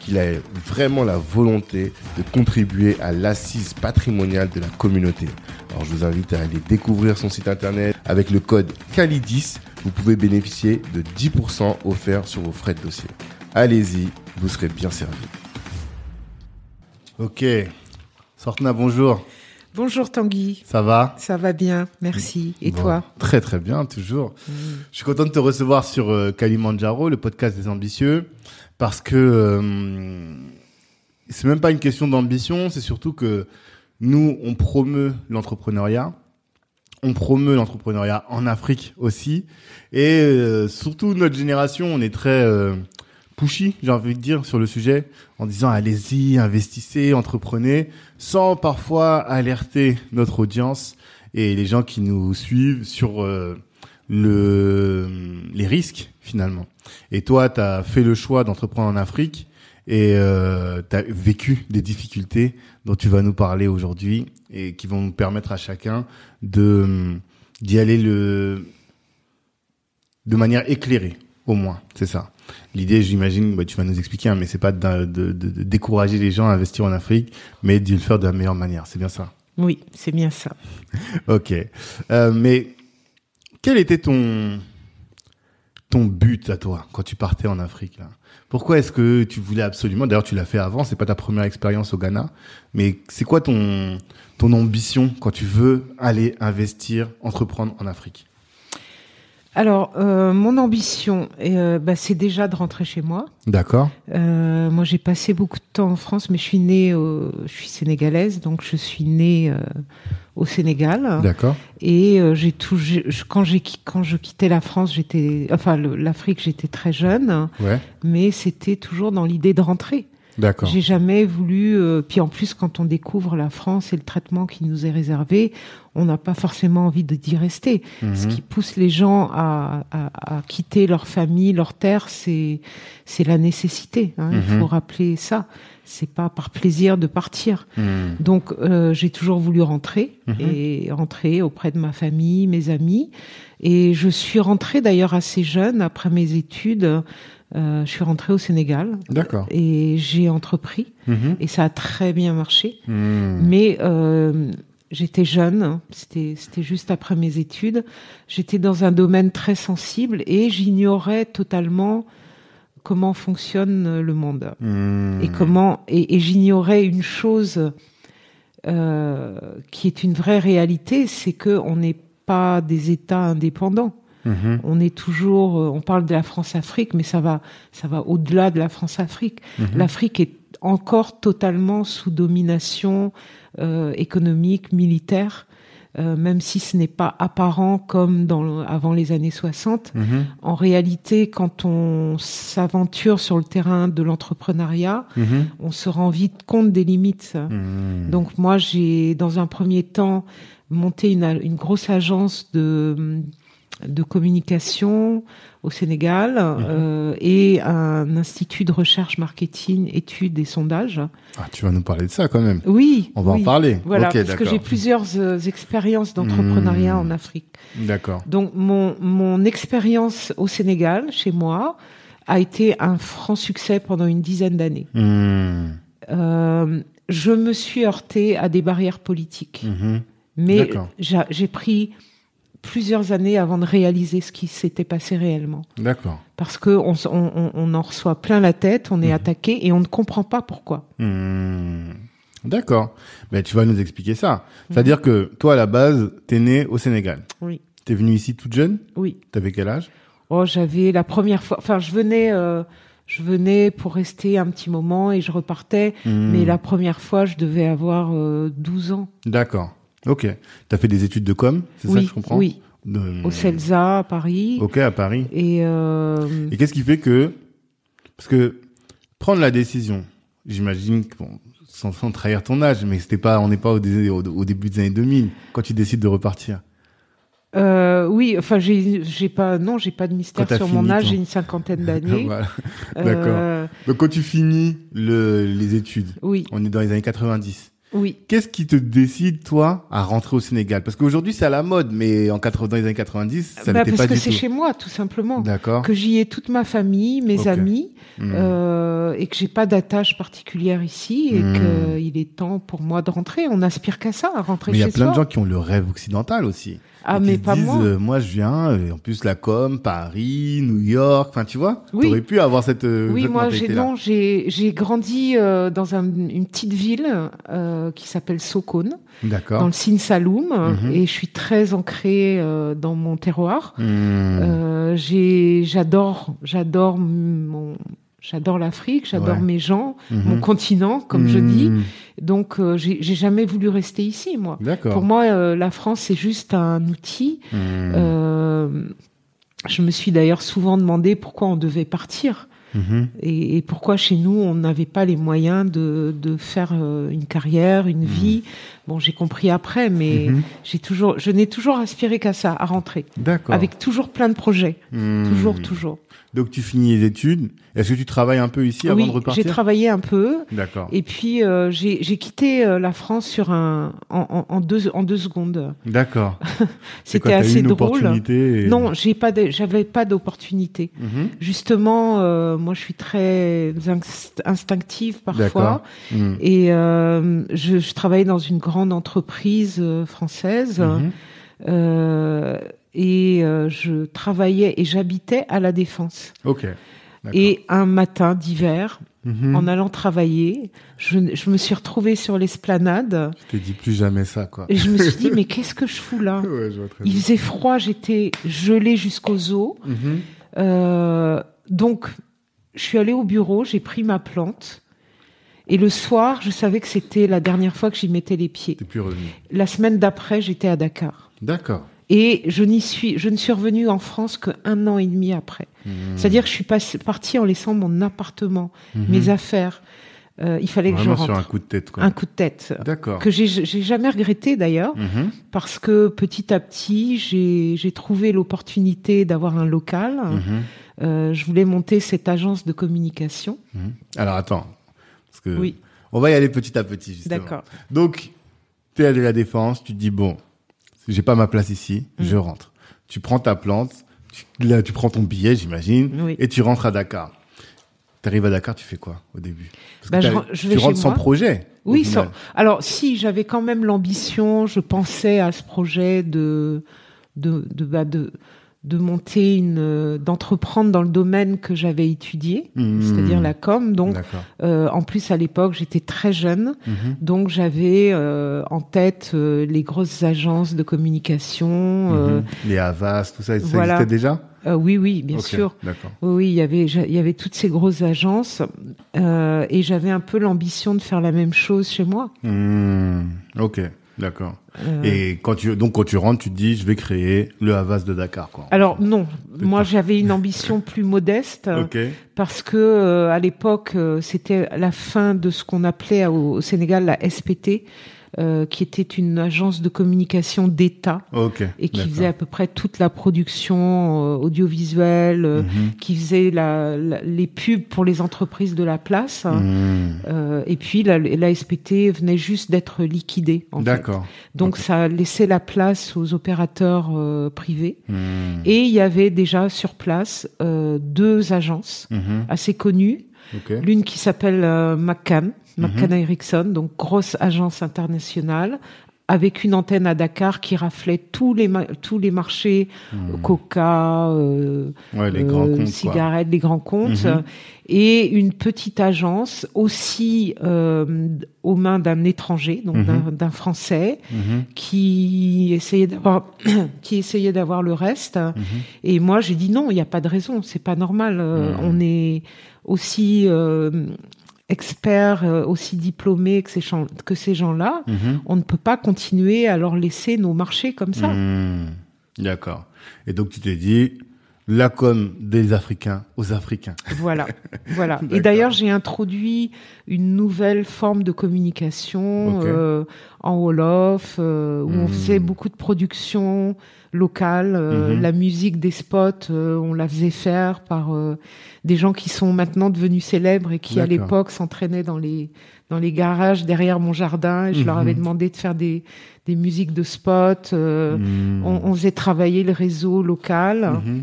qu'il a vraiment la volonté de contribuer à l'assise patrimoniale de la communauté. Alors je vous invite à aller découvrir son site internet avec le code CALIDIS. Vous pouvez bénéficier de 10% offerts sur vos frais de dossier. Allez-y, vous serez bien servi. Ok. Sortna, bonjour. Bonjour Tanguy. Ça va? Ça va bien, merci. Et Bon, toi? Très très bien, toujours. Je suis content de te recevoir sur euh, Kalimandjaro, le podcast des ambitieux, parce que euh, c'est même pas une question d'ambition, c'est surtout que nous, on promeut l'entrepreneuriat. On promeut l'entrepreneuriat en Afrique aussi. Et euh, surtout, notre génération, on est très euh, pushy, j'ai envie de dire, sur le sujet, en disant allez-y, investissez, entreprenez, sans parfois alerter notre audience et les gens qui nous suivent sur euh, le, les risques finalement. Et toi, tu as fait le choix d'entreprendre en Afrique et euh, tu as vécu des difficultés dont tu vas nous parler aujourd'hui et qui vont nous permettre à chacun de d'y aller le de manière éclairée au moins, c'est ça. L'idée, j'imagine, bah, tu vas nous expliquer, hein, mais c'est pas de, de- de- décourager les gens à investir en Afrique, mais de le faire de la meilleure manière. C'est bien ça? Oui, c'est bien ça. Ok. Euh, mais quel était ton ton but à toi quand tu partais en Afrique là? Pourquoi est-ce que tu voulais absolument D'ailleurs, tu l'as fait avant. C'est pas ta première expérience au Ghana, mais c'est quoi ton ton ambition quand tu veux aller investir, entreprendre en Afrique? Alors, euh, mon ambition, euh, bah, c'est déjà de rentrer chez moi. D'accord. Euh, moi, j'ai passé beaucoup de temps en France, mais je suis née, au- je suis sénégalaise, donc je suis née euh, au Sénégal. D'accord. Et euh, j'ai tout, je- quand j'ai quand je quittais la France, j'étais, enfin l'Afrique, j'étais très jeune, Ouais. mais c'était toujours dans l'idée de rentrer. D'accord. J'ai jamais voulu. euh, puis en plus, quand on découvre la France et le traitement qui nous est réservé, on n'a pas forcément envie de d'y rester. Ce Mhm. qui pousse les gens à, à- à quitter leur famille, leur terre, c'est c'est la nécessité. hein, Mhm. Il faut rappeler ça. C'est pas par plaisir de partir. Hmm. Donc euh, j'ai toujours voulu rentrer Mhm. et rentrer auprès de ma famille, mes amis. Et je suis rentrée d'ailleurs assez jeune après mes études. Euh, je suis rentrée au Sénégal D'accord. et j'ai entrepris Mhm. et ça a très bien marché. Hmm. Mais euh, j'étais jeune, hein, c'était c'était juste après mes études. J'étais dans un domaine très sensible et j'ignorais totalement comment fonctionne le monde Hmm. et comment et, et j'ignorais une chose euh, qui est une vraie réalité, c'est que on n'est pas des États indépendants. Mhm. On est toujours, euh, on parle de la France-Afrique, mais ça va, ça va au-delà de la France-Afrique. Mhm. L'Afrique est encore totalement sous domination euh, économique, militaire, euh, même si ce n'est pas apparent comme dans le- avant les années 60. Mhm. En réalité, quand on s'aventure sur le terrain de l'entrepreneuriat, on se rend vite compte des limites. Donc moi, j'ai dans un premier temps monté une, une grosse agence de de communication au Sénégal euh, et un institut de recherche marketing, études et sondages. Ah, tu vas nous parler de ça quand même. Oui, On va oui. en parler. Voilà, parce que j'ai plusieurs euh, expériences d'entrepreneuriat Hmm. en Afrique. D'accord. Donc mon mon expérience au Sénégal, chez moi, a été un franc succès pendant une dizaine d'années. Hmm. Euh, je me suis heurtée à des barrières politiques. Mhm. Mais j'ai pris plusieurs années avant de réaliser ce qui s'était passé réellement. D'accord. Parce que on, en reçoit plein la tête, on est Mhm. attaqué et on ne comprend pas pourquoi. Hmm. D'accord. Mais tu vas nous expliquer ça. C'est-à-dire que toi, à la base, t'es né au Sénégal. Oui. T'es venu ici toute jeune Oui. T'avais quel âge? Oh, j'avais la première fois. Enfin, je venais, euh, je venais pour rester un petit moment et je repartais. Hmm. Mais la première fois, je devais avoir euh, 12 ans. D'accord. Ok. T'as fait des études de com, c'est ça que je comprends oui. De- Au CELSA à Paris. Ok, à Paris. Et euh, Et qu'est-ce qui fait que, parce que prendre la décision, j'imagine, que, bon, sans, sans trahir ton âge, mais c'était pas, on n'est pas au, dé- au, au début des années 2000 quand tu décides de repartir. euh, oui, enfin, j'ai, j'ai pas, non, j'ai pas de mystère sur mon âge. J'ai une cinquantaine d'années. Voilà. D'accord. Euh, Donc quand tu finis le, les études, oui, on est dans les années 90. Oui. Qu'est-ce qui te décide, toi, à rentrer au Sénégal? Parce qu'aujourd'hui, c'est à la mode, mais en 80, dans les années 90, ça Bah, n'était parce pas que du c'est tout. chez moi, tout simplement. D'accord. Que j'y ai toute ma famille, mes amis, Hmm. euh, et que j'ai pas d'attache particulière ici, et Hmm. qu'il est temps pour moi de rentrer. On aspire qu'à ça, à rentrer Mais il y chez a plein soi. de gens qui ont le rêve occidental aussi. Ah, mais pas disent, moi. euh, moi, je viens, et en plus, la com, Paris, New York, enfin, tu vois, Oui. t'aurais pu avoir cette, euh, Oui, cette moi, j'ai non, j'ai j'ai grandi euh, dans un- une petite ville euh, qui s'appelle Sokone, dans le Sine Saloum, Mhm. et je suis très ancrée euh, dans mon terroir. Hmm. Euh, j'ai, j'adore, j'adore mon, j'adore l'Afrique, j'adore Ouais. mes gens, Mhm. mon continent, comme je dis. Donc, euh, j'ai jamais voulu rester ici, moi. Pour moi, euh, la France, c'est juste un outil. Hmm. Euh, je me suis d'ailleurs souvent demandé pourquoi on devait partir Mhm. et, et pourquoi chez nous on n'avait pas les moyens de, de faire une carrière, une vie. Bon, j'ai compris après, mais Mhm. j'ai toujours, je n'ai toujours aspiré qu'à ça, à rentrer, D'accord. avec toujours plein de projets, Hmm. toujours, toujours. Donc, tu finis les études. Est-ce que tu travailles un peu ici avant de repartir j'ai travaillé un peu. D'accord. Et puis euh, j'ai quitté euh, la France sur un en, en, en deux en deux secondes. D'accord. C'était assez une drôle. opportunité et- Non, j'ai pas j'avais pas d'opportunité. Mhm. Justement, euh, moi je suis très inst- instinctive parfois Hmm. et je, je travaillais dans une grande entreprise euh, française Mhm. euh, et euh, je travaillais et j'habitais à la Défense. Ok. Et un matin d'hiver, Mhm. en allant travailler, je, je me suis retrouvée sur l'esplanade Je t'ai dit plus jamais ça, quoi. et je me suis dit mais qu'est-ce que je fous là Ouais, je Il faisait froid, j'étais gelée jusqu'aux os. Mhm. Euh, donc, je suis allée au bureau, j'ai pris ma plante. Et le soir, je savais que c'était la dernière fois que j'y mettais les pieds. T'es plus revenu. La semaine d'après, j'étais à Dakar. D'accord. Et je n'y suis, je ne suis revenue en France qu'un an et demi après. Mhm. C'est-à-dire que je suis passée- partie en laissant mon appartement, Mhm. mes affaires. Euh, il fallait que je sur un rentre. coup de tête, quoi. Un coup de tête. D'accord. Que j'ai j'ai jamais regretté d'ailleurs, Mhm. parce que petit à petit, j'ai j'ai trouvé l'opportunité d'avoir un local. Euh, je voulais monter cette agence de communication. Alors attends, parce que Oui. on va y aller petit à petit. Justement. D'accord. Donc, t'es à la défense, tu te dis bon, j'ai pas ma place ici, Mm. je rentre. Tu prends ta plante, tu, là tu prends ton billet, j'imagine, Oui. et tu rentres à Dakar. T'arrives à Dakar, tu fais quoi au début? Parce que Bah, je t'as- ren- je vais Tu chez rentres sans moi. projet. Oui, sans- alors si j'avais quand même l'ambition, je pensais à ce projet de de de bah, de, de monter une euh, d'entreprendre dans le domaine que j'avais étudié, Mmh. c'est-à-dire la com. Donc euh, en plus à l'époque j'étais très jeune, Mhm. donc j'avais euh, en tête euh, les grosses agences de communication. Mhm. Les Havas, tout ça, ça voilà. existait déjà oui, oui, bien sûr. Oui, oui, il y avait, il y avait toutes ces grosses agences et j'avais un peu l'ambition de faire la même chose chez moi. Ok, d'accord. Euh, Et quand tu donc quand tu rentres, tu te dis je vais créer le Havas de Dakar, quoi. Alors non, Peut-être moi j'avais une ambition plus modeste parce que euh, à l'époque euh, c'était la fin de ce qu'on appelait au, au Sénégal la SPT, euh, qui était une agence de communication d'État Ok. et qui faisait à peu près toute la production euh, audiovisuelle, euh, Mhm. qui faisait la, la- les pubs pour les entreprises de la place. Euh, et puis la, la SPT venait juste d'être liquidée. en fait. D'accord. Donc ça laissait la place aux opérateurs euh, privés. Hmm, Et il y avait déjà sur place euh, deux agences mhm, assez connues. L'une qui s'appelle euh, McCann, Mhm. McCann Erickson, donc grosse agence internationale, avec une antenne à Dakar qui raflait tous les tous les marchés Coca, euh, Ouais, les grands euh, comptes, quoi. cigarettes, les grands comptes, Mhm. et une petite agence aussi euh, aux mains d'un étranger, donc Mhm. d'un- Français, qui essayait d'avoir qui essayait d'avoir le reste. Et moi, j'ai dit non, il n'y a pas de raison, c'est pas normal. Euh, On est aussi euh, experts, euh, aussi diplômés que ces, gens- que ces gens-là. Mhm. On ne peut pas continuer à leur laisser nos marchés comme ça. Hmm, D'accord. Et donc tu t'es dit la com des Africains aux Africains. Voilà, voilà. Et d'ailleurs, j'ai introduit une nouvelle forme de communication euh, en wolof, euh, où Hmm. on faisait beaucoup de production locale. euh, Mhm. La musique des spots, euh, on la faisait faire par euh, des gens qui sont maintenant devenus célèbres et qui, à l'époque, s'entraînaient dans les dans les garages derrière mon jardin. Et je leur avais Mhm. demandé de faire des des musiques de spots. euh, Hmm. on, on faisait travailler le réseau local Mhm.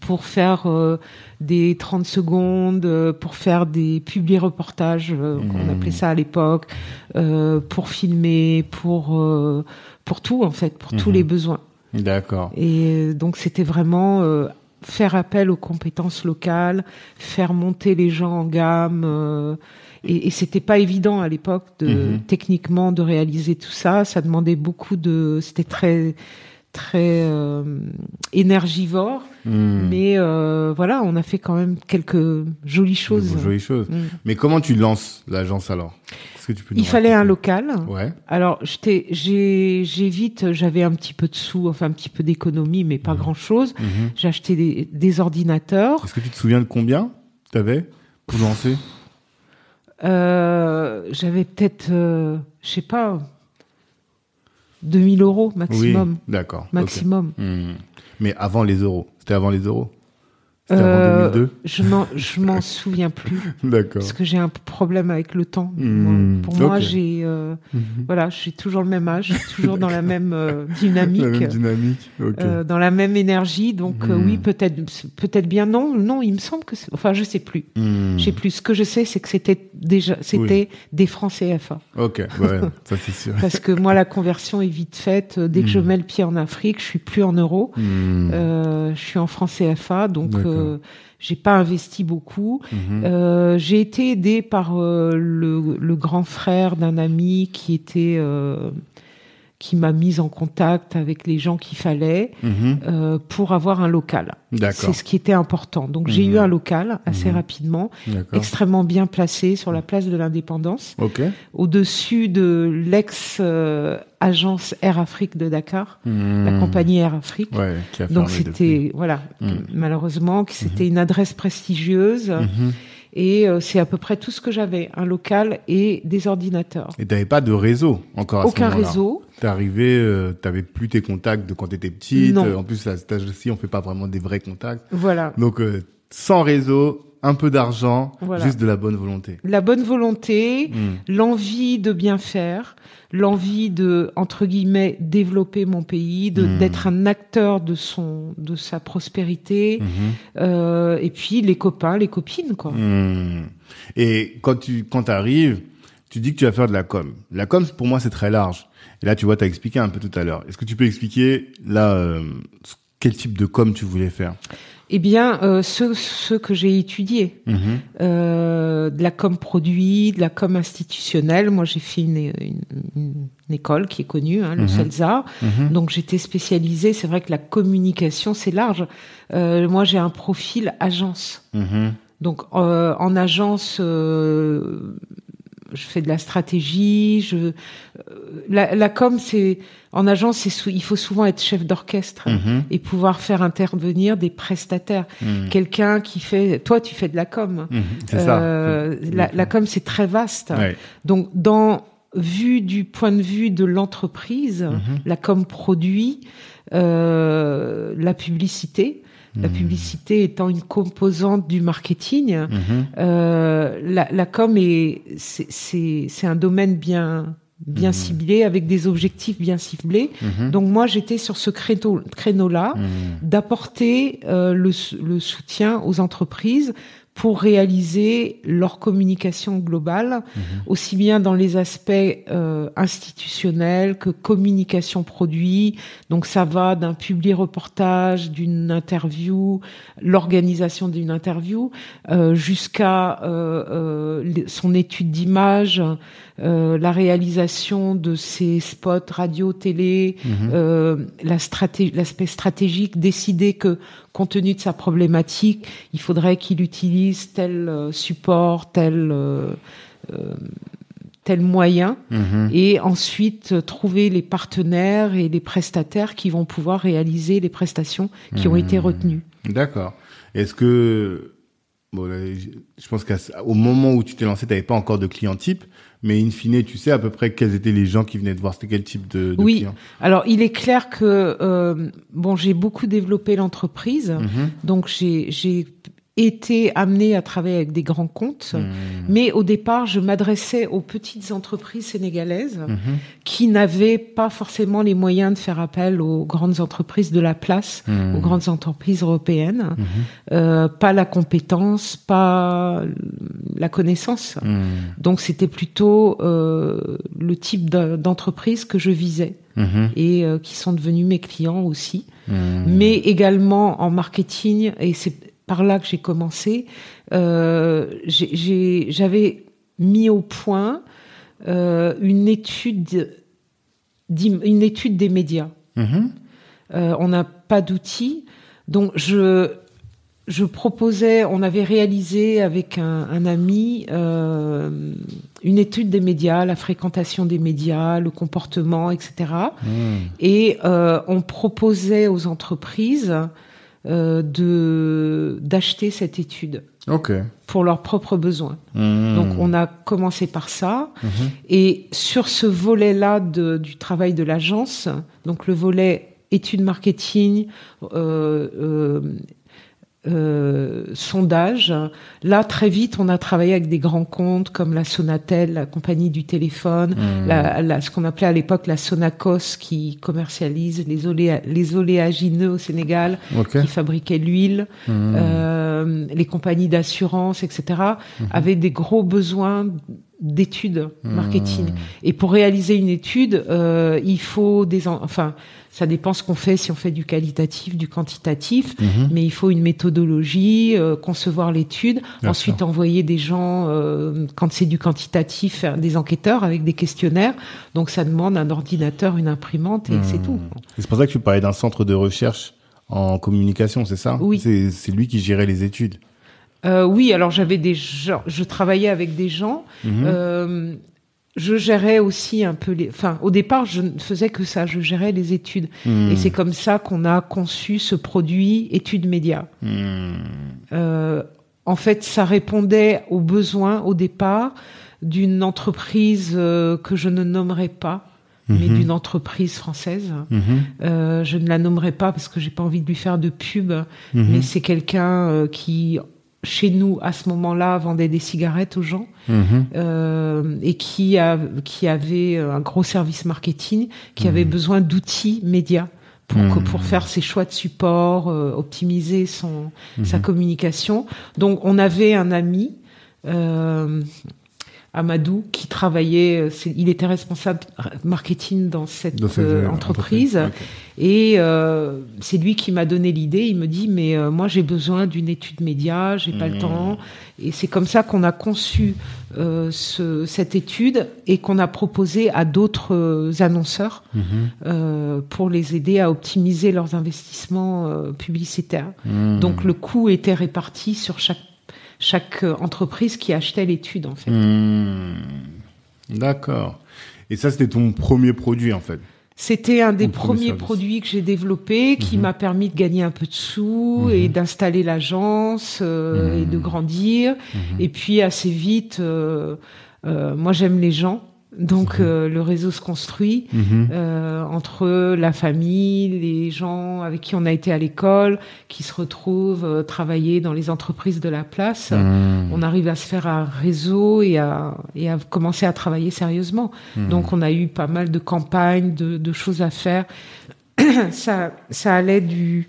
pour faire euh, des 30 secondes, euh, pour faire des publi-reportages, euh, Mhm. on appelait ça à l'époque, euh, pour filmer, pour euh, pour tout en fait, pour tous Mhm. les besoins. D'accord. Et euh, donc c'était vraiment euh, faire appel aux compétences locales, faire monter les gens en gamme. euh, et, et c'était pas évident à l'époque de Mhm. techniquement de réaliser tout ça. Ça demandait beaucoup de, c'était très très euh, énergivore. Hmm. Mais euh, voilà, on a fait quand même quelques jolies choses. Jolies choses. Mm. Mais comment tu lances l'agence alors? Que tu peux Il fallait un local. Ouais. Alors, j'étais, j'ai, j'ai vite, j'avais un petit peu de sous, enfin un petit peu d'économie, mais pas grand chose. J'ai acheté des, des ordinateurs. Est-ce que tu te souviens de combien t'avais pour lancer? Euh, j'avais peut-être, je sais pas, 2000 euros maximum. Oui. D'accord. Maximum. Hmm. Mais avant les euros. C'était avant les euros? C'était Euh, avant 2002. je m'en, souviens plus D'accord. parce que j'ai un problème avec le temps. Hmm, Pour moi, j'ai, euh, Mhm. voilà, je suis toujours le même âge, toujours dans la même euh, dynamique. La même dynamique. Ok. Euh, dans la même énergie, donc euh, Hmm. oui, peut-être, peut-être bien non, non, il me semble que, c'est- enfin, je sais plus, Hmm. je sais plus. Ce que je sais, c'est que c'était déjà, c'était des francs CFA, Ok. Ouais. ça c'est sûr. parce que moi, la conversion est vite faite. Dès que je mets le pied en Afrique, je suis plus en euros, je suis en francs CFA, donc Euh, j'ai pas investi beaucoup. Mhm. Euh, j'ai été aidée par euh, le, le grand frère d'un ami qui était euh, qui m'a mise en contact avec les gens qu'il fallait Mhm. euh, pour avoir un local. C'est ce qui était important. Donc j'ai Mhm. eu un local assez Mhm. rapidement, extrêmement bien placé sur la place de l'Indépendance, Ok. au-dessus de l'ex euh, agence Air Afrique de Dakar, la compagnie Air Afrique. Ouais. Qui a Donc c'était voilà, Mhm. malheureusement que c'était une adresse prestigieuse. Mhm. Et euh, c'est à peu près tout ce que j'avais, un local et des ordinateurs. Et t'avais pas de réseau encore à ce Aucun réseau. T'es arrivé, euh, t'avais plus tes contacts de quand t'étais petite. Non. En plus, à cet âge-ci, on fait pas vraiment des vrais contacts. Voilà. Donc, euh, sans réseau, un peu d'argent, Voilà. juste de la bonne volonté. La bonne volonté, Hmm. l'envie de bien faire, l'envie de entre guillemets développer mon pays, de Mm. d'être un acteur de son de sa prospérité, Mhm. euh, et puis les copains, les copines quoi. Hmm. Et quand tu quand arrives, tu dis que tu vas faire de la com. La com, pour moi, c'est très large. Et là, tu vois, tu as expliqué un peu tout à l'heure. Est-ce que tu peux expliquer là euh, quel type de com tu voulais faire? Eh bien, euh, ceux ceux que j'ai étudiés, Mhm. euh, de la com produit, de la com institutionnelle. Moi, j'ai fait une, une, une école qui est connue, hein, le Mhm. CELSA. Mhm. Donc j'étais spécialisée. C'est vrai que la communication c'est large. Euh, moi j'ai un profil agence. Mhm. Donc euh, en agence, euh, je fais de la stratégie. Je euh, la, la com c'est en agence c'est il faut souvent être chef d'orchestre Mhm. et pouvoir faire intervenir des prestataires. Mhm. Quelqu'un qui fait toi tu fais de la com. C'est ça. Euh, la, la com c'est très vaste. Ouais. Donc, dans vu du point de vue de l'entreprise, Mhm. la com produit, euh, la publicité. La Mhm. publicité étant une composante du marketing, Mhm. euh, la, la com est c'est- un domaine bien bien Mhm. ciblé avec des objectifs bien ciblés. Mhm. Donc moi j'étais sur ce créneau créneau là Mhm. d'apporter euh, le soutien aux entreprises pour réaliser leur communication globale, Mhm. aussi bien dans les aspects euh, institutionnels que communication produit. Donc ça va d'un public reportage, d'une interview, l'organisation d'une interview, euh, jusqu'à euh, euh, son étude d'image, euh, la réalisation de ses spots radio, télé, Mhm. euh, la straté- l'aspect stratégique, décider que compte tenu de sa problématique, il faudrait qu'il utilise tel euh, support, tel tel moyen, Mhm. et ensuite euh, trouver les partenaires et les prestataires qui vont pouvoir réaliser les prestations qui ont Mhm. été retenues. D'accord. Est-ce que bon, là, je je pense qu'au moment où tu t'es lancé, tu n'avais pas encore de client type, mais in fine, tu sais à peu près quels étaient les gens qui venaient te voir. C'était quel type de, de Oui. clients Alors, il est clair que euh, bon, j'ai beaucoup développé l'entreprise, Mhm. donc j'ai été amenée à travailler avec des grands comptes. Mhm. Mais au départ, je m'adressais aux petites entreprises sénégalaises Mhm. qui n'avaient pas forcément les moyens de faire appel aux grandes entreprises de la place, Mhm. aux grandes entreprises européennes. Euh, pas la compétence, pas la connaissance. Donc c'était plutôt euh, le type de- d'entreprise que je visais et euh, qui sont devenus mes clients aussi. Mais également en marketing, et c'est par là que j'ai commencé, euh, j'avais mis au point euh, une étude une étude des médias. Mhm. Euh, on n'a pas d'outils. Donc, je, je proposais, on avait réalisé avec un, un ami euh, une étude des médias, la fréquentation des médias, le comportement, etc. Et euh, on proposait aux entreprises de d'acheter cette étude pour leurs propres besoins. Mhm. Donc on a commencé par ça. Mhm. Et sur ce volet-là du travail de l'agence, donc le volet études marketing, euh, euh, euh, sondage, là très vite on a travaillé avec des grands comptes comme la Sonatel, la compagnie du téléphone, Mhm. la, la- ce qu'on appelait à l'époque la Sonacos qui commercialise les, oléa- les oléagineux au Sénégal, qui fabriquait l'huile, Mhm. euh, les compagnies d'assurance, etc., avaient des gros besoins d'études marketing. Et pour réaliser une étude, euh, il faut des, en- enfin, ça dépend ce qu'on fait, si on fait du qualitatif, du quantitatif, Mhm. mais il faut une méthodologie, euh, concevoir l'étude, ensuite envoyer des gens, euh, quand c'est du quantitatif, des enquêteurs avec des questionnaires. Donc ça demande un ordinateur, une imprimante et c'est Mhm. tout. C'est pour ça que tu parlais d'un centre de recherche en communication, c'est ça? Oui. C'est c'est lui qui gérait les études? Euh, oui, alors j'avais des gens, je travaillais avec des gens. Mhm. Je gérais aussi un peu les. Enfin, au départ, je ne faisais que ça. Je gérais les études, Mhm. et c'est comme ça qu'on a conçu ce produit études médias. Mhm. Euh, en fait, ça répondait aux besoins au départ d'une entreprise euh, que je ne nommerai pas, mais Mhm. d'une entreprise française. Mhm. Euh, je ne la nommerai pas parce que j'ai pas envie de lui faire de pub, Mhm. mais c'est quelqu'un qui, chez nous, à ce moment-là, vendait des cigarettes aux gens Mhm. euh, et qui, a, qui avait un gros service marketing, qui avait besoin d'outils médias pour, que- Mhm. pour faire ses choix de support, euh, optimiser son, Mhm. sa communication. Donc, on avait un ami. Euh, Amadou qui travaillait, euh, il était responsable marketing dans cette, Dans cette, euh, euh, entreprise. Et euh, c'est lui qui m'a donné l'idée. Il me dit mais euh, moi j'ai besoin d'une étude média, j'ai pas le Mmh. temps. Et c'est comme ça qu'on a conçu euh, ce, cette étude et qu'on a proposé à d'autres annonceurs euh, pour les aider à optimiser leurs investissements euh, publicitaires. Mhm. Donc le coût était réparti sur chaque chaque euh, entreprise qui achetait l'étude en fait. Hmm. D'accord. Et ça, c'était ton premier produit, en fait? C'était un des premier premiers service. produits que j'ai développé, qui Mhm. m'a permis de gagner un peu de sous Mhm. et d'installer l'agence euh, et de grandir. Mhm. Et puis assez vite, euh, euh, moi j'aime les gens, donc euh, le réseau se construit. Mhm. euh, entre la famille, les gens avec qui on a été à l'école, qui se retrouvent euh, travailler dans les entreprises de la place, Mhm. on arrive à se faire un réseau et à, et à commencer à travailler sérieusement. Mhm. Donc on a eu pas mal de campagnes, de, de choses à faire. ça, ça allait du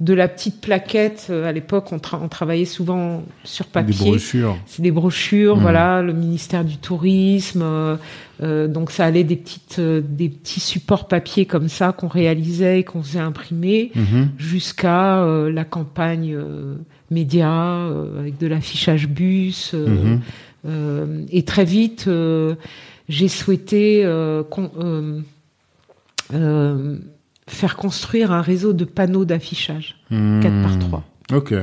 de la petite plaquette. Euh, à l'époque, on, tra- on travaillait souvent sur Des papier. brochures. C'est des brochures, Mhm. voilà, le ministère du tourisme. euh, euh, donc ça allait des petites, euh, des petits supports papier comme ça qu'on réalisait et qu'on faisait imprimer Mhm. jusqu'à euh, la campagne euh, média euh, avec de l'affichage bus. euh, et très vite, euh, j'ai souhaité euh, euh, euh, faire construire un réseau de panneaux d'affichage, 4 par 3. Ok.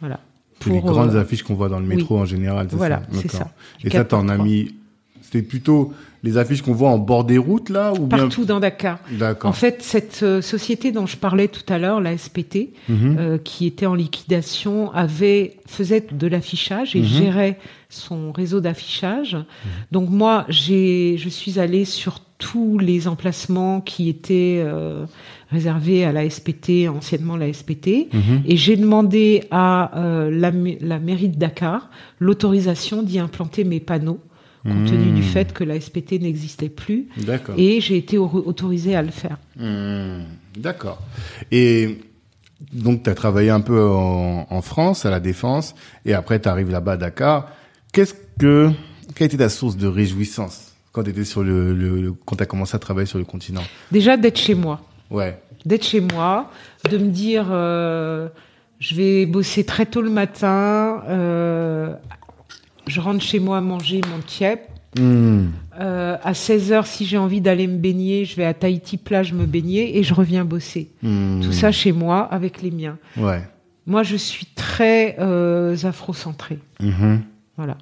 Voilà. C'est les Pour, grandes euh, affiches qu'on voit dans le métro en général. c'est Voilà, ça c'est ça. Et ça, t'en as mis. C'était plutôt les affiches qu'on voit en bord des routes, là ou bien... Partout dans Dakar. D'accord. En fait, cette euh, société dont je parlais tout à l'heure, la SPT, Mhm. euh, qui était en liquidation, avait faisait de l'affichage et Mhm. gérait son réseau d'affichage. Donc moi, j'ai, je suis allée sur tous les emplacements qui étaient euh, réservés à la SPT, anciennement la SPT, Mhm. et j'ai demandé à euh, la, la mairie de Dakar l'autorisation d'y implanter mes panneaux, compte tenu Mhm. du fait que la SPT n'existait plus, et j'ai été au- autorisée à le faire. Hmm, D'accord. Et donc, tu as travaillé un peu en, en France, à la Défense, et après, tu arrives là-bas à Dakar. Qu'est-ce que, quelle était ta source de réjouissance? Quand tu étais sur le, quand tu as commencé à travailler sur le continent Déjà d'être chez moi. Ouais. d'être chez moi, de me dire euh, je vais bosser très tôt le matin, euh, je rentre chez moi manger mon tiep. Hmm, Euh, à 16h, si j'ai envie d'aller me baigner, je vais à Tahiti plage me baigner et je reviens bosser. hmm, Tout ça chez moi avec les miens. Ouais. Moi, je suis très afrocentrée. Mhm. Voilà.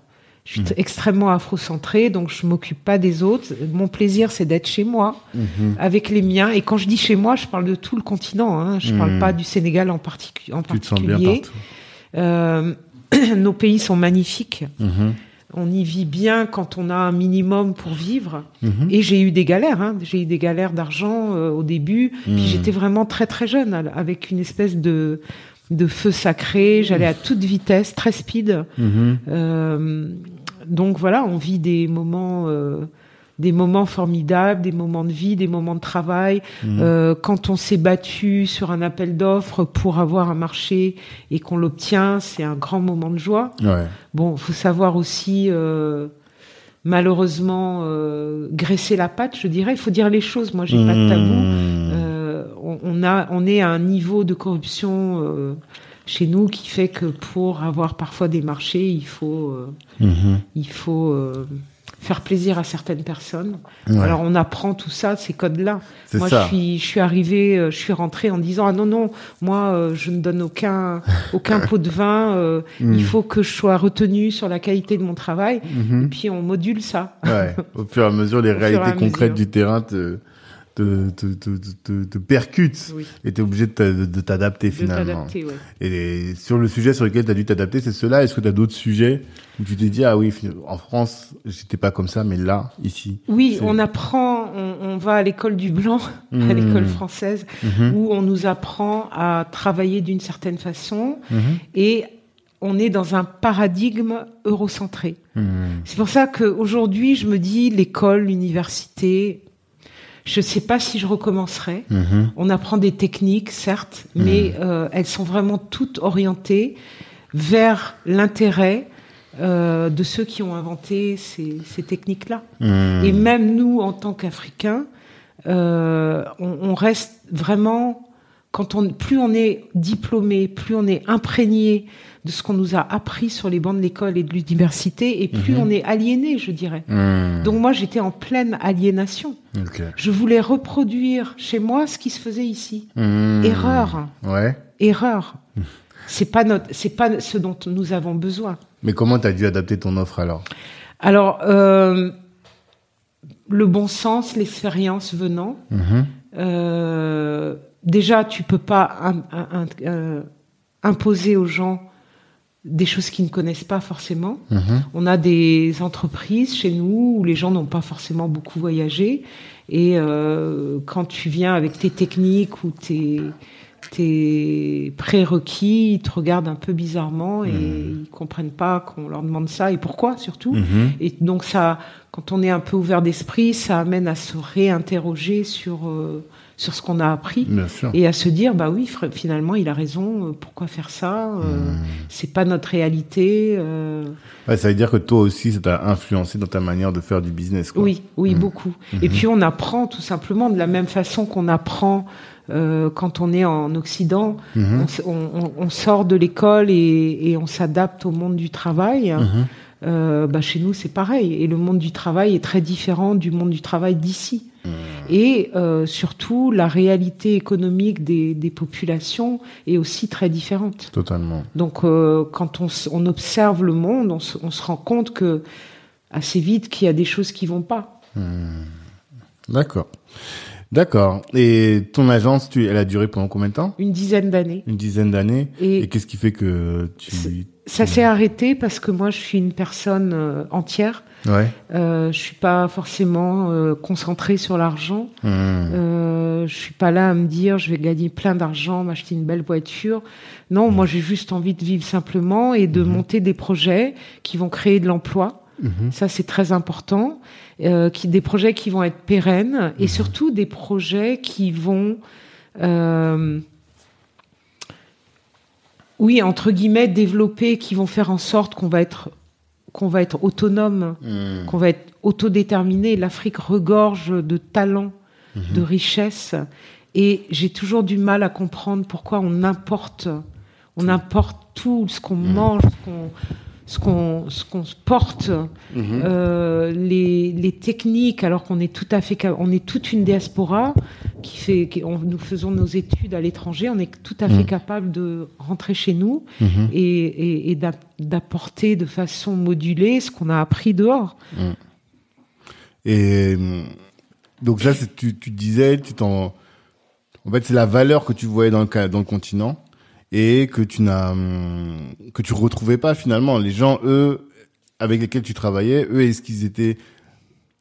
Je suis t- extrêmement afrocentrée, donc je m'occupe pas des autres. Mon plaisir, c'est d'être chez moi, Mhm. avec les miens. Et quand je dis chez moi, je parle de tout le continent. Hein. Je Mhm. parle pas du Sénégal en, particu- en Tu te sens bien particulier. partout. Euh, nos pays sont magnifiques. Mhm. On y vit bien quand on a un minimum pour vivre. Mhm. Et j'ai eu des galères. Hein. J'ai eu des galères d'argent euh, au début. Mhm. Puis j'étais vraiment très très jeune, avec une espèce de de feu sacré. J'allais à toute vitesse, très speed. Mhm. Euh, donc voilà, on vit des moments, euh, des moments formidables, des moments de vie, des moments de travail. Mhm. Euh, quand on s'est battu sur un appel d'offres pour avoir un marché et qu'on l'obtient, c'est un grand moment de joie. Ouais. Bon, faut savoir aussi, euh, malheureusement, euh, graisser la patte, je dirais. Il faut dire les choses. Moi, j'ai pas de tabou. On, on a, on est à un niveau de corruption euh, chez nous qui fait que pour avoir parfois des marchés, il faut, euh, Mhm. il faut euh, faire plaisir à certaines personnes. Ouais. Alors on apprend tout ça, ces codes-là. Moi, ça. je suis, je suis arrivée, je suis rentrée en disant ah non non, moi je ne donne aucun, aucun pot de vin. euh, Mm. Il faut que je sois retenue sur la qualité de mon travail. Mhm. Et puis on module ça. Ouais. Au fur et à mesure, les réalités concrètes mesure. du terrain te, te, te, te, te, te- te percutent. Oui. Et t'es obligé de t'a- de t'adapter finalement. ouais. Et sur le sujet sur lequel tu as dû t'adapter, c'est cela. Est-ce que tu as d'autres sujets où tu t'es dit, ah oui, en France, j'étais pas comme ça, mais là, ici. Oui, on apprend, on, on va à l'école du blanc, à Mhm. l'école française, Mhm. où on nous apprend à travailler d'une certaine façon Mhm. et on est dans un paradigme eurocentré. C'est pour ça qu'aujourd'hui, je me dis, l'école, l'université, je ne sais pas si je recommencerai. Mhm. On apprend des techniques, certes, mais euh, elles sont vraiment toutes orientées vers l'intérêt euh, de ceux qui ont inventé ces, ces techniques-là. Mhm. Et même nous, en tant qu'Africains, euh, on, on reste vraiment, quand on, plus on est diplômé, plus on est imprégné de ce qu'on nous a appris sur les bancs de l'école et de l'université, et plus Mhm. on est aliéné, je dirais. Mhm. Donc moi, j'étais en pleine aliénation. Je voulais reproduire chez moi ce qui se faisait ici. Mhm. Erreur, Ouais. erreur. C'est pas notre, c'est pas ce dont nous avons besoin. Mais comment tu as dû adapter ton offre alors? Alors, euh, le bon sens, l'expérience venant. Mhm. Euh, déjà, tu peux pas euh, imposer aux gens des choses qu'ils ne connaissent pas forcément. Mhm. On a des entreprises chez nous où les gens n'ont pas forcément beaucoup voyagé. Et euh, quand tu viens avec tes techniques ou tes, tes prérequis, ils te regardent un peu bizarrement et ils comprennent pas qu'on leur demande ça et pourquoi surtout. Mhm. Et donc ça, quand on est un peu ouvert d'esprit, ça amène à se réinterroger sur euh, sur ce qu'on a appris et à se dire bah oui finalement il a raison. euh, Pourquoi faire ça Euh, Mhm. C'est pas notre réalité. euh, Ouais, ça veut dire que toi aussi, ça t'a influencé dans ta manière de faire du business. Quoi. Oui, oui, Mhm. beaucoup. Et puis on apprend tout simplement de la même façon qu'on apprend euh, quand on est en Occident. On, s- on- on- on sort de l'école et, et on s'adapte au monde du travail. Euh, bah, chez nous, c'est pareil. Et le monde du travail est très différent du monde du travail d'ici. Mhm. Et euh, surtout, la réalité économique des, des populations est aussi très différente. Totalement. Donc, euh, quand on, observe le monde, on se, on se rend compte que assez vite qu'il y a des choses qui vont pas. D'accord. D'accord. Et ton agence, tu, elle a duré pendant combien de temps? Une dizaine d'années. Une dizaine d'années. Et, Et qu'est-ce qui fait que tu... ça s'est arrêté parce que moi, je suis une personne euh, entière. Ouais. Euh, je suis pas forcément euh, concentrée sur l'argent. Mhm. Euh, je suis pas là à me dire je vais gagner plein d'argent, m'acheter une belle voiture. Non, moi j'ai juste envie de vivre simplement et de monter des projets qui vont créer de l'emploi. Mhm. Ça c'est très important. Euh, qui des projets qui vont être pérennes et surtout des projets qui vont euh, oui entre guillemets développer, qui vont faire en sorte qu'on va être qu'on va être autonome Mhm. qu'on va être autodéterminé. L'Afrique regorge de talents, de richesses, et j'ai toujours du mal à comprendre pourquoi on importe, on importe tout ce qu'on mange, ce qu'on ce qu'on ce qu'on porte, Mhm. euh, les, les techniques, alors qu'on est tout à fait, on est toute une diaspora qui fait, qui, on- nous faisons nos études à l'étranger, on est tout à fait Mhm. capable de rentrer chez nous Mhm. et, et, et d'app- d'apporter de façon modulée ce qu'on a appris dehors. Et hum, donc ça, c'est- tu, tu disais, tu t'en, en fait, c'est la valeur que tu voyais dans le dans le continent et que tu n'as hum, que tu retrouvais pas finalement. Les gens, eux, avec lesquels tu travaillais, eux, est-ce qu'ils étaient,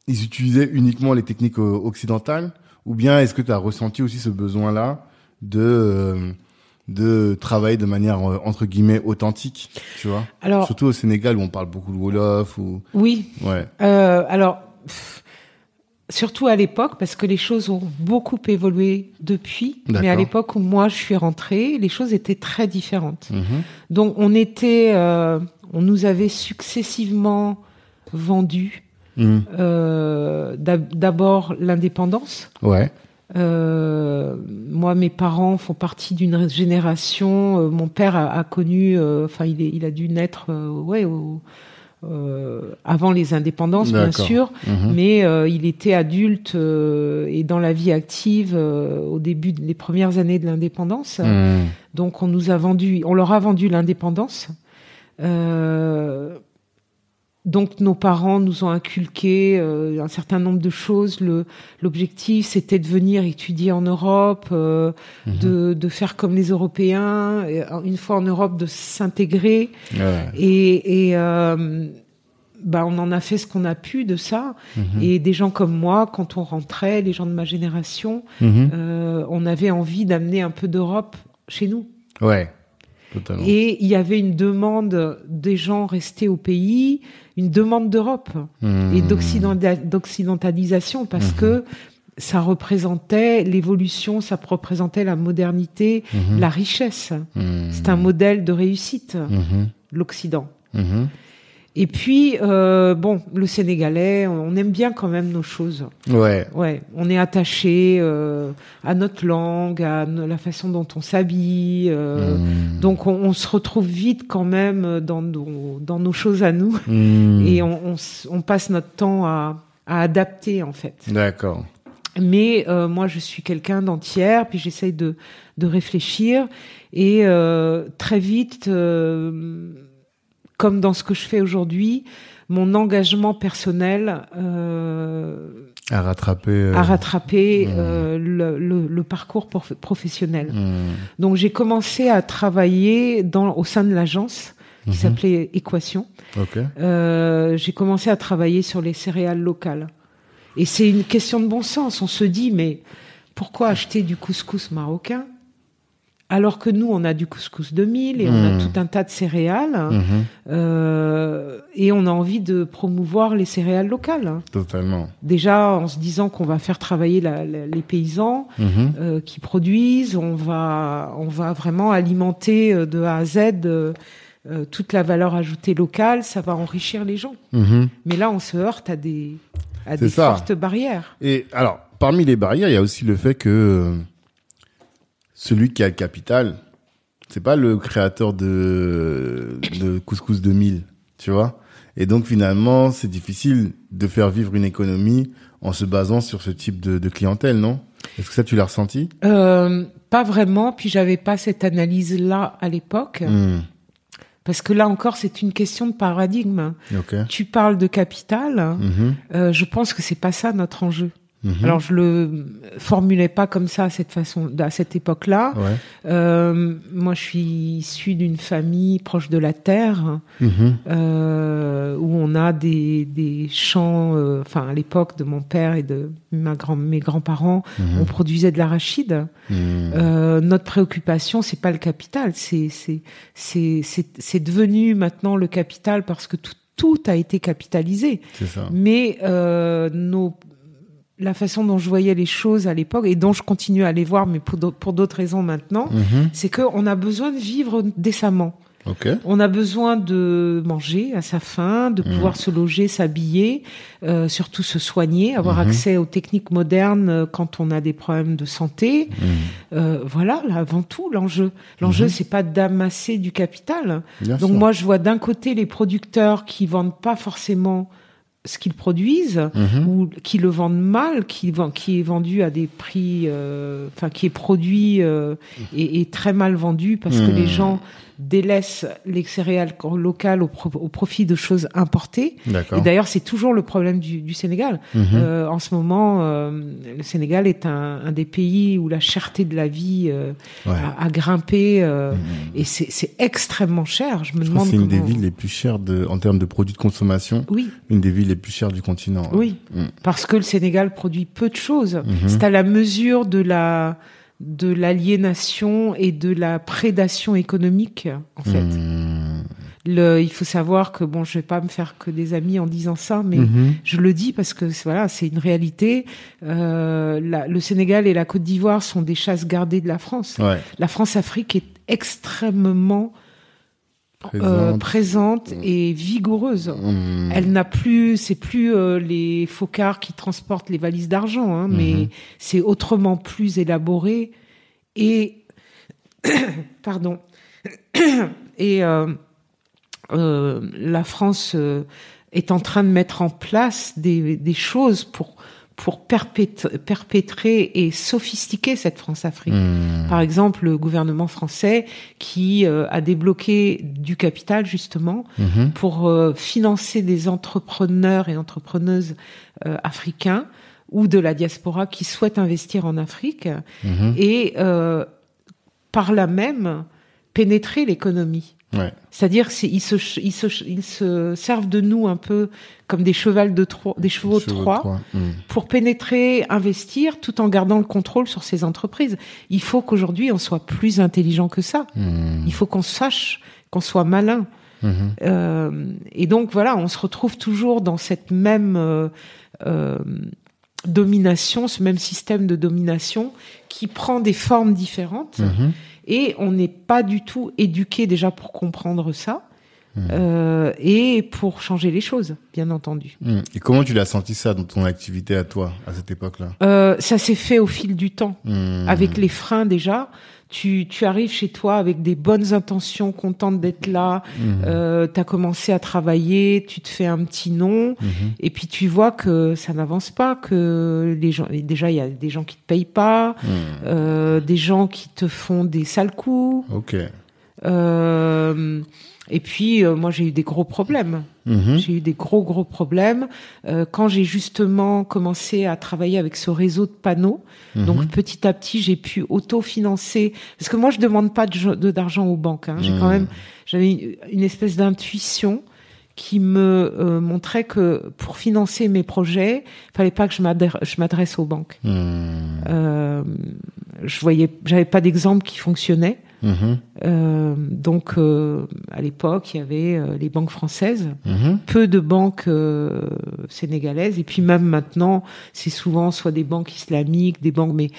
ils utilisaient uniquement les techniques euh, occidentales? Ou bien est-ce que tu as ressenti aussi ce besoin-là de euh, de travailler de manière euh, entre guillemets authentique, tu vois? Alors Surtout au Sénégal où on parle beaucoup de wolof ou oui, ouais. euh, alors pff, surtout à l'époque parce que les choses ont beaucoup évolué depuis. Mais à l'époque où moi je suis rentrée, les choses étaient très différentes. Mhm. Donc on était, euh, on nous avait successivement vendu Mhm. euh, d'ab- d'abord l'indépendance. Ouais. Euh, moi, mes parents font partie d'une génération. mon père a, a connu, enfin, il, est- il a dû naître, ouais, au- euh, avant les indépendances, bien sûr, Mhm. mais euh, il était adulte euh, et dans la vie active au début des premières années de l'indépendance. Mhm. Donc, on nous a vendu, on leur a vendu l'indépendance. Euh, donc nos parents nous ont inculqué euh, un certain nombre de choses. L'objectif c'était de venir étudier en Europe, euh, Mhm. de, de faire comme les Européens, euh, une fois en Europe de s'intégrer Ouais. et, et euh, bah on en a fait ce qu'on a pu de ça. Mhm. Et des gens comme moi, quand on rentrait, les gens de ma génération, Mhm. on avait envie d'amener un peu d'Europe chez nous. Ouais. Totalement. Et il y avait une demande des gens restés au pays, une demande d'Europe et d'occidenta- d'occidentalisation parce que ça représentait l'évolution, ça représentait la modernité, Mhm. la richesse. C'est un modèle de réussite, l'Occident. Et puis, euh, bon, le Sénégalais, on aime bien quand même nos choses. Ouais. Ouais, on est attaché euh, à notre langue, à la façon dont on s'habille. euh, Mhm. Donc, on, on se retrouve vite quand même dans nos, dans nos choses à nous Mhm. et on, on passe notre temps à, à adapter en fait. D'accord. Mais euh, moi, je suis quelqu'un d'entière, puis j'essaye de, de réfléchir et euh, très vite, euh, comme dans ce que je fais aujourd'hui, mon engagement personnel euh, À rattraper. euh, a rattrapé mmh. euh, le, le- le parcours prof- professionnel. mhm. Donc j'ai commencé à travailler dans, au sein de l'agence qui Mhm. s'appelait Équation. Ok. Euh, j'ai commencé à travailler sur les céréales locales. Et c'est une question de bon sens. On se dit, mais pourquoi acheter du couscous marocain? Alors que nous, on a du couscous 2000 et on a Mhm. tout un tas de céréales. Mhm. euh, et on a envie de promouvoir les céréales locales. hein. Totalement. Déjà en se disant qu'on va faire travailler la- la- les paysans Mhm. euh, qui produisent, on va, on va vraiment alimenter euh, de A à Z euh, euh, toute la valeur ajoutée locale, ça va enrichir les gens. Mhm. Mais là, on se heurte à des, à des fortes barrières. Et alors, parmi les barrières, il y a aussi le fait que celui qui a le capital, c'est pas le créateur de, de Couscous 2000, tu vois. Et donc finalement, c'est difficile de faire vivre une économie en se basant sur ce type de, de clientèle, non? Est-ce que ça, tu l'as ressenti? Euh, pas vraiment, puis j'avais pas cette analyse-là à l'époque, Hmm, parce que là encore, c'est une question de paradigme. Tu parles de capital, Mhm, euh, je pense que c'est pas ça notre enjeu. Mhm. Alors je le formulais pas comme ça à cette façon, à cette époque-là. ouais. Euh, moi, je suis issue d'une famille proche de la terre, Mhm, euh, où on a des, des champs. euh, Enfin, à l'époque de mon père et de ma grand, mes grands-parents, mhm, on produisait de l'arachide. Euh, notre préoccupation, c'est pas le capital, c'est c'est c'est c'est c'est devenu maintenant le capital parce que tout tout a été capitalisé. C'est ça. Mais euh, nos la façon dont je voyais les choses à l'époque et dont je continue à les voir, mais pour d'autres- raisons maintenant, Mhm, c'est qu'on a besoin de vivre décemment. Ok. On a besoin de manger à sa faim, de pouvoir se loger, s'habiller, euh, surtout se soigner, avoir Mhm. accès aux techniques modernes euh, quand on a des problèmes de santé. Mhm. Euh, voilà, là, avant tout, l'enjeu. L'enjeu, Mhm. c'est pas d'amasser du capital. Bien Donc sûr. moi, je vois d'un côté les producteurs qui vendent pas forcément ce qu'ils produisent Mhm, ou qui le vendent mal, qui, est vendu à des prix, euh, enfin qui est produit euh, et, et très mal vendu parce que Mhm. les gens délaissent les céréales locales au, pro- au profit de choses importées. D'accord. Et d'ailleurs, c'est toujours le problème du, du Sénégal. Mhm. Euh, en ce moment, euh, le Sénégal est un, un des pays où la cherté de la vie euh, Ouais. a, a grimpé Mhm. et c'est extrêmement cher. Je me Je demande c'est une des villes les plus chères de, en termes de produits de consommation, Oui, une des villes les plus chères du continent. oui. Mm. parce que le Sénégal produit peu de choses. Mhm. C'est à la mesure de la de l'aliénation et de la prédation économique en fait. Mm. Le, il faut savoir que bon, je vais pas me faire que des amis en disant ça, mais Mhm. je le dis parce que c'est- voilà, c'est une réalité. Euh, la- le Sénégal et la Côte d'Ivoire sont des chasses gardées de la France. Ouais. La France-Afrique est extrêmement euh, Présente. présente et vigoureuse. Mm. Elle n'a plus, c'est plus euh, les focards qui transportent les valises d'argent, hein, mais Mhm. c'est autrement plus élaboré et pardon et euh, euh, la France euh, est en train de mettre en place des, des choses pour pour perpét- perpétrer et sophistiquer cette France-Afrique. Mm. Par exemple, le gouvernement français qui euh, a débloqué du capital justement Mhm. pour euh, financer des entrepreneurs et entrepreneuses euh, africains ou de la diaspora qui souhaitent investir en Afrique Mhm. et euh, par là même pénétrer l'économie. Ouais. C'est-à-dire qu'ils se, ils se, ils se servent de nous un peu comme des chevals de des chevaux de Chevaux de Troie Troie. Mm. pour pénétrer, investir, tout en gardant le contrôle sur ces entreprises. Il faut qu'aujourd'hui on soit plus intelligent que ça. Mm. Il faut qu'on sache, qu'on soit malin. Mhm. Euh, et donc voilà, on se retrouve toujours dans cette même euh, euh, domination, ce même système de domination qui prend des formes différentes. Et on n'est pas du tout éduqué déjà pour comprendre ça Euh, et pour changer les choses, bien entendu. Mm. Et comment tu l'as senti ça dans ton activité à toi, à cette époque-là? Euh, ça s'est fait au fil du temps. Mm. avec les freins déjà. Tu, tu arrives chez toi avec des bonnes intentions, contente d'être là. Mhm. Euh, tu as commencé à travailler, tu te fais un petit nom, et puis tu vois que ça n'avance pas, que les gens, déjà il y a des gens qui te payent pas, euh, des gens qui te font des sales coups. Ok. Euh, et puis euh, moi j'ai eu des gros problèmes. Mhm. J'ai eu des gros gros problèmes euh, quand j'ai justement commencé à travailler avec ce réseau de panneaux. Mhm. Donc petit à petit, j'ai pu autofinancer parce que moi je demande pas de- d'argent aux banques. hein. J'ai Mhm. quand même j'avais une- une espèce d'intuition qui me euh, montrait que pour financer mes projets, il fallait pas que je m'adresse aux banques. Euh, je voyais, j'avais pas d'exemple qui fonctionnait. Euh, donc, euh, à l'époque, il y avait euh, les banques françaises, mhm. peu de banques sénégalaises, et puis même maintenant, c'est souvent soit des banques islamiques, des banques, mais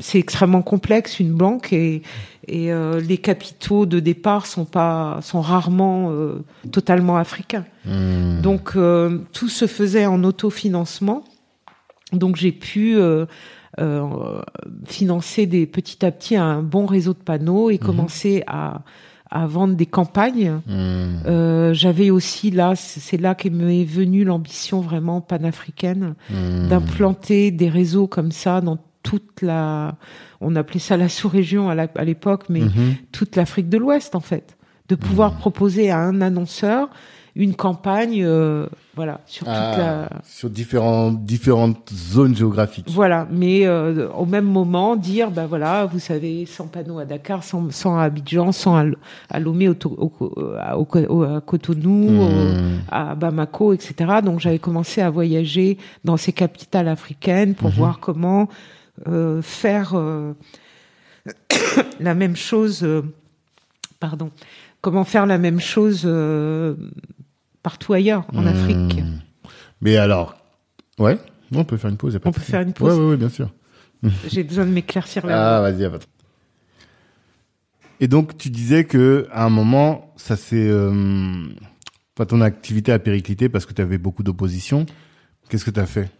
c'est extrêmement complexe une banque et, et les capitaux de départ sont pas, sont rarement totalement africains. Mhm. Donc, tout se faisait en autofinancement. Donc, j'ai pu euh, financer des petit à petit un bon réseau de panneaux et mhm. commencer à à vendre des campagnes. Mhm. Euh, J'avais aussi là, c'est là qu'est m'est venue l'ambition vraiment panafricaine mhm. d'implanter des réseaux comme ça dans toute la, on appelait ça la sous-région à l'époque, mais toute l'Afrique de l'Ouest en fait, de pouvoir proposer à un annonceur une campagne, euh, voilà, sur toute ah, la... sur différents différentes zones géographiques. Voilà, mais euh, au même moment dire, ben voilà, vous savez, 100 panneaux à Dakar, 100, à Abidjan, 100 à, à Lomé, au, au, à Cotonou, hmm. à Bamako, etc. Donc j'avais commencé à voyager dans ces capitales africaines pour mhm. voir comment euh, faire la même chose. pardon comment faire la même chose partout ailleurs, en hmm. Afrique. Mais alors, ouais, on peut faire une pause. on peut faire une pause. Oui, ouais, bien sûr. J'ai besoin de m'éclaircir là. Ah, vas-y, vas Et donc, tu disais que à un moment, ça s'est, euh, ton activité a périclité parce que tu avais beaucoup d'opposition. Qu'est-ce que tu as fait?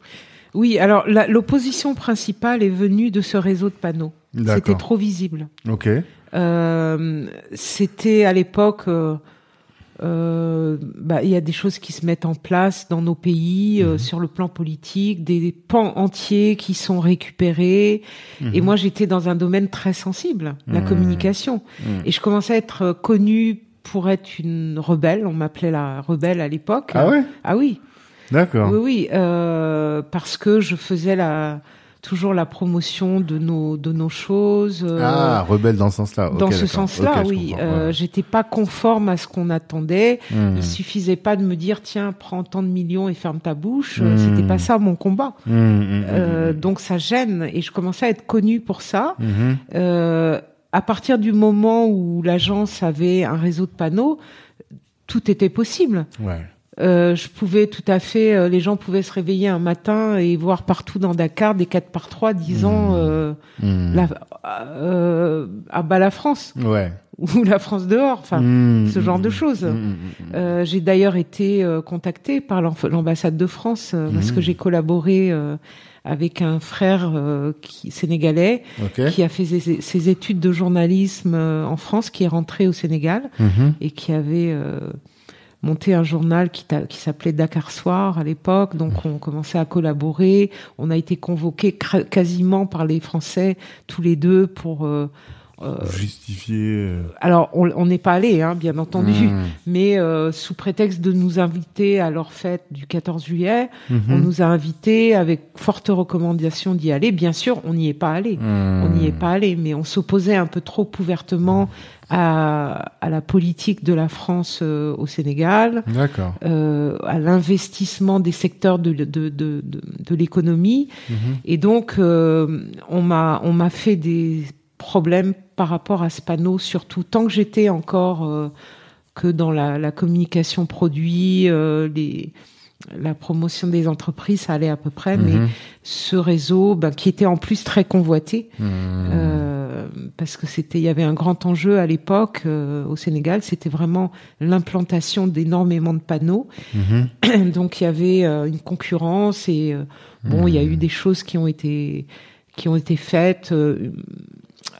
Oui, alors l'opposition principale est venue de ce réseau de panneaux. C'était trop visible. Ok. Euh, c'était à l'époque. Euh, euh, bah, il y a des choses qui se mettent en place dans nos pays euh, mhm. sur le plan politique, des pans entiers qui sont récupérés. Mhm. Et moi, j'étais dans un domaine très sensible, la communication. Et je commençais à être connue pour être une rebelle. On m'appelait la rebelle à l'époque. Ah ouais? Ah oui. D'accord. Oui, oui, euh, parce que je faisais la toujours la promotion de nos de nos choses. Euh, ah, rebelle dans ce sens-là. dans ce sens-là, oui. Euh, J'étais pas conforme à ce qu'on attendait. Hmm. Il suffisait pas de me dire tiens, prends tant de millions et ferme ta bouche. Hmm. C'était pas ça mon combat. Hmm, euh, donc ça gêne et je commençais à être connue pour ça. Euh, à partir du moment où l'agence avait un réseau de panneaux, tout était possible. Ouais. Euh, je pouvais tout à fait, euh, les gens pouvaient se réveiller un matin et voir partout dans Dakar des 4 par 3 disant mmh. euh, mmh. La, euh, à bas la France ouais. ou la France dehors, enfin mmh. ce genre de choses. j'ai d'ailleurs été contactée par l'ambassade de France parce que j'ai collaboré avec un frère qui, sénégalais qui a fait ses, ses, études de journalisme en France, qui est rentré au Sénégal et qui avait monté un journal qui, qui s'appelait Dakar Soir à l'époque. Donc on commençait à collaborer. On a été convoqués quasiment par les Français tous les deux pour euh, euh, justifier. Euh, alors, on n'est pas allé, hein, bien entendu, hmm. mais euh, sous prétexte de nous inviter à leur fête du 14 juillet, mhm. on nous a invités avec forte recommandation d'y aller. Bien sûr, on n'y est pas allé, on n'y est pas allé, mais on s'opposait un peu trop ouvertement à, à, la politique de la France au Sénégal, à l'investissement des secteurs de, de, de, de, l'économie. Mhm. Et donc, on m'a on m'a fait des problèmes par rapport à ce panneau, surtout tant que j'étais encore euh, que dans la, communication produit, euh, les, la promotion des entreprises, ça allait à peu près, mais mhm. ce réseau, ben, qui était en plus très convoité, mhm. euh, parce que c'était, il y avait un grand enjeu à l'époque au Sénégal, c'était vraiment l'implantation d'énormément de panneaux, mhm. donc il y avait une concurrence et bon, il y a eu des choses qui ont été qui ont été faites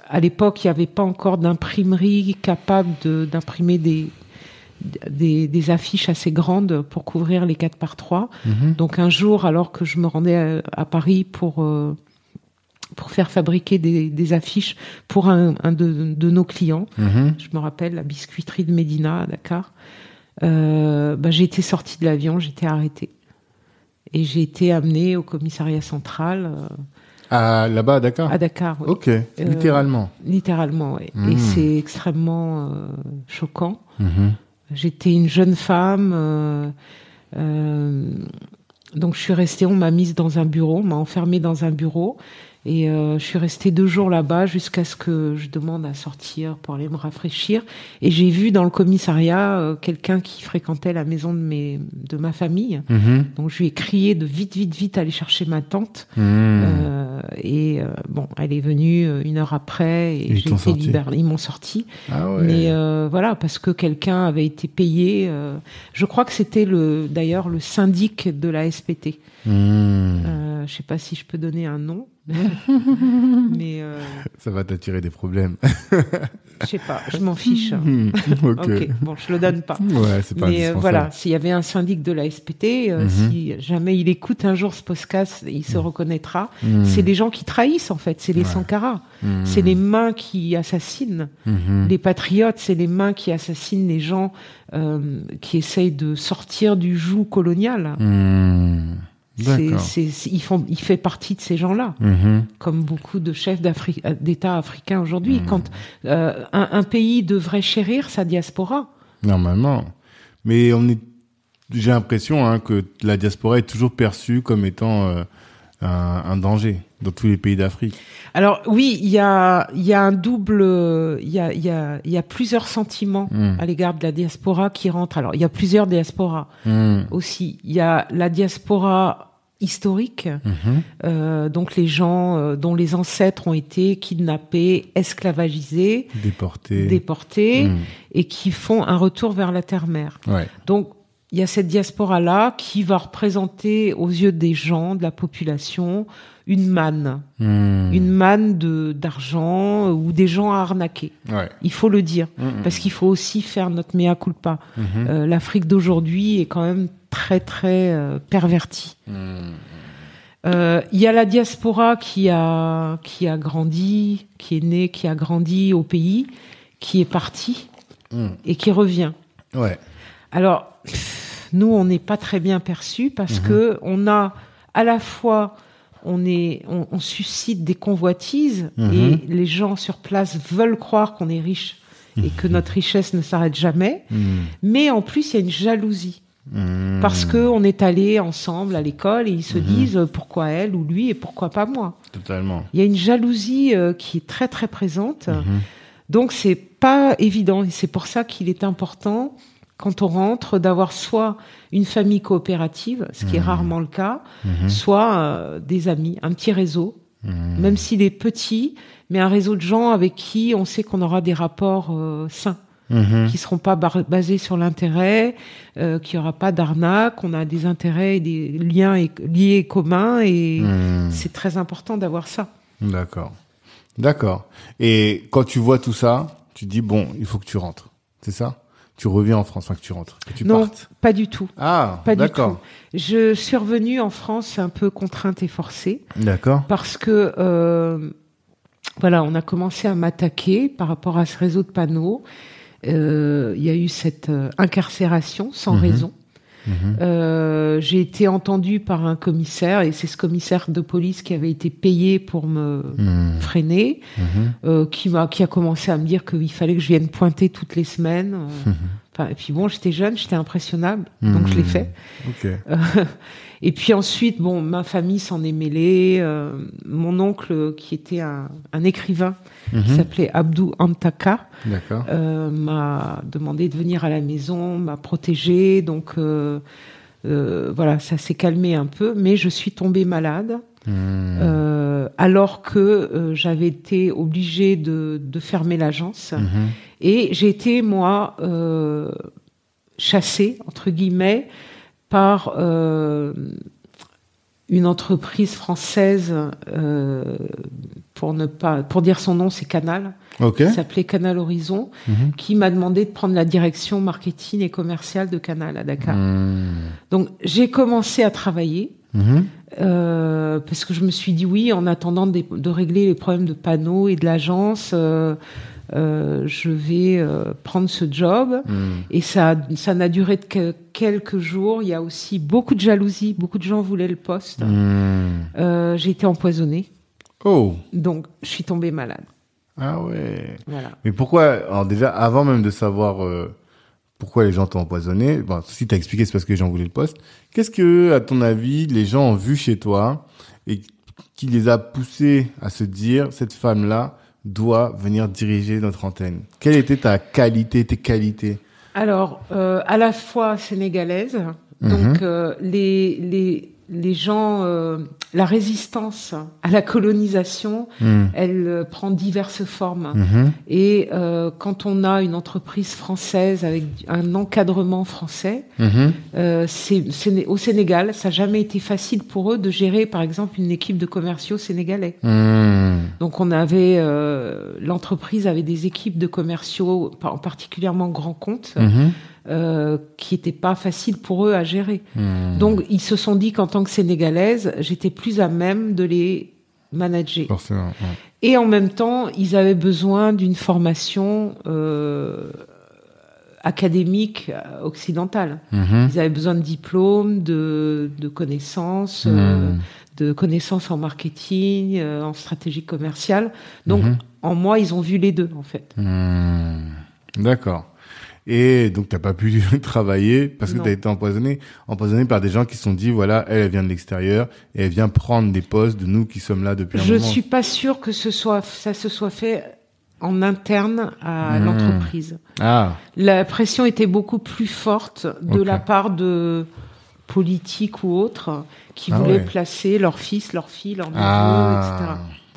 à l'époque, il n'y avait pas encore d'imprimerie capable d'imprimer des, des, affiches assez grandes pour couvrir les 4 par 3. Mhm. Donc un jour, alors que je me rendais à, Paris pour, euh, pour faire fabriquer des, affiches pour un, de, nos clients, mhm. je me rappelle la biscuiterie de Médina à Dakar, euh, bah, j'ai été sortie de l'avion, j'étais arrêtée. Et j'ai été amenée au commissariat central. Euh, ah, là-bas, à Dakar À Dakar, oui. Ok, euh, littéralement. Littéralement, oui. Et hmm. c'est extrêmement euh, choquant. Mhm. J'étais une jeune femme. euh, euh, donc je suis restée, on m'a mise dans un bureau, on m'a enfermée dans un bureau. Et euh, je suis restée deux jours là-bas jusqu'à ce que je demande à sortir pour aller me rafraîchir. Et j'ai vu dans le commissariat euh, quelqu'un qui fréquentait la maison de, mes, de ma famille. Mhm. Donc je lui ai crié de vite, vite, vite aller chercher ma tante. Mhm. Euh, et euh, bon, elle est venue euh, une heure après et Ils j'ai été sorti. libérée. Ils m'ont sorti. Ah ouais. Mais euh, voilà, parce que quelqu'un avait été payé. je crois que c'était le, d'ailleurs, le syndic de la SPT. Euh, je sais pas si je peux donner un nom, mais euh, Ça va t'attirer des problèmes. je sais pas, je m'en fiche. Mhm. ok. Ok, bon, je le donne pas. Ouais, c'est pas Mais euh, voilà, s'il y avait un syndic de la SPT, euh, Mhm. si jamais il écoute un jour ce podcast, il se reconnaîtra. Mhm. C'est les gens qui trahissent en fait, c'est les Ouais. Sankara, c'est les mains qui assassinent. Mhm. Les patriotes, c'est les mains qui assassinent les gens qui essayent de sortir du joug colonial. Mhm. C'est, D'accord. c'est, c'est- ils font, il fait partie de ces gens-là, Mhm. comme beaucoup de chefs d'Afrique, d'État africains aujourd'hui. Mhm. Quand euh, un, un pays devrait chérir sa diaspora, Normalement. Mais on est, j'ai l'impression hein, que la diaspora est toujours perçue comme étant euh, un, un danger dans tous les pays d'Afrique. Alors oui, il y a, il y a un double, il y a, il y a, il y a plusieurs sentiments Mm. à l'égard de la diaspora qui rentrent. Alors il y a plusieurs diasporas Mhm. aussi. Il y a la diaspora historique, Mhm. euh, donc les gens euh, dont les ancêtres ont été kidnappés, esclavagisés, Déporté. déportés Mhm. et qui font un retour vers la terre-mère. Ouais. Donc, il y a cette diaspora-là qui va représenter aux yeux des gens, de la population, une manne, Mhm. une manne de d'argent euh, ou des gens à arnaquer. Ouais. Il faut le dire, parce qu'il faut aussi faire notre mea culpa. Euh, L'Afrique d'aujourd'hui est quand même très très euh, pervertie. Mhm. Euh, Il y a la diaspora qui a qui a grandi, qui est née, qui a grandi au pays, qui est partie Mhm. et qui revient. Ouais. Alors, nous, on n'est pas très bien perçus parce Mhm. que on a à la fois, on est, on, on suscite des convoitises Mhm. et les gens sur place veulent croire qu'on est riche et que notre richesse ne s'arrête jamais. Mhm. Mais en plus, il y a une jalousie Mhm. parce que on est allés ensemble à l'école et ils se Mhm. disent pourquoi elle ou lui et pourquoi pas moi. Totalement. Il y a une jalousie euh, qui est très très présente. Mhm. Donc c'est pas évident et c'est pour ça qu'il est important quand on rentre d'avoir soit une famille coopérative, ce qui est rarement le cas, soit euh, des amis, un petit réseau, même s'il est petit, mais un réseau de gens avec qui on sait qu'on aura des rapports euh, sains, Mhm. qui seront pas basés sur l'intérêt, euh, qu'il y aura pas d'arnaque, on a des intérêts et des liens et- liés communs et Mhm. c'est très important d'avoir ça. D'accord. D'accord. Et quand tu vois tout ça, tu dis bon, il faut que tu rentres. C'est ça? Tu reviens en France, enfin que tu rentres, que tu non, partes. pas du tout. Ah, Pas du d'accord. tout. Je suis revenue en France un peu contrainte et forcée D'accord. parce que euh, voilà, on a commencé à m'attaquer par rapport à ce réseau de panneaux. Euh, Il y a eu cette euh, incarcération sans Mhm. raison. Mhm. Euh, J'ai été entendue par un commissaire et c'est ce commissaire de police qui avait été payé pour me Mhm. freiner, euh, qui m'a qui a commencé à me dire qu'il fallait que je vienne pointer toutes les semaines. Euh. Enfin, et puis bon, j'étais jeune, j'étais impressionnable, donc je l'ai fait. Ok. Et puis ensuite, bon, ma famille s'en est mêlée. euh, mon oncle, qui était un, un écrivain, qui Mhm. s'appelait Abdou Antaka, euh, m'a demandé de venir à la maison, m'a protégé. Donc euh, euh, voilà, ça s'est calmé un peu. Mais je suis tombée malade. Mhm. euh, alors que euh, j'avais été obligée de, de fermer l'agence. Mhm. Et j'ai été, moi, euh, chassée, entre guillemets, par euh, une entreprise française, pour ne pas, pour dire son nom, c'est Canal, Ok. qui s'appelait Canal Horizon, Mhm. qui m'a demandé de prendre la direction marketing et commerciale de Canal à Dakar. Donc j'ai commencé à travailler. Mhm. Euh, parce que je me suis dit oui, en attendant de, de régler les problèmes de panneaux et de l'agence, euh, euh, je vais prendre ce job. Mhm. Et ça, ça n'a duré que quelques jours. Il y a aussi beaucoup de jalousie. Beaucoup de gens voulaient le poste. Mhm. J'ai été empoisonnée, Oh. donc je suis tombée malade. Ah ouais. Voilà. Mais pourquoi Alors déjà, avant même de savoir pourquoi les gens t'ont empoisonné. Bon, si t'as expliqué, c'est parce que les gens voulaient le poste. Qu'est-ce que, à ton avis, les gens ont vu chez toi et qui les a poussés à se dire, cette femme-là doit venir diriger notre antenne? Quelle était ta qualité, tes qualités? Alors, euh, à la fois sénégalaise, Mhm. donc euh, les, les, les gens, euh, la résistance à la colonisation, Mhm. elle euh, prend diverses formes. Mhm. Et euh, quand on a une entreprise française avec un encadrement français, Mhm. euh, c'est, c'est- au Sénégal, ça n'a jamais été facile pour eux de gérer, par exemple, une équipe de commerciaux sénégalais. Donc on avait, euh, l'entreprise avait des équipes de commerciaux, par- particulièrement grands comptes. Euh, qui n'étaient pas faciles pour eux à gérer. Mhm. Donc ils se sont dit qu'en tant que sénégalaise, j'étais plus à même de les manager. Forcément. ouais. Et en même temps, ils avaient besoin d'une formation euh, académique euh, occidentale. Mhm. Ils avaient besoin de diplômes, de, de connaissances, euh, Mhm. de connaissances en marketing, euh, en stratégie commerciale. Donc, Mhm. en moi, ils ont vu les deux, en fait. Hmm, D'accord. Et donc t'as pas pu travailler parce que t'as été empoisonné, empoisonné par des gens qui se sont dit voilà elle, elle vient de l'extérieur et elle vient prendre des postes de nous qui sommes là depuis un Je moment. suis pas sûre que ce soit, ça se soit fait en interne à Mhm. l'entreprise. Ah La pression était beaucoup plus forte de la part de politiques ou autres qui Ah voulaient ouais. placer leurs fils, leurs filles, leurs neveux, etc.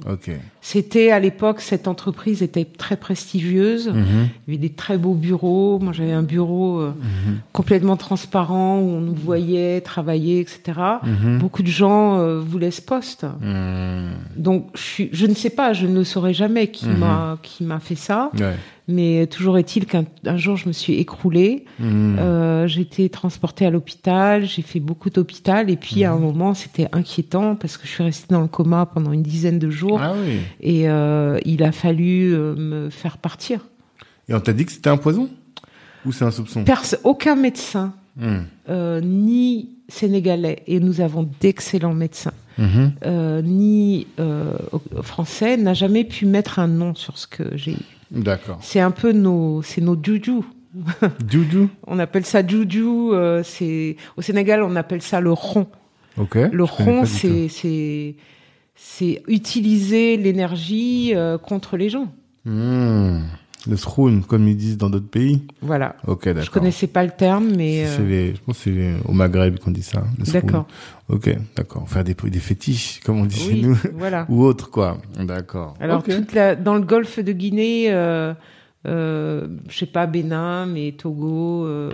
ah ok. C'était à l'époque, cette entreprise était très prestigieuse. Mhm. Il y avait des très beaux bureaux. Moi, j'avais un bureau euh, Mhm. complètement transparent où on nous voyait travailler, etc. Mhm. Beaucoup de gens euh, voulaient ce poste. Hmm, Donc, je, suis, je ne sais pas, je ne le saurais jamais qui m'a qui m'a fait ça. Ouais. Mais toujours est-il qu'un un jour, je me suis écroulée. Hmm. Euh, j'ai été transportée à l'hôpital, j'ai fait beaucoup d'hôpital et puis à un moment c'était inquiétant parce que je suis restée dans le coma pendant une dizaine de jours Ah oui. Et euh, il a fallu euh, me faire partir. Et on t'a dit que c'était un poison? Ou c'est un soupçon? Aucun médecin, Hmm. euh, ni sénégalais, et nous avons d'excellents médecins, Mhm. euh, ni euh, français, n'a jamais pu mettre un nom sur ce que j'ai eu. D'accord. C'est un peu nos, c'est nos juju. Doudou? On appelle ça juju. euh, c'est au Sénégal, on appelle ça le rond. Ok. Le je rond, c'est c'est utiliser l'énergie euh, contre les gens. Hmm. Le sroun, comme ils disent dans d'autres pays. Voilà. Ok, d'accord. Je connaissais pas le terme, mais euh, les, je pense que c'est les- au Maghreb qu'on dit ça. d'accord. Ok, d'accord. Faire des, des fétiches, comme on dit chez nous. voilà. Ou autre, quoi. D'accord. Alors Ok. toute la, dans le golfe de Guinée, euh, euh, je sais pas Bénin, mais Togo, euh,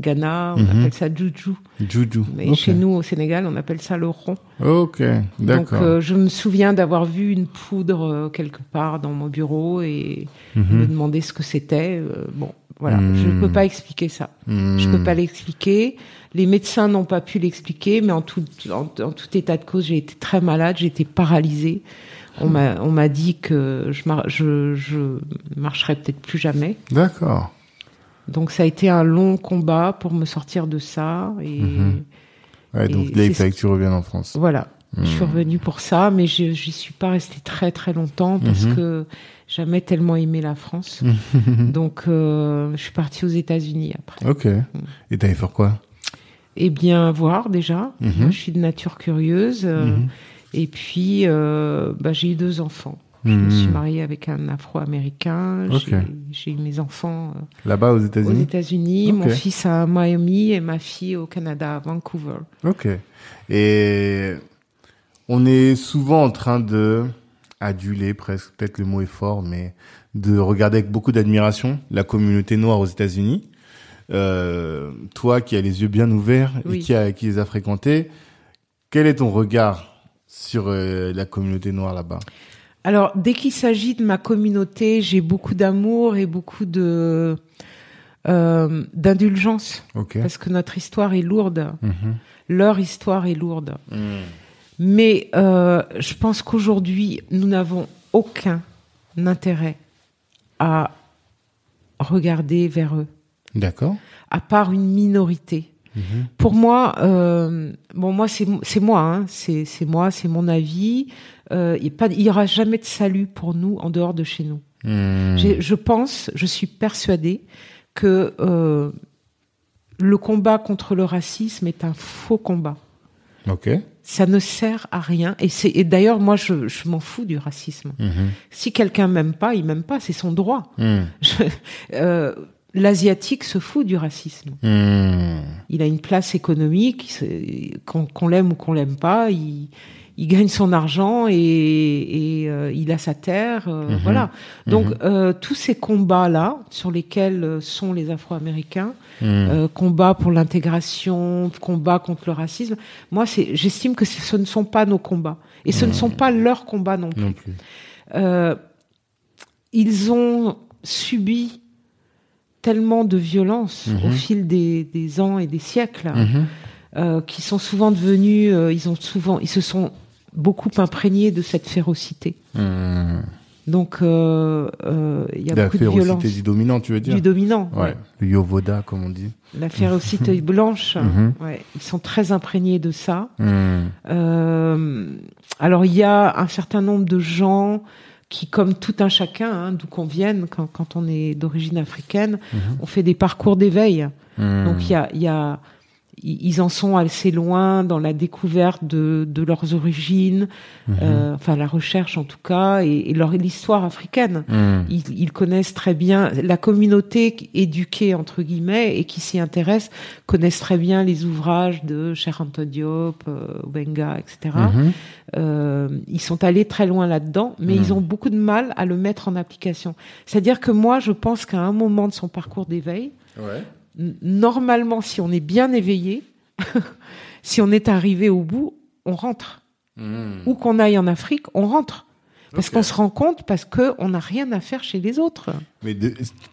Ghana, on Mhm. appelle ça juju. Juju. Mais chez nous au Sénégal, on appelle ça le rond. Ok, Donc d'accord. euh, je me souviens d'avoir vu une poudre euh, quelque part dans mon bureau et Mhm. me demander ce que c'était. Euh, bon, voilà, Mhm. je ne peux pas expliquer ça. Je peux pas l'expliquer. Les médecins n'ont pas pu l'expliquer, mais en tout, en, en tout état de cause, j'ai été très malade, j'ai été paralysée. On m'a, on m'a dit que je, mar- je, je marcherais peut-être plus jamais. D'accord. Donc ça a été un long combat pour me sortir de ça. Et Mhm. Ouais, donc Et là, il fallait que tu reviennes en France. voilà, je suis Mhm. revenue pour ça, mais je j'y suis pas restée très très longtemps parce Mhm. que jamais tellement aimé la France. Donc euh, je suis partie aux États-Unis après. Ok. Et t'allais faire quoi? Eh bien, voir déjà. Moi, je suis de nature curieuse. euh. Et puis, euh, bah, j'ai eu deux enfants. Je me suis mariée avec un Afro-américain. J'ai- eu mes enfants euh, Là-bas aux aux États-Unis États-Unis, Ok. mon fils à Miami et ma fille au Canada, à Vancouver. Ok. Et on est souvent en train de aduler, presque, peut-être le mot est fort, mais de regarder avec beaucoup d'admiration la communauté noire aux États-Unis. Euh, toi qui as les yeux bien ouverts et qui, a, qui les a fréquentés, quel est ton regard sur euh, la communauté noire là-bas? Alors, dès qu'il s'agit de ma communauté, j'ai beaucoup d'amour et beaucoup de euh, d'indulgence parce que notre histoire est lourde. Mhm. Leur histoire est lourde. Mais euh, je pense qu'aujourd'hui, nous n'avons aucun intérêt à regarder vers eux, D'accord. à part une minorité. Mhm. Pour moi, euh, bon, moi c'est c'est moi, hein, c'est c'est moi, c'est mon avis. Euh, Il n'y aura jamais de salut pour nous en dehors de chez nous. J'ai- Je pense, je suis persuadée que euh, le combat contre le racisme est un faux combat. Ok. Ça ne sert à rien. Et c'est et d'ailleurs moi je, je m'en fous du racisme. Mhm. Si quelqu'un m'aime pas, il m'aime pas, c'est son droit. Je- euh, L'asiatique se fout du racisme. Mhm. Il a une place économique, qu'on l'aime ou qu'on l'aime pas, il, il gagne son argent et, et, euh, il a sa terre, euh, Mhm. voilà. Donc Mhm. euh, tous ces combats là sur lesquels sont les Afro-Américains, Mhm. euh, combat pour l'intégration, combat contre le racisme, moi j'estime que ce ne sont pas nos combats et ce ne sont pas leurs combats non plus. Non plus. Ils ont subi tellement de violences Mhm. au fil des, des ans et des siècles Mhm. euh, qui sont souvent devenus, euh, ils ont souvent, ils se sont beaucoup imprégnés de cette férocité. Mhm. Donc euh, euh, il y a La beaucoup de violence férocité du dominant, tu veux dire du dominant. Ouais. ouais. Le yovoda, comme on dit. La férocité blanche. Mhm. Ouais, ils sont très imprégnés de ça. Mhm. Alors il y a un certain nombre de gens qui, comme tout un chacun, hein, d'où qu'on vienne, quand, quand on est d'origine africaine, Mhm. on fait des parcours d'éveil. Mhm. Donc il y a, y ils en sont assez loin dans la découverte de, de leurs origines, Mhm. euh, enfin la recherche en tout cas, et, et leur l'histoire africaine. Mhm. Ils, ils connaissent très bien la communauté éduquée entre guillemets et qui s'y intéresse connaissent très bien les ouvrages de Anta Diop, euh, Obenga, etc. Mhm. Euh, ils sont allés très loin là-dedans, mais ils ont beaucoup de mal à le mettre en application. C'est-à-dire que moi, je pense qu'à un moment de son parcours d'éveil, Ouais. Normalement, si on est bien éveillé, si on est arrivé au bout, on rentre. Mhm. Où qu'on aille en Afrique, on rentre. Parce qu'on se rend compte parce que on n'a rien à faire chez les autres. Mais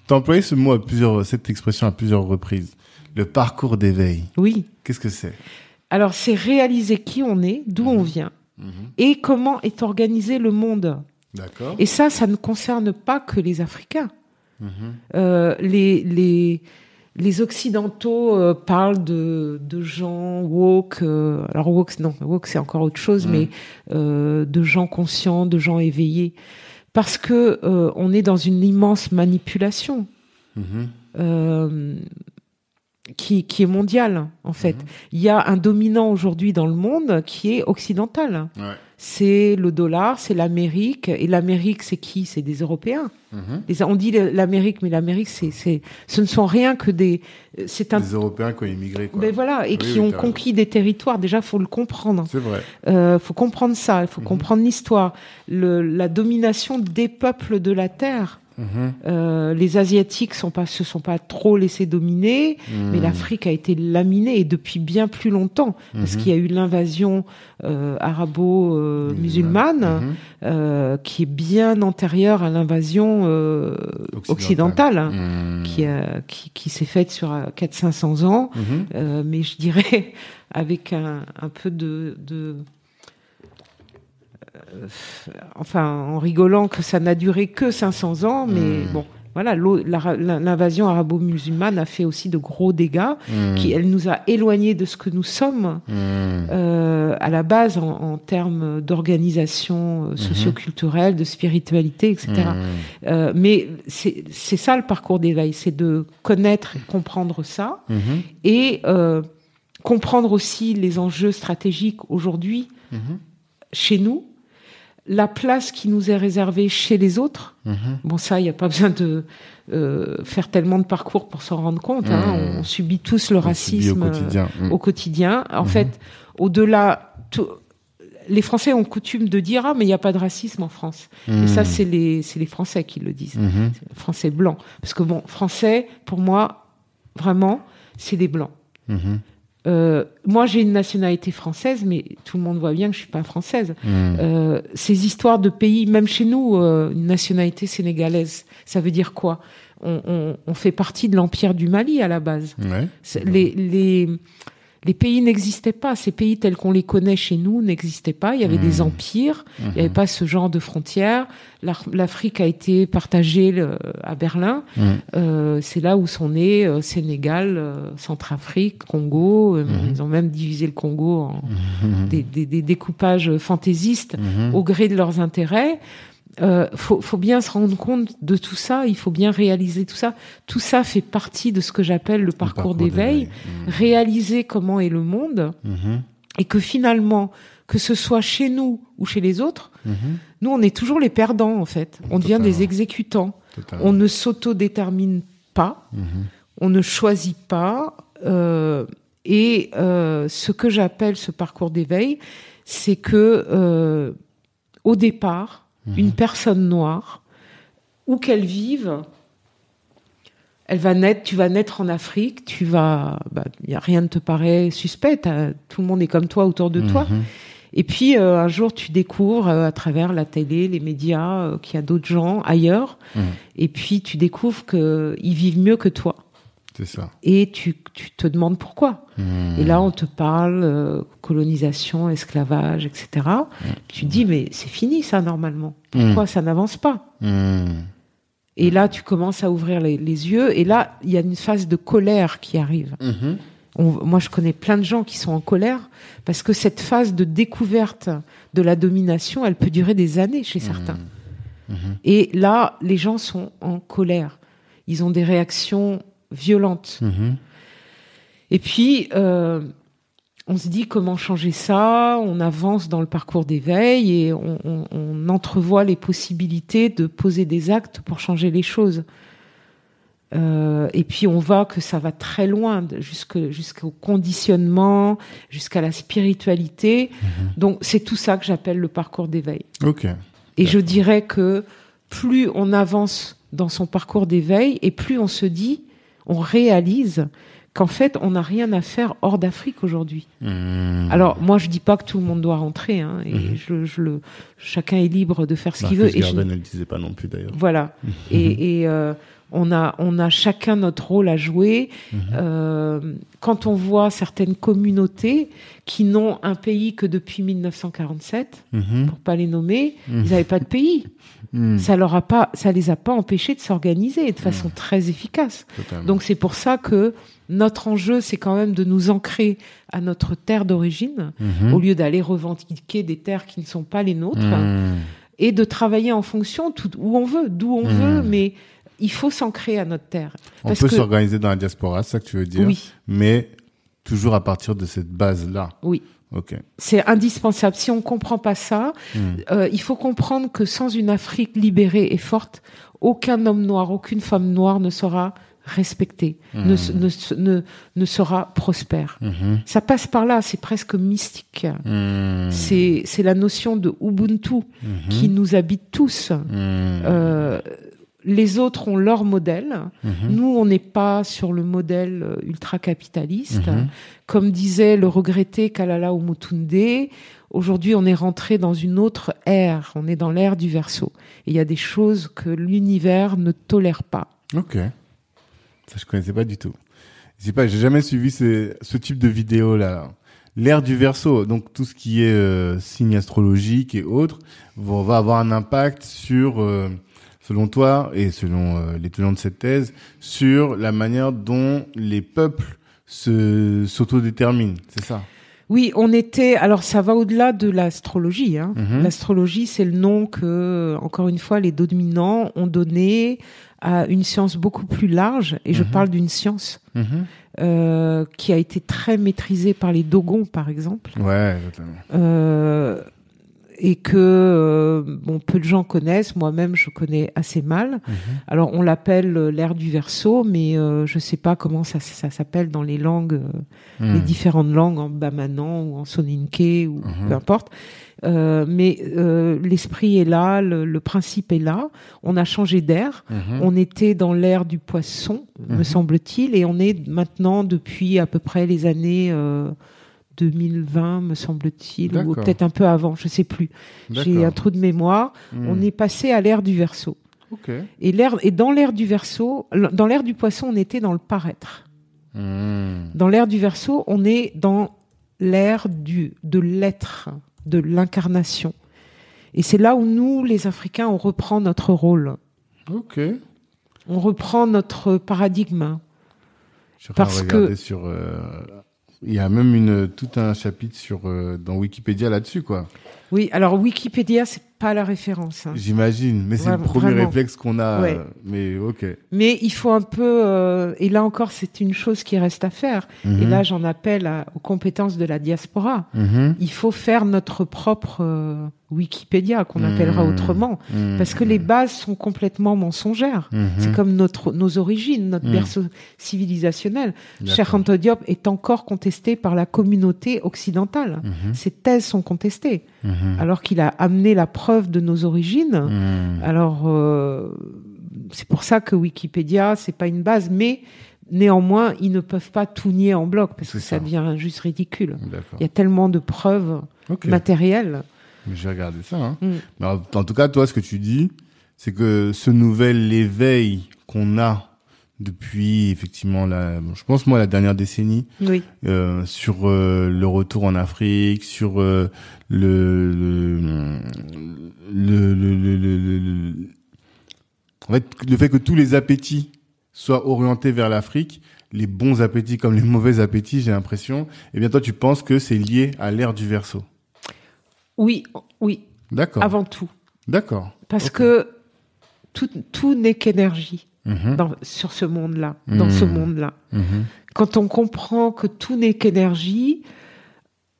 t'as employé ce mot à plusieurs, cette expression à plusieurs reprises. Le parcours d'éveil. Oui. Qu'est-ce que c'est? Alors, c'est réaliser qui on est, d'où on vient, Mhm. et comment est organisé le monde. D'accord. Et ça, ça ne concerne pas que les Africains. Mhm. Euh, les, les, les Occidentaux euh, parlent de, de gens woke. euh, alors woke, non, woke c'est encore autre chose, Mm. mais euh, de gens conscients, de gens éveillés, parce que euh, on est dans une immense manipulation Mhm. euh, qui, qui est mondiale en fait. Il y a un dominant aujourd'hui dans le monde qui est occidental. Ouais. C'est le dollar, c'est l'Amérique. Et l'Amérique, c'est qui? C'est des Européens. Mhm. Les- on dit l'Amérique, mais l'Amérique, c'est, c'est, ce ne sont rien que des. C'est un. Les Européens qui ont immigré, quoi. Ben voilà, et Oui, qui oui, ont conquis des territoires. Déjà, faut le comprendre. C'est vrai. Euh, faut comprendre ça. Il faut Mhm. comprendre l'histoire. Le, la domination des peuples de la terre. Mhm. Euh, les Asiatiques sont pas, se sont pas trop laissés dominer, mais Mhm. l'Afrique a été laminée et depuis bien plus longtemps, parce Mhm. qu'il y a eu l'invasion euh, arabo-musulmane, Mhm. euh, qui est bien antérieure à l'invasion euh, Occidentale. occidentale, Mhm. qui, a- qui, qui s'est faite sur 400-500 ans, Mhm. euh, mais je dirais avec un, un peu de... de euh, enfin, en rigolant que ça n'a duré que 500 ans, mais Mhm. bon, voilà, l'invasion arabo-musulmane a fait aussi de gros dégâts, Mhm. qui elle nous a éloignés de ce que nous sommes Mhm. euh, à la base en, en termes d'organisation euh, socioculturelle, de spiritualité, etc. Euh, mais c'est ça le parcours d'éveil, c'est de connaître et comprendre ça et euh, comprendre aussi les enjeux stratégiques aujourd'hui chez nous, la place qui nous est réservée chez les autres. Mhm. Bon, ça, il n'y a pas besoin de euh, faire tellement de parcours pour s'en rendre compte. hein. Mhm. On, on subit tous le On racisme au quotidien. euh, Mhm. au quotidien. En fait, au-delà, les Français ont coutume de dire ah mais il n'y a pas de racisme en France. Et ça, c'est les c'est les Français qui le disent. Français blancs. Parce que bon, Français, pour moi, vraiment, c'est des blancs. Euh, moi, j'ai une nationalité française, mais tout le monde voit bien que je suis pas française. Mhm. Euh, ces histoires de pays, même chez nous, euh, une nationalité sénégalaise, ça veut dire quoi? On, on- on fait partie de l'empire du Mali à la base. Ouais. Les, les, les pays n'existaient pas. Ces pays tels qu'on les connaît chez nous n'existaient pas. Il y avait Mhm. des empires. Il n'y avait Mhm. pas ce genre de frontières. L'Afrique a été partagée le- à Berlin. Mhm. Euh, c'est là où sont nés euh, Sénégal, euh, Centrafrique, Congo. Euh. Ils ont même divisé le Congo en des, des- des découpages fantaisistes au gré de leurs intérêts. Euh, faut, faut bien se rendre compte de tout ça, il faut bien réaliser tout ça. Tout ça fait partie de ce que j'appelle le parcours, parcours d'éveil. Mmh. réaliser comment est le monde, Mhm. et que finalement, que ce soit chez nous ou chez les autres, Mhm. nous on est toujours les perdants en fait. On devient des exécutants. Totalement. On ne s'auto-détermine pas, on ne choisit pas. euh, et euh, ce que j'appelle ce parcours d'éveil, c'est que euh, au départ, Mhm. une personne noire, où qu'elle vive, elle va naître, tu vas naître en Afrique, tu vas, bah, y a rien ne te paraît suspect, tout le monde est comme toi autour de toi. Mhm. Et puis euh, un jour, tu découvres euh, à travers la télé, les médias, euh, qu'il y a d'autres gens ailleurs. Mhm. Et puis tu découvres qu'ils vivent mieux que toi. C'est ça. Et tu, tu te demandes pourquoi. Mhm. Et là, on te parle euh, colonisation, esclavage, etc. Tu te dis, mais c'est fini ça normalement. Pourquoi ça n'avance pas? Et là, tu commences à ouvrir les, les yeux. Et là, il y a une phase de colère qui arrive. Mhm. On- moi, je connais plein de gens qui sont en colère parce que cette phase de découverte de la domination, elle peut durer des années chez certains. Et là, les gens sont en colère. Ils ont des réactions violentes. Mhm. Et puis, euh, on se dit comment changer ça. On avance dans le parcours d'éveil et on, on- on entrevoit les possibilités de poser des actes pour changer les choses. Euh, et puis on voit que ça va très loin, jusqu'au conditionnement, jusqu'à la spiritualité. Donc c'est tout ça que j'appelle le parcours d'éveil. Ok. Et je dirais que plus on avance dans son parcours d'éveil et plus on se dit, on réalise qu'en fait on n'a rien à faire hors d'Afrique aujourd'hui. Mhm. Alors moi je dis pas que tout le monde doit rentrer, hein, et je, je le, chacun est libre de faire ce qu'il veut. Et je- Garden, elle disait pas non plus d'ailleurs. voilà. Et, et, euh, on a on a chacun notre rôle à jouer. Euh, quand on voit certaines communautés qui n'ont un pays que depuis 1947, Mhm. pour pas les nommer, ils n'avaient pas de pays. Mhm. Ça leur a pas, ça les a pas empêchés de s'organiser de façon très efficace. Totalement. Donc c'est pour ça que notre enjeu, c'est quand même de nous ancrer à notre terre d'origine, Mhm. au lieu d'aller revendiquer des terres qui ne sont pas les nôtres, Mhm. et de travailler en fonction tout, où on veut, d'où on veut, mais il faut s'ancrer à notre terre. On Parce peut que- s'organiser dans la diaspora, c'est ça que tu veux dire Oui, Mais toujours à partir de cette base-là. oui. C'est indispensable. Si on comprend pas ça, Mhm. euh, il faut comprendre que sans une Afrique libérée et forte, aucun homme noir, aucune femme noire ne sera respecté, ne, s- ne, ne, ne sera prospère. Mhm. Ça passe par là, c'est presque mystique. C'est c'est la notion de Ubuntu qui nous habite tous. Euh, les autres ont leur modèle. Mhm. Nous, on n'est pas sur le modèle euh, ultra-capitaliste. Mhm. Comme disait le regretté Kalala Umutunde, aujourd'hui, on est rentré dans une autre ère. On est dans l'ère du verso. Et il y a des choses que l'univers ne tolère pas. Ok. Ça, je connaissais pas du tout. Je sais pas, j'ai jamais suivi ce, ce type de vidéo là. L'ère du verso, donc tout ce qui est euh, signe astrologique et autres, va, va avoir un impact sur, euh, selon toi et selon euh, les tenants de cette thèse, sur la manière dont les peuples se s'autodéterminent. C'est ça? Oui, on était. Alors, ça va au-delà de l'astrologie. Hein. Mhm. L'astrologie, c'est le nom que, encore une fois, les dominants ont donné à une science beaucoup plus large. Et je Mhm. parle d'une science Mhm. euh, qui a été très maîtrisée par les Dogons, par exemple. Ouais, totalement. Euh, et que euh, bon peu de gens connaissent moi-même je connais assez mal Mhm. alors on l'appelle euh, l'ère du verso mais euh, je sais pas comment ça, ça s'appelle dans les langues euh, les Mhm. différentes langues en bamanan ou en soninké ou Mhm. peu importe Euh, mais euh, l'esprit est là le, le principe est là on a changé d'air Mhm. on était dans l'ère du poisson, me Mhm. semble-t-il, et on est maintenant depuis à peu près les années euh, 2020, me semble-t-il, ou peut-être un peu avant, je sais plus. J'ai un trou de mémoire. Mhm. On est passé à l'ère du verso. Ok. Et et dans l'ère du verso, dans l'ère du poisson, on était dans le paraître. Mhm. Dans l'ère du verso, on est dans l'ère du de l'être, de l'incarnation. Et c'est là où nous, les Africains, on reprend notre rôle. Ok. On reprend notre paradigme. Je suis en train de Parce que- sur. euh, Il y a même une tout un chapitre sur euh, dans Wikipédia là-dessus quoi. Oui, alors Wikipédia, c'est pas la référence. hein. J'imagine, mais c'est le premier vraiment. réflexe qu'on a. Ouais. euh, Mais ok. Mais il faut un peu, euh, et là encore, c'est une chose qui reste à faire. Et Mhm. là, j'en appelle à- aux compétences de la diaspora. Mhm. Il faut faire notre propre euh, Wikipédia, qu'on appellera Mhm. autrement, Mhm. parce que les bases sont complètement mensongères. C'est comme notre, nos origines, notre berceau civilisationnel. Cheikh Diop est encore contesté par la communauté occidentale. Ses thèses sont contestées, alors qu'il a amené la preuve de nos origines. Alors, euh, c'est pour ça que Wikipédia, c'est pas une base, mais néanmoins, ils ne peuvent pas tout nier en bloc, parce que ça ça. devient juste ridicule. Il y a tellement de preuves matérielles. Je vais regarder ça. Hein. Mm. Mais en, en tout cas, toi, ce que tu dis, c'est que ce nouvel éveil qu'on a depuis effectivement la, je pense moi la dernière décennie Oui. euh, sur euh, le retour en Afrique, sur euh, le, le, le, le, le, le- le- le- en fait le fait que tous les appétits soient orientés vers l'Afrique, les bons appétits comme les mauvais appétits, j'ai l'impression. Et bien toi, tu penses que c'est lié à l'ère du verso. Oui, oui, D'accord. avant tout. D'accord. Parce que tout, tout n'est qu'énergie Mhm. sur ce monde-là, dans ce Mhm. monde-là. Mhm. Quand on comprend que tout n'est qu'énergie,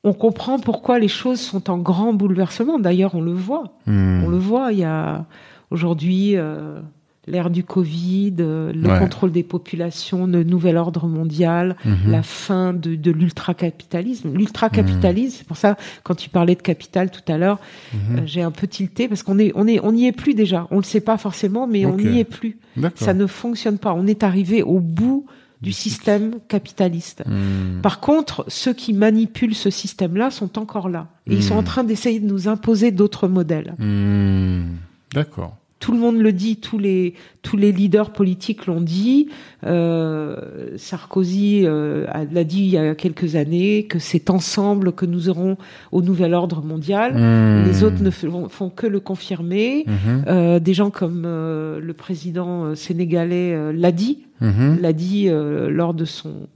on comprend pourquoi les choses sont en grand bouleversement. D'ailleurs, on le voit. Mhm. On le voit, il y a aujourd'hui euh, l'ère du Covid, euh, le Ouais. contrôle des populations, le nouvel ordre mondial, Mhm. la fin de, de l'ultracapitalisme. L'ultracapitalisme, c'est pour ça, quand tu parlais de capital tout à l'heure, Mhm. euh, j'ai un peu tilté parce qu'on est, on est, on n'y est plus déjà. On le sait pas forcément, mais on n'y est plus. Ça ne fonctionne pas. On est arrivé au bout du système capitaliste. Mhm. Par contre, ceux qui manipulent ce système-là sont encore là. Et ils sont Mhm. en train d'essayer de nous imposer d'autres modèles. Mhm. D'accord. Tout le monde le dit, tous les tous les leaders politiques l'ont dit. Euh, Sarkozy euh, l'a dit il y a quelques années que c'est ensemble que nous aurons au nouvel ordre mondial. Mhm. Les autres ne font, que le confirmer. Mhm. Euh, des gens comme euh, le président euh, sénégalais euh, l'a dit, Mhm. l'a dit lors de son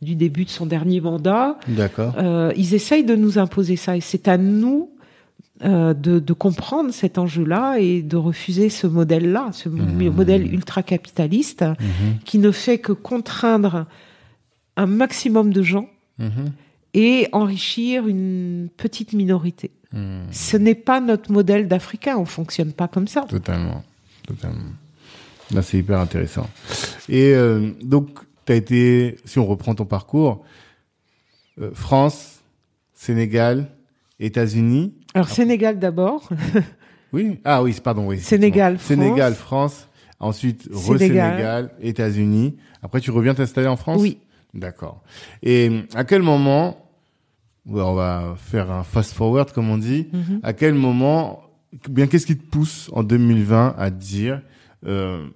du début de son dernier mandat. D'accord. Euh, ils essayent de nous imposer ça et c'est à nous euh, de, de comprendre cet enjeu-là et de refuser ce modèle-là, ce Mmh. modèle ultra-capitaliste Mhm. qui ne fait que contraindre un maximum de gens Mhm. et enrichir une petite minorité. Ce n'est pas notre modèle d'Africain, on fonctionne pas comme ça. Totalement. Totalement. Là, c'est hyper intéressant. Et euh, donc, tu as été, si on reprend ton parcours, euh, France, Sénégal, États-Unis. Alors Sénégal d'abord, Oui. Ah oui, pardon, oui. Sénégal, effectivement. Sénégal, France. Ensuite, Sénégal. re-Sénégal, États-Unis. Après, tu reviens t'installer en France? Oui. D'accord. Et à quel moment, on va faire un fast forward comme on dit, Mhm. à quel moment, bien qu'est-ce qui te pousse en 2020 à dire, euh,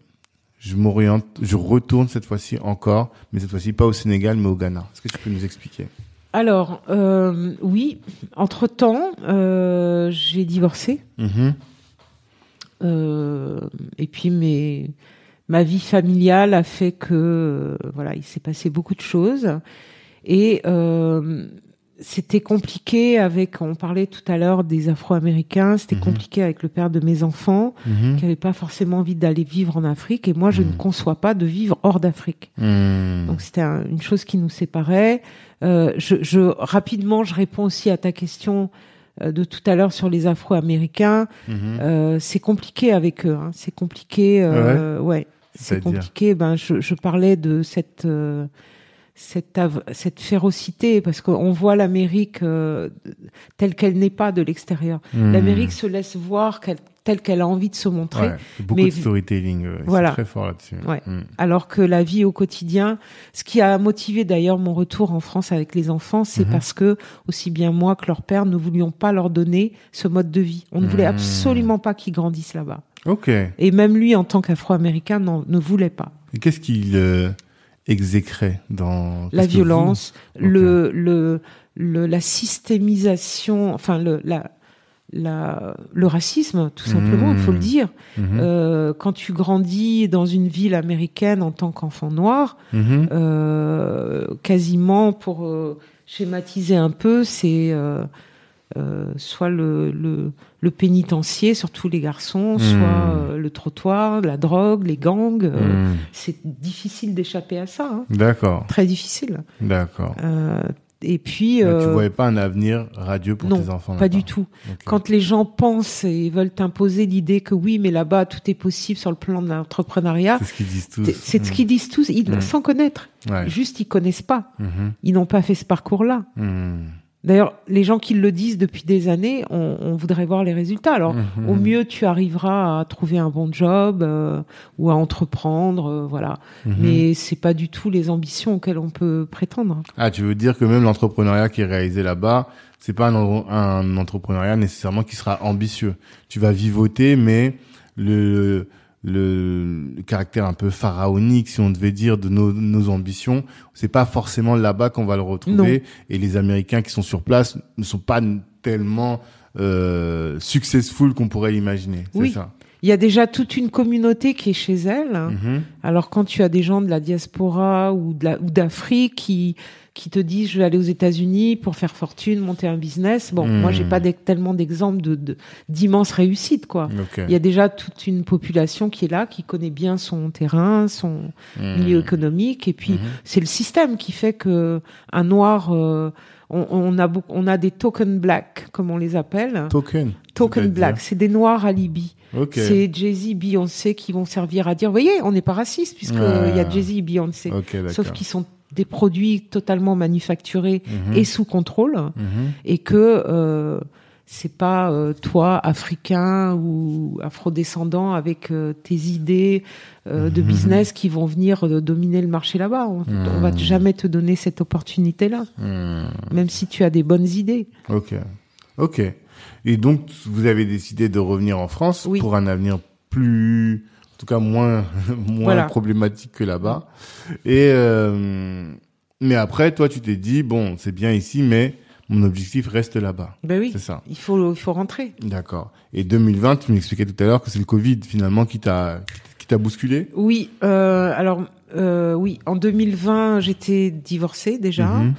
je m'oriente, je retourne cette fois-ci encore, mais cette fois-ci pas au Sénégal, mais au Ghana? Est-ce que tu peux nous expliquer? Alors euh, oui, entre temps, j'ai divorcé. Mhm. Euh, et puis mes, ma vie familiale a fait que euh, voilà, il s'est passé beaucoup de choses et euh, c'était compliqué avec. On parlait tout à l'heure des Afro-Américains. C'était Mhm. compliqué avec le père de mes enfants Mhm. qui n'avait pas forcément envie d'aller vivre en Afrique et moi je ne Mhm. conçois pas de vivre hors d'Afrique. Donc c'était un- une chose qui nous séparait. Euh, je, je rapidement, je réponds aussi à ta question euh, de tout à l'heure sur les Afro-Américains. Euh, c'est compliqué avec eux. Hein. C'est compliqué. Euh, ouais. C'est compliqué. Ben, je, je parlais de cette euh, cette cette férocité parce qu'on voit l'Amérique euh, telle qu'elle n'est pas de l'extérieur. Mhm. L'Amérique se laisse voir telle qu'elle a envie de se montrer. Ouais, beaucoup mais- de storytelling. euh, Voilà. très fort là-dessus. Ouais. Mhm. Alors que la vie au quotidien, ce qui a motivé d'ailleurs mon retour en France avec les enfants, c'est Mhm. parce que aussi bien moi que leur père ne voulions pas leur donner ce mode de vie. On ne voulait Mhm. absolument pas qu'ils grandissent là-bas. Ok. Et même lui, en tant qu'Afro-Américain, ne voulait pas. qu'est-ce qu'il euh, exécrait dans La violence, le, le, le, la systémisation, enfin le, la, la, le racisme, tout simplement, il faut le Mhm. dire. Mhm. Euh, quand tu grandis dans une ville américaine en tant qu'enfant noir, Mhm. euh, quasiment pour euh, schématiser un peu, c'est euh, soit le, le, le pénitencier, surtout les garçons, soit euh, le trottoir, la drogue, les gangs. euh, Hmm. C'est difficile d'échapper à ça, hein. D'accord, très difficile. d'accord. Euh, et puis, Mais Tu voyais pas un avenir radieux pour non, tes enfants pas du tout. Quand les gens pensent et veulent imposer l'idée que oui, mais là-bas tout est possible sur le plan de l'entrepreneuriat, C'est ce qu'ils disent tous. c'est c'est ce qu'ils disent tous, ils, sans connaître. Ouais. Juste, ils connaissent pas. Mhm. Ils n'ont pas fait ce parcours-là. D'ailleurs, les gens qui le disent depuis des années, on, on voudrait voir les résultats. Alors, Mhm. au mieux, tu arriveras à trouver un bon job euh, ou à entreprendre, euh, voilà. Mhm. Mais c'est pas du tout les ambitions auxquelles on peut prétendre. Ah, tu veux dire que même l'entrepreneuriat qui est réalisé là-bas, c'est pas un, un entrepreneuriat nécessairement qui sera ambitieux. Tu vas vivoter, mais le, le, le caractère un peu pharaonique, si on devait dire, de nos, nos ambitions, c'est pas forcément là-bas qu'on va le retrouver. Et les Américains qui sont sur place ne sont pas tellement euh, successful qu'on pourrait l'imaginer. Oui. ça. Il y a déjà toute une communauté qui est chez elle. Mhm. Alors quand tu as des gens de la diaspora ou d'Afrique qui qui te disent je vais aller aux États-Unis pour faire fortune, monter un business. Bon, Hmm. moi j'ai pas d'ex- tellement d'exemples de de- d'immenses réussites quoi. Il y a déjà toute une population qui est là, qui connaît bien son terrain, son Mhm. milieu économique, et puis Mhm. c'est le système qui fait que un noir, euh, on, on a beaucoup, on a des token black comme on les appelle, Token. token black, c'est des noirs à Libye. C'est Jay-Z, Beyoncé qui vont servir à dire, vous voyez, on n'est pas raciste puisque Ouais. il y a Jay-Z et Beyoncé. Sauf qu'ils sont des produits totalement manufacturés Mhm. et sous contrôle Mhm. et que euh, c'est pas euh, toi africain ou afrodescendant avec euh, tes idées euh, de Mhm. business qui vont venir dominer le marché là-bas. On, on va jamais te donner cette opportunité-là, même si tu as des bonnes idées. Ok. Ok. Et donc, vous avez décidé de revenir en France Oui. pour un avenir plus, en tout cas moins, moins Voilà. problématique que là-bas. Et euh, mais après, toi, tu t'es dit bon, c'est bien ici, mais mon objectif reste là-bas. Ben oui, C'est ça. il faut il faut rentrer. D'accord. Et 2020, tu m'expliquais tout à l'heure que c'est le Covid finalement qui t'a qui t'a bousculé? Oui, euh, alors euh, oui, en 2020, j'étais divorcée déjà. Mhm.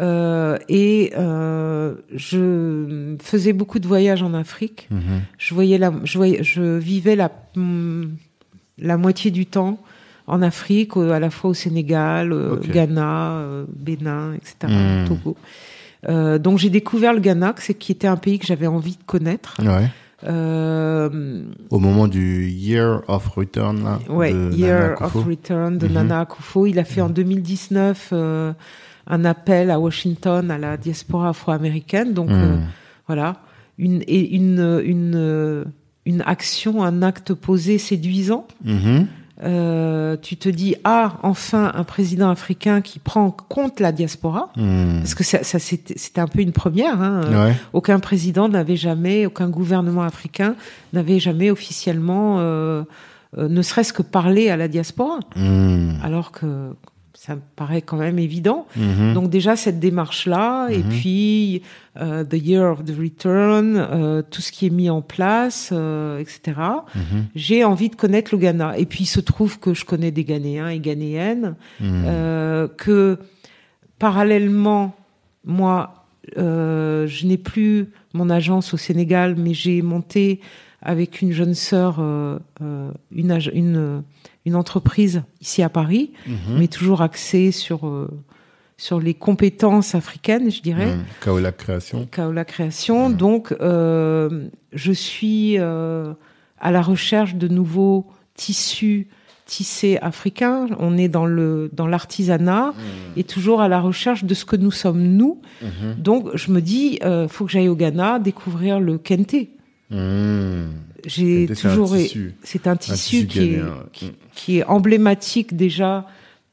Euh, et euh, je faisais beaucoup de voyages en Afrique. Mhm. Je voyais la, je voyais, je vivais la hum, la moitié du temps en Afrique, à la fois au Sénégal, euh, Ok. Ghana, euh, Bénin, etc., Hmm. Togo. Euh, donc j'ai découvert le Ghana, qui était un pays que j'avais envie de connaître. Ouais. Euh, Au moment du Year of Return là, ouais, de Nana Year Akufo. of Return de Mhm. Nana Akufo. Il a fait en 2019 euh, un appel à Washington à la diaspora afro-américaine. Donc Mhm. voilà, une et une une une action, un acte posé séduisant. Mhm. Euh, tu te dis ah enfin un président africain qui prend en compte la diaspora Mhm. parce que ça, ça c'était un peu une première. Hein. Ouais. Aucun président n'avait jamais, aucun gouvernement africain n'avait jamais officiellement, euh, euh, ne serait-ce que parlé à la diaspora, Mhm. alors que ça me paraît quand même évident. Mhm. Donc déjà cette démarche-là, et Mhm. puis euh, the year of the return, euh, tout ce qui est mis en place, euh, etc. Mhm. J'ai envie de connaître le Ghana. Et puis il se trouve que je connais des Ghanéens et Ghanéennes, que parallèlement, moi, je n'ai plus mon agence au Sénégal, mais j'ai monté avec une jeune sœur une, une entreprise ici à Paris, Mhm. mais toujours axée sur, euh, sur les compétences africaines, je dirais. Mhm. Kaola Création. Kaola Création. Donc, euh, je suis euh, à la recherche de nouveaux tissus tissés africains. On est dans le dans l'artisanat et toujours à la recherche de ce que nous sommes nous. Mhm. Donc, je me dis, euh, faut que j'aille au Ghana découvrir le kente. Mhm. J'ai Kente, c'est un toujours, tissu. c'est un tissu, qui, est, qui, qui est emblématique déjà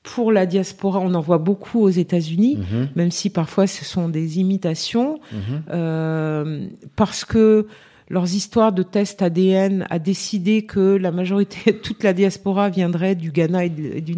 pour la diaspora. On en voit beaucoup aux États-Unis, Mhm. même si parfois ce sont des imitations Mhm. euh, parce que leurs histoires de tests ADN a décidé que la majorité, toute la diaspora viendrait du Ghana et du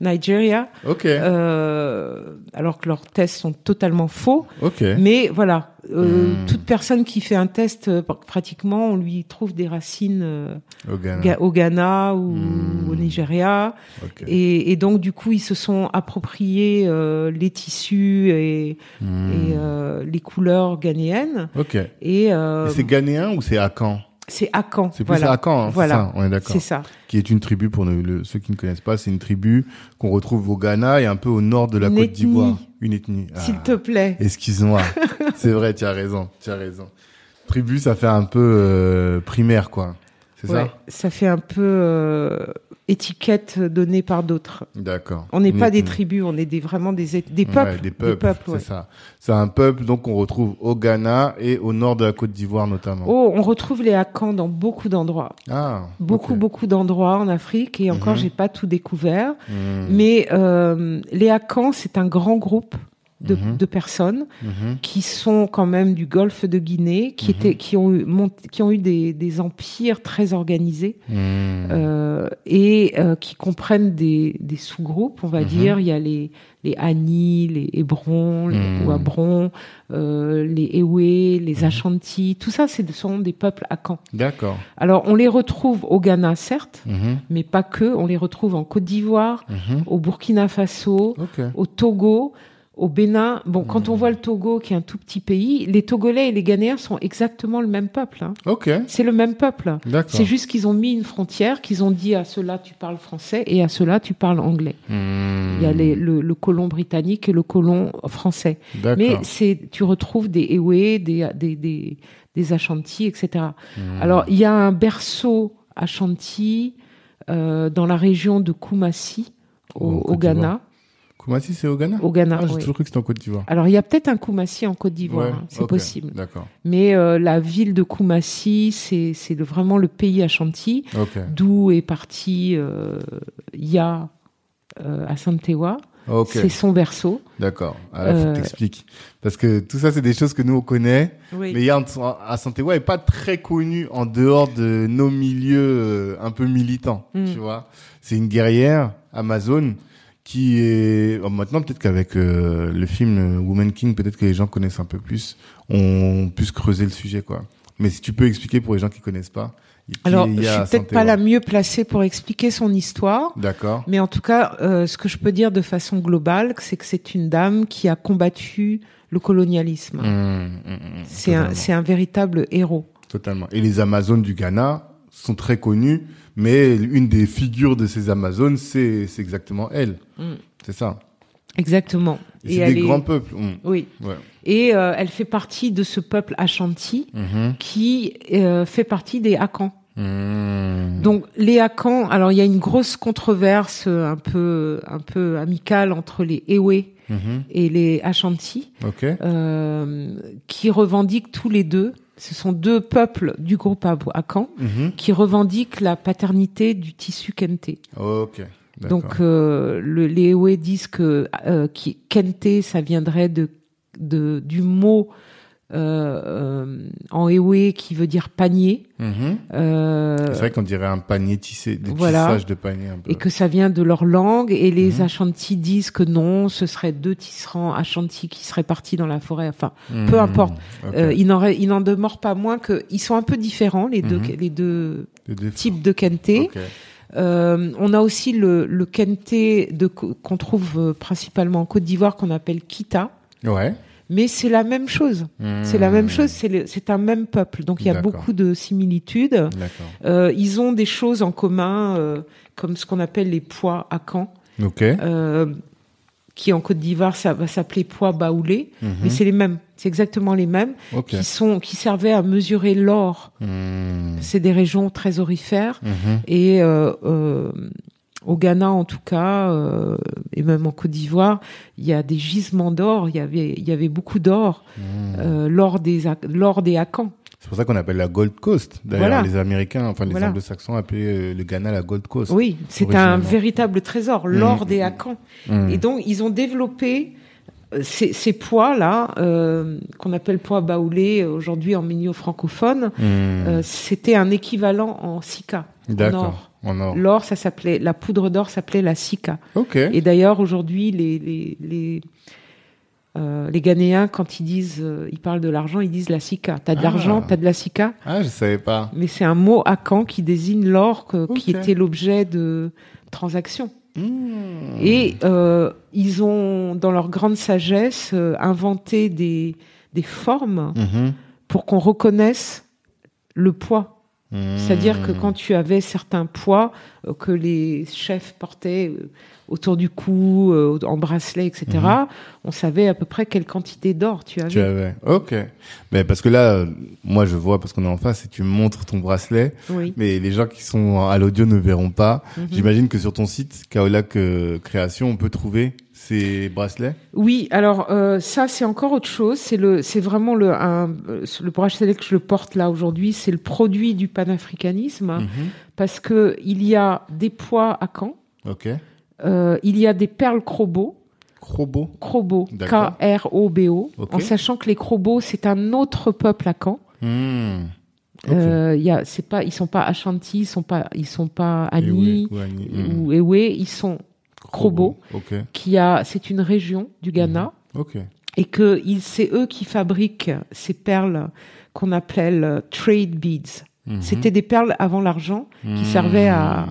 Nigeria. Ok. Euh, alors que leurs tests sont totalement faux. Ok. Mais voilà, euh, Hmm. toute personne qui fait un test, euh, pratiquement, on lui trouve des racines euh, Au Ghana. Ga- au Ghana ou Hmm. au Nigeria. Ok. Et, et donc, du coup, ils se sont appropriés les tissus et, Hmm. et, les couleurs ghanéennes. Ok. Et Et, c'est ghanéen ou c'est Akan c'est Akan. C'est plus voilà. Akan, hein, Voilà. ça, on est d'accord. C'est ça. Qui est une tribu, pour le- le- ceux qui ne connaissent pas, c'est une tribu qu'on retrouve au Ghana et un peu au nord de la Une Côte d'Ivoire. Une ethnie. Ah. S'il te plaît. Excuse-moi. c'est vrai, tu as raison, tu as raison. Tribu, ça fait un peu euh, primaire, quoi. C'est Ouais, ça ça fait un peu euh, étiquette donnée par d'autres. D'accord. On n'est pas des ethnie. tribus, on est des, vraiment des, des Ouais, peuples. des peuples, ouais. c'est ça. C'est un peuple donc qu'on retrouve au Ghana et au nord de la Côte d'Ivoire notamment. Oh, on retrouve les Akans dans beaucoup d'endroits. Ah, Beaucoup, beaucoup d'endroits en Afrique et encore, Mhm. j'ai pas tout découvert. Hmm, Mais euh, les Akans, c'est un grand groupe de, Mhm. de personnes mhm, qui sont quand même du Golfe de Guinée, qui Mhm. étaient, qui ont eu, mont- qui ont eu des, des empires très organisés euh, et euh, qui comprennent des, des sous-groupes, on va dire. Il y a les les Ani, les Hébrons, les. Ouabrons, euh, les Ewe, les. Ashanti. Tout ça, c'est sont des peuples Akans. D'accord. Alors, on les retrouve au Ghana, certes, mais pas que. On les retrouve en Côte d'Ivoire, au Burkina Faso, au Togo, au Bénin. Bon, quand on voit le Togo, qui est un tout petit pays, les Togolais et les Ghanéens sont exactement le même peuple. hein. Ok. C'est le même peuple. D'accord. C'est juste qu'ils ont mis une frontière, qu'ils ont dit à ceux-là tu parles français et à ceux-là tu parles anglais. Hmm. Il y a les- le, le colon britannique et le colon français. D'accord. Mais c'est, tu retrouves des Ewe, des, des, des, des Ashanti, etc. Hmm. Alors, il y a un berceau Ashanti euh, dans la région de Kumasi, au, au Côte Ghana. Kumasi, c'est au Ghana? Au Ghana, Ah, j'ai oui. toujours cru que c'était en Côte d'Ivoire. Alors, il y a peut-être un Kumasi en Côte d'Ivoire, Ouais, hein, c'est possible. D'accord. Mais euh, la ville de Kumasi, c'est, c'est le- vraiment le pays Ashanti, Ok. d'où est parti euh, Ya euh, à Santewa. Ok. C'est son berceau. D'accord. Ah, là, faut que Euh, t'expliques. Parce que tout ça, c'est des choses que nous, on connaît. Oui. Mais Yann à Santewa est pas très connu en dehors de nos milieux euh, un peu militants. Mm. Tu vois, c'est une guerrière amazone qui est oh, maintenant peut-être qu'avec euh, le film euh, Woman King, peut-être que les gens connaissent un peu plus, on puisse creuser le sujet quoi. Mais si tu peux expliquer pour les gens qui connaissent pas. Alors, je suis peut-être pas la mieux placée pour expliquer son histoire. D'accord. Mais en tout cas, euh, ce que je peux dire de façon globale, c'est que c'est une dame qui a combattu le colonialisme. Mm, mm, mm, C'est un, totalement. c'est un véritable héros. Totalement. Et les Amazones du Ghana sont très connues, mais une des figures de ces Amazones, c'est exactement elle. Mm. C'est ça. Exactement. Et c'est des est- grands peuples. Mm. Oui. Ouais. Et euh, elle fait partie de ce peuple Ashanti Mhm. qui euh, fait partie des Akans. Mm. Donc les Akans, alors il y a une grosse controverse euh, un peu un peu amicale entre les Ewe Mhm. et les Ashanti. Euh, qui revendiquent tous les deux, ce sont deux peuples du groupe Akan, Mhm. qui revendiquent la paternité du tissu Kente. Ok. Donc euh, le, les Ewe disent que euh, qui, Kente, ça viendrait de, de du mot euh, euh, en Ewe qui veut dire panier. Mhm. Euh, C'est vrai qu'on dirait un panier tissé, des voilà. tissages de panier un peu. et que ça vient de leur langue, et les Mhm. Ashanti disent que non, ce serait deux tisserands Ashanti qui seraient partis dans la forêt. Enfin, Mhm. peu importe. Ok. Euh, il n'en re- il n'en demeure pas moins que ils sont un peu différents les deux Mhm. les deux Les deux- types de kente. Euh, on a aussi le, le kente de qu'on trouve principalement en Côte d'Ivoire qu'on appelle kita, Ouais. Mais c'est la même chose. C'est la même Mhm. chose. C'est un même peuple. Donc il y a beaucoup de similitudes. Euh, ils ont des choses en commun, euh, comme ce qu'on appelle les poids à Ok. euh, qui en Côte d'Ivoire ça va s'appeler poids baoulé, Mhm. mais c'est les mêmes. C'est exactement les mêmes qui sont qui servaient à mesurer l'or Mhm. C'est des régions très aurifères Mhm. et au Ghana en tout cas euh, et même en Côte d'Ivoire, il y a des gisements d'or. Il y avait il y avait beaucoup d'or, Mhm. euh, l'or des Ac- l'or des Akans. C'est pour ça qu'on appelle la Gold Coast. D'ailleurs, Voilà. les Américains, enfin les Voilà. Anglo-Saxons appelaient euh, le Ghana la Gold Coast. Oui, c'est un véritable trésor, l'or Mhm. des Akans. Mhm. Et donc ils ont développé ces, ces poids là, euh, qu'on appelle poids baoulés aujourd'hui en milieu francophone, Hmm. euh, c'était un équivalent en sika. en or. L'or, ça s'appelait, la poudre d'or s'appelait la sika. Ok. Et d'ailleurs, aujourd'hui, les, les, les, euh, les Ghanéens, quand ils disent, euh, ils parlent de l'argent, ils disent la sika. T'as de Ah. l'argent, t'as de la sika? Ah, je savais pas. Mais c'est un mot akan qui désigne l'or qui était l'objet de transactions. Hmm. Et euh, ils ont, dans leur grande sagesse, euh, inventé des, des formes Mhm. pour qu'on reconnaisse le poids. Hmm. C'est-à-dire que quand tu avais certains poids euh, que les chefs portaient euh, autour du cou, euh, en bracelet, etc., on savait à peu près quelle quantité d'or tu avais. Tu avais. Ok. Mais parce que là, euh, moi, je vois parce qu'on est en face et tu montres ton bracelet. Oui. Mais les gens qui sont à l'audio ne verront pas. Mhm. J'imagine que sur ton site, Kaolac euh, Création, on peut trouver ces bracelets? Oui, alors euh, ça c'est encore autre chose. C'est le, c'est vraiment le, un, le bracelet que je le porte là aujourd'hui. C'est le produit du panafricanisme Mhm. parce que il y a des poids à Caen, Ok. Euh, il y a des perles crobo, Crobo. crobo. K-R-O-B-O, en sachant que les crobos c'est un autre peuple à Caen. Hmm. Ok. Euh, il y a, c'est pas, ils sont pas Ashanti, ils sont pas, ils sont pas Ani ou. Hmm. ou Ewe, ils sont Krobo, Ok. qui a, c'est une région du Ghana. Ok. et que ils- c'est eux qui fabriquent ces perles qu'on appelle euh, trade beads. Mhm. C'était des perles avant l'argent qui Hmm. servaient à,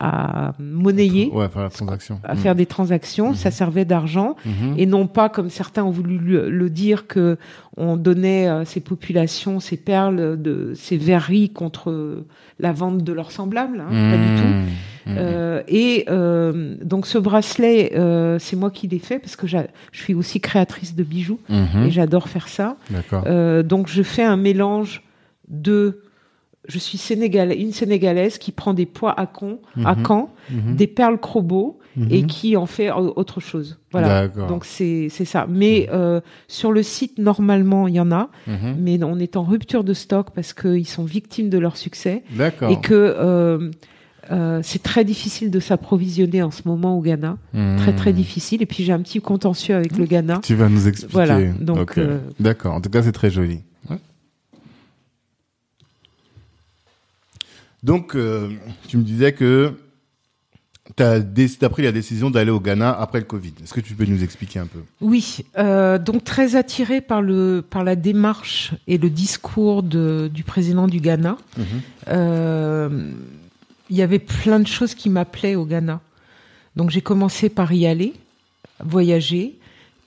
à monnayer, Ouais, faire la transaction. à faire des transactions. Ça servait d'argent Mhm. et non pas comme certains ont voulu le, le dire que on donnait à ces populations ces perles de ces verreries contre la vente de leurs semblables. hein, Pas du tout. Hmm. Hmm. Euh, et euh, donc ce bracelet, euh, c'est moi qui l'ai fait parce que je suis aussi créatrice de bijoux Mhm. et j'adore faire ça. Euh, donc je fais un mélange de, je suis une sénégalaise qui prend des pois à con, à Mhm. Caen, Mhm. des perles crobo et Mhm. qui en fait au- autre chose. Voilà. Donc c'est c'est ça. Mais euh, sur le site normalement il y en a, Mhm. mais on est en rupture de stock parce qu'ils sont victimes de leur succès D'accord. et que euh, euh, c'est très difficile de s'approvisionner en ce moment au Ghana, très très difficile. Et puis j'ai un petit contentieux avec le Ghana. Tu vas nous expliquer. Voilà, donc, euh, D'accord. En tout cas, c'est très joli. Donc, euh, tu me disais que tu as, pris la décision d'aller au Ghana après le Covid. Est-ce que tu peux nous expliquer un peu? Oui, euh, donc très attiré par le par la démarche et le discours de, du président du Ghana. Euh, il y avait plein de choses qui m'appelaient au Ghana. Donc j'ai commencé par y aller, voyager,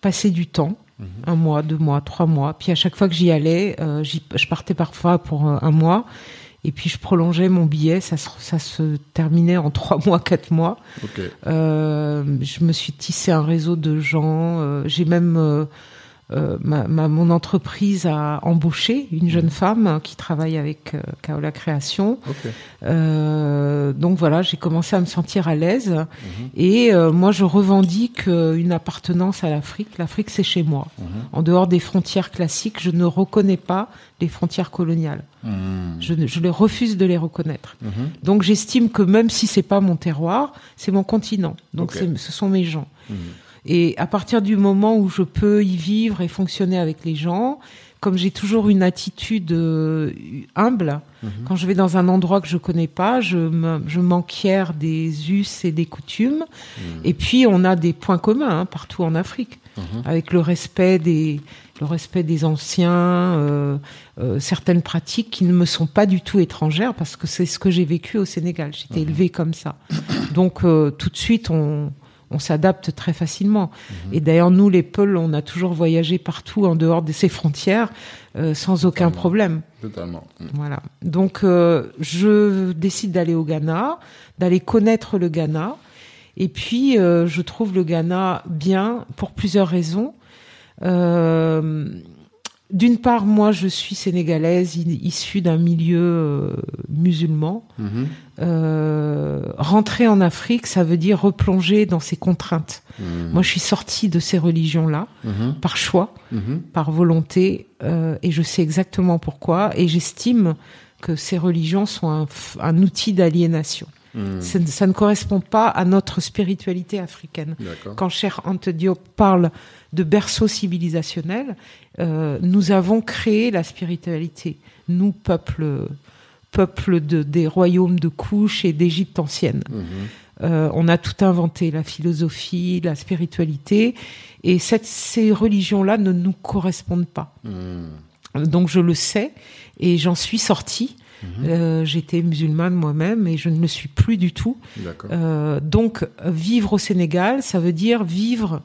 passer du temps, un mois, deux mois, trois mois. Puis à chaque fois que j'y allais, je partais parfois pour un mois. Et puis je prolongeais mon billet, ça se, ça se terminait en trois mois, quatre mois. Ok. Euh, je me suis tissé un réseau de gens. euh, J'ai même euh, ma, ma- mon entreprise a embauché une jeune femme qui travaille avec euh, Kaola Création. Euh, donc voilà, j'ai commencé à me sentir à l'aise. Et euh, moi, je revendique une appartenance à l'Afrique. L'Afrique, c'est chez moi. En dehors des frontières classiques, je ne reconnais pas les frontières coloniales. Hmm. Je, les refuse de les reconnaître. Mhm. Donc j'estime que même si c'est pas mon terroir, c'est mon continent. Donc ce sont mes gens. Et à partir du moment où je peux y vivre et fonctionner avec les gens, comme j'ai toujours une attitude euh, humble, Mhm. quand je vais dans un endroit que je connais pas, je me- je m'enquière des us et des coutumes. Mhm. Et puis on a des points communs hein, partout en Afrique, Mhm. avec le respect des le respect des anciens, euh, euh, certaines pratiques qui ne me sont pas du tout étrangères parce que c'est ce que j'ai vécu au Sénégal. J'étais élevée comme ça. Donc euh, tout de suite on on s'adapte très facilement. Et d'ailleurs, nous, les Peuls, on a toujours voyagé partout en dehors de ces frontières euh, sans aucun problème. Totalement. Hmm. Voilà. Donc, euh, je décide d'aller au Ghana, d'aller connaître le Ghana. Et puis, euh, je trouve le Ghana bien pour plusieurs raisons. Euh, D'une part, moi, je suis sénégalaise, issue d'un milieu euh, musulman. Mhm. Euh, rentrer en Afrique, ça veut dire replonger dans ces contraintes. Mhm. Moi, je suis sortie de ces religions-là Mhm. par choix par volonté, euh, et je sais exactement pourquoi, et j'estime que ces religions sont un outil d'aliénation. Hmm. Ça, ne correspond pas à notre spiritualité africaine. Quand Cher Ante Diop parle de berceau civilisationnel, euh, nous avons créé la spiritualité. Nous, peuple, peuple de, des royaumes de Couche et d'Égypte ancienne. Mhm. Euh, on a tout inventé, la philosophie, la spiritualité, et cette, ces religions-là ne nous correspondent pas. Hmm. Donc je le sais, et j'en suis sortie. Mhm. Euh, j'étais musulmane moi-même et je ne le suis plus du tout. Euh, donc vivre au Sénégal, ça veut dire vivre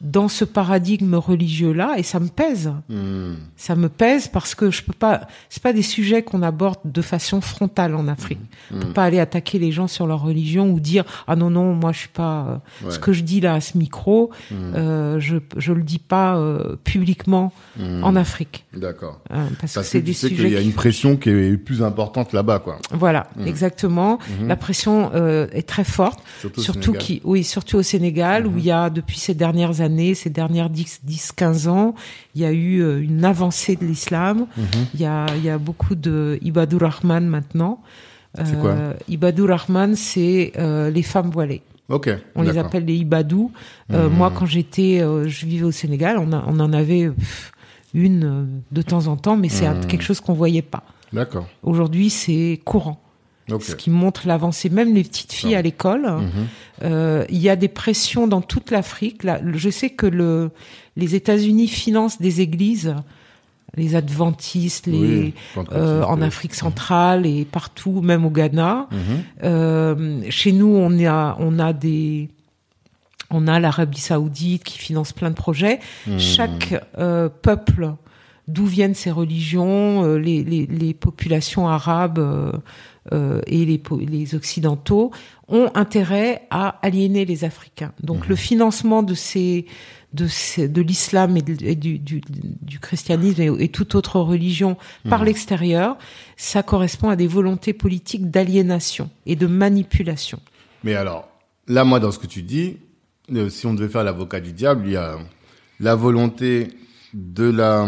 dans ce paradigme religieux là et ça me pèse. Hmm. ça me pèse parce que je peux pas c'est pas des sujets qu'on aborde de façon frontale en Afrique. Hmm. on peut pas aller attaquer les gens sur leur religion ou dire ah non non moi je suis pas euh, ce que je dis là à ce micro hmm. euh, je je le dis pas euh, publiquement en Afrique. D'accord. Euh, parce, que c'est des sais sujets qu'il y a une pression qui est plus importante là-bas quoi. Voilà exactement. La pression est très forte surtout, surtout qui oui surtout au Sénégal où il y a depuis ces dernières années ces dernières 10-15 ans, il y a eu euh, une avancée de l'islam. Mhm. il, y a, il y a beaucoup de Ibadur Rahman maintenant. C'est quoi? Euh, Ibadur Rahman, c'est euh, les femmes voilées. Ok. On les appelle les Ibadou. Mhm. Moi, quand j'étais, je vivais au Sénégal, on, on en avait une de temps en temps, mais c'est mhm. quelque chose qu'on voyait pas. D'accord. Aujourd'hui, c'est courant. Ce qui montre l'avancée. Même les petites filles à l'école, mhm. euh, il y a des pressions dans toute l'Afrique. Je sais que le, les États-Unis financent des églises, les adventistes, les euh, en Afrique centrale et partout, même au Ghana. Mhm. Euh, chez nous, on a on a des on a l'Arabie Saoudite qui finance plein de projets. Mhm. Chaque peuple d'où viennent ces religions, les, les, les, populations arabes euh, euh, et les, les, occidentaux ont intérêt à aliéner les Africains. Donc mhm. le financement de ces de, ces, de l'islam et, du, du, du, christianisme et, et, toute autre religion par mhm. l'extérieur, ça correspond à des volontés politiques d'aliénation et de manipulation. Mais alors, là, moi, dans ce que tu dis, si on devait faire l'avocat du diable, il y a la volonté de la,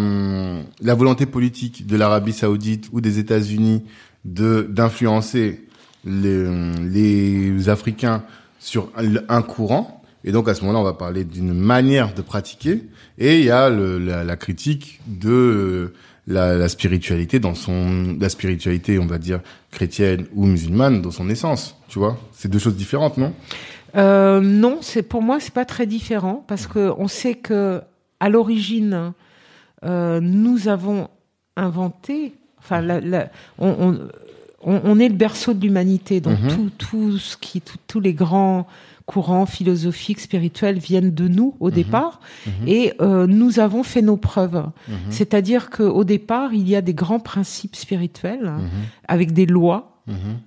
la volonté politique de l'Arabie saoudite ou des États-Unis de d'influencer les, Africains sur un courant. Et donc à ce moment-là, on va parler d'une manière de pratiquer. Et il y a la, critique de la, la, spiritualité dans son la spiritualité, on va dire chrétienne ou musulmane dans son essence. Tu vois, c'est deux choses différentes, non? Euh, Non, c'est pour moi c'est pas très différent parce que on sait que à l'origine, euh, nous avons inventé, enfin, la, on, on, on, est le berceau de l'humanité, donc mhm. tout, tout ce qui, tous les grands courants philosophiques, spirituels viennent de nous au mhm. départ, mhm. et euh, nous avons fait nos preuves. C'est-à-dire qu'au départ, il y a des grands principes spirituels avec des lois.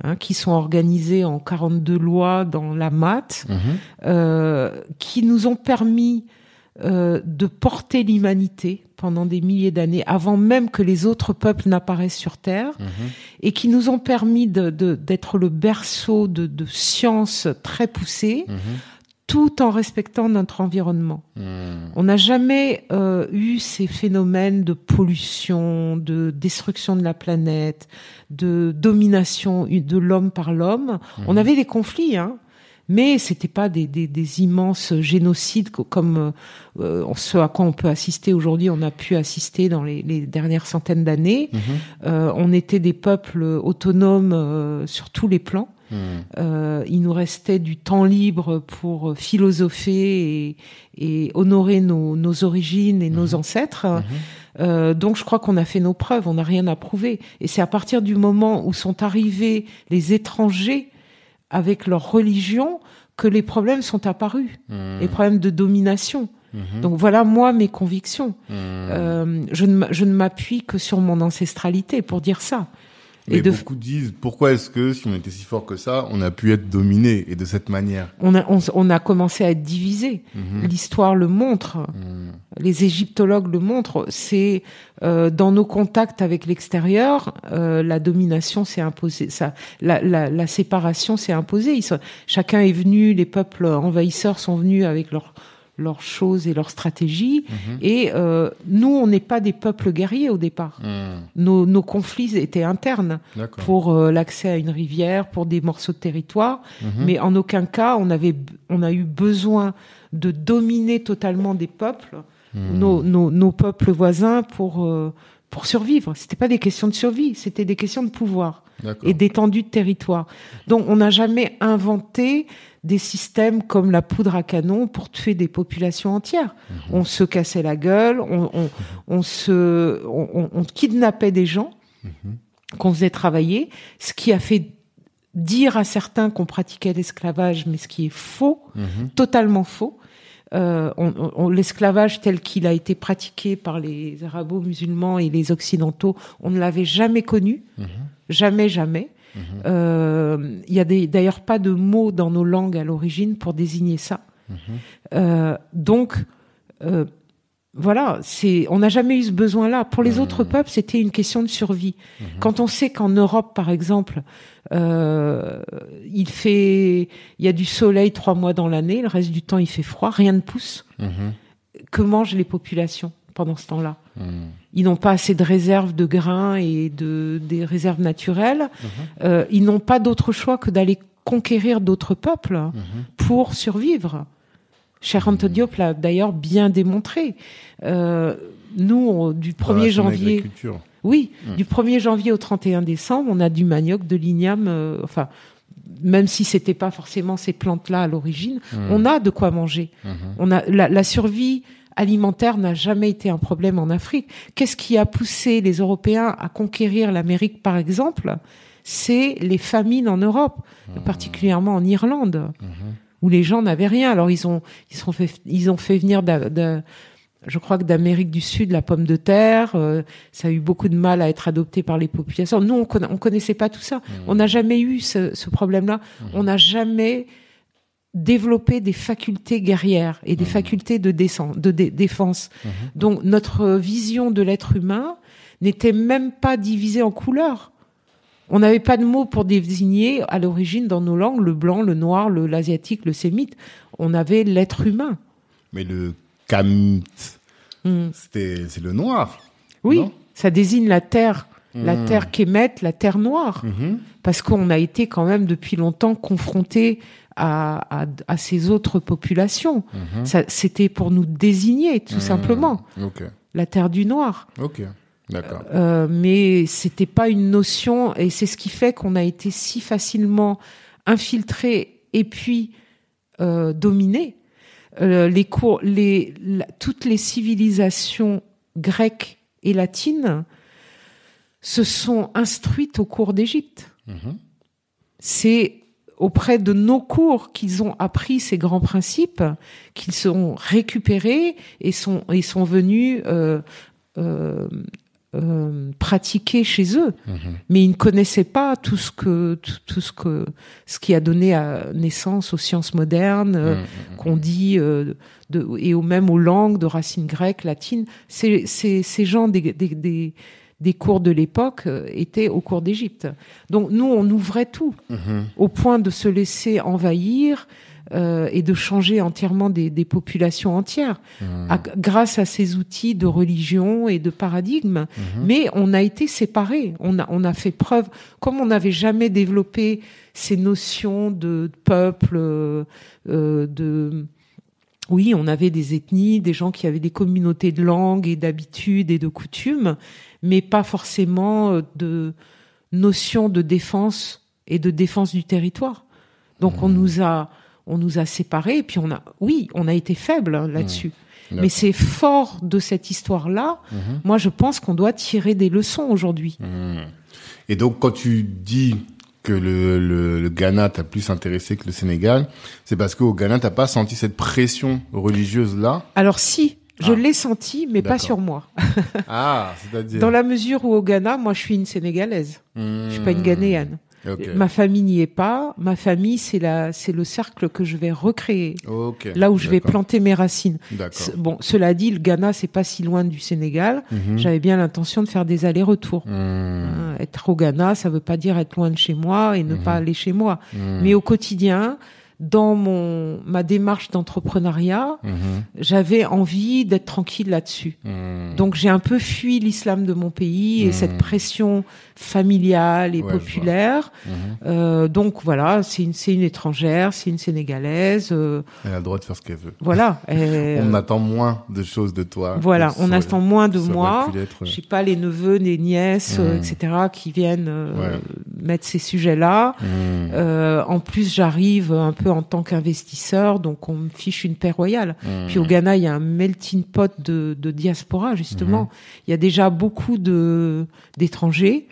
Hein, qui sont organisées en 42 lois dans la maths, euh, qui nous ont permis euh, de porter l'humanité pendant des milliers d'années, avant même que les autres peuples n'apparaissent sur Terre, mhm. et qui nous ont permis d'être le berceau de, de sciences très poussées, mhm. tout en respectant notre environnement. Mhm. On n'a jamais euh, eu ces phénomènes de pollution, de destruction de la planète, de domination de l'homme par l'homme. On avait des conflits, hein mais c'était pas des, des, des, immenses génocides comme euh, ce à quoi on peut assister aujourd'hui. On a pu assister dans les, les dernières centaines d'années. Mhm. Euh, on était des peuples autonomes euh, sur tous les plans. Mhm. Euh, il nous restait du temps libre pour philosopher et, et honorer nos, nos, origines et nos mhm. ancêtres. Euh, donc je crois qu'on a fait nos preuves, on n'a rien à prouver. Et c'est à partir du moment où sont arrivés les étrangers avec leur religion que les problèmes sont apparus, mmh. les problèmes de domination. Mmh. Donc voilà moi mes convictions. Mmh. Euh, je ne m'appuie que sur mon ancestralité pour dire ça. Et beaucoup disent pourquoi est-ce que si on était si fort que ça, on a pu être dominé et de cette manière. On a on, a commencé à être divisé. Mhm. L'histoire le montre, mhm. les égyptologues le montrent. C'est euh, dans nos contacts avec l'extérieur, euh, la domination s'est imposée, ça, la, la, la séparation s'est imposée. chacun est venu, les peuples envahisseurs sont venus avec leur leurs choses et leurs stratégies. Mhm. Et euh, nous, on n'est pas des peuples guerriers au départ. Hmm. Nos, nos conflits étaient internes pour euh, l'accès à une rivière, pour des morceaux de territoire, Mhm. mais en aucun cas on avait, on a eu besoin de dominer totalement des peuples, nos, nos, nos peuples voisins pour euh, pour survivre. C'était pas des questions de survie, c'était des questions de pouvoir. Et d'étendue de territoire. Donc on n'a jamais inventé des systèmes comme la poudre à canon pour tuer des populations entières. On se cassait la gueule, on, on, on se, on, kidnappait des gens qu'on faisait travailler, ce qui a fait dire à certains qu'on pratiquait l'esclavage, mais ce qui est faux, Mhm. totalement faux. Euh, on- L'esclavage tel qu'il a été pratiqué par les arabo-musulmans et les occidentaux, on ne l'avait jamais connu, jamais, jamais. Euh, Il y a d'ailleurs pas de mots dans nos langues à l'origine pour désigner ça. Euh, donc, euh, voilà, c'est, on n'a jamais eu ce besoin-là. Pour les autres peuples, c'était une question de survie. Quand on sait qu'en Europe, par exemple, euh, il fait, il y a du soleil trois mois dans l'année, le reste du temps il fait froid, rien ne pousse. Mhm. Que mangent les populations pendant ce temps-là? Ils n'ont pas assez de réserves de grains et de des réserves naturelles. Euh, ils n'ont pas d'autre choix que d'aller conquérir d'autres peuples pour survivre. Cher Diop l'a d'ailleurs bien démontré. Euh, nous, du 1er Voilà, son janvier, oui, du 1er janvier au 31 décembre, on a du manioc, de l'igname, euh, enfin, même si c'était pas forcément ces plantes-là à l'origine, on a de quoi manger. On a la, la survie alimentaire n'a jamais été un problème en Afrique. Qu'est-ce qui a poussé les Européens à conquérir l'Amérique, par exemple? C'est les famines en Europe, particulièrement en Irlande, où les gens n'avaient rien. Alors ils ont ils sont fait ils ont fait venir d'a- je crois que d'Amérique du Sud, la pomme de terre, euh, ça a eu beaucoup de mal à être adopté par les populations. Nous, on, conna- on connaissait pas tout ça. On n'a jamais eu ce, ce problème-là. On n'a jamais développé des facultés guerrières et des facultés de, de dé- défense. Donc, notre vision de l'être humain n'était même pas divisée en couleurs. On n'avait pas de mots pour désigner à l'origine dans nos langues le blanc, le noir, le l'asiatique, le sémite. On avait l'être humain. Mais le Kamit, Hmm. c'était, c'est le noir. Oui, ça désigne la terre, la Hmm. terre qu'émette, la terre noire, Mhm. parce qu'on a été quand même depuis longtemps confronté à, à, à ces autres populations. Mhm. Ça, C'était pour nous désigner, tout simplement, Ok. la terre du noir. Euh, mais c'était pas une notion, et c'est ce qui fait qu'on a été si facilement infiltré et puis euh, dominé. Euh, les cours, les, la- toutes les civilisations grecques et latines se sont instruites au cours d'Égypte. Mhm. C'est auprès de nos cours qu'ils ont appris ces grands principes, qu'ils sont récupérés et sont, et sont venus euh, euh, euh, pratiquer chez eux. Mhm. Mais ils ne connaissaient pas tout ce que tout, tout ce que ce qui a donné à naissance aux sciences modernes euh, Mhm. qu'on dit euh, de, et au même aux langues de racines grecques, latines. Ces, ces, ces gens des, des, des, des cours de l'époque euh, étaient au cours d'Égypte. Donc nous, on ouvrait tout Mhm. au point de se laisser envahir euh, et de changer entièrement des, des populations entières à- grâce à ces outils de religion et de paradigme. Mais on a été séparés. On a, on a fait preuve, comme on n'avait jamais développé ces notions de peuple, euh, de oui, on avait des ethnies, des gens qui avaient des communautés de langue et d'habitudes et de coutumes, mais pas forcément euh, de notion de défense et de défense du territoire. Donc on nous a on nous a séparés et puis on a oui, on a été faible hein, là-dessus. Mais c'est fort de cette histoire-là. Moi, je pense qu'on doit tirer des leçons aujourd'hui. Mhm. Et donc, quand tu dis que le, le, le Ghana t'a plus intéressé que le Sénégal, c'est parce qu'au Ghana, t'as pas senti cette pression religieuse-là? Alors si, je Ah. l'ai senti, mais pas sur moi. Ah, c'est-à-dire? Dans la mesure où au Ghana, moi, je suis une Sénégalaise. Je suis pas une Ghanéenne. Ma famille n'y est pas. Ma famille, c'est la, c'est le cercle que je vais recréer. Ok. Là où je vais planter mes racines. Bon, cela dit, le Ghana, c'est pas si loin du Sénégal. Mhm. J'avais bien l'intention de faire des allers-retours. Mhm. Hein, être au Ghana, ça veut pas dire être loin de chez moi et ne Mhm. pas aller chez moi. Mais au quotidien, dans mon ma démarche d'entrepreneuriat, j'avais envie d'être tranquille là-dessus. Donc j'ai un peu fui l'islam de mon pays et cette pression familiale et Ouais, populaire. Mhm. Euh, donc voilà, c'est une c'est une étrangère, c'est une sénégalaise. euh, Elle a le droit de faire ce qu'elle veut. voilà. et, On euh, attend moins de choses de toi. voilà, on attend moins de moi. Je sais pas les neveux, les nièces, euh, Mhm. etc. qui viennent euh, Ouais. mettre ces sujets-là. Euh, en plus, j'arrive un peu en tant qu'investisseur, donc on me fiche une paix royale. Mhm. Puis au Ghana, il y a un melting pot de, de diaspora justement. Il y a déjà beaucoup de d'étrangers.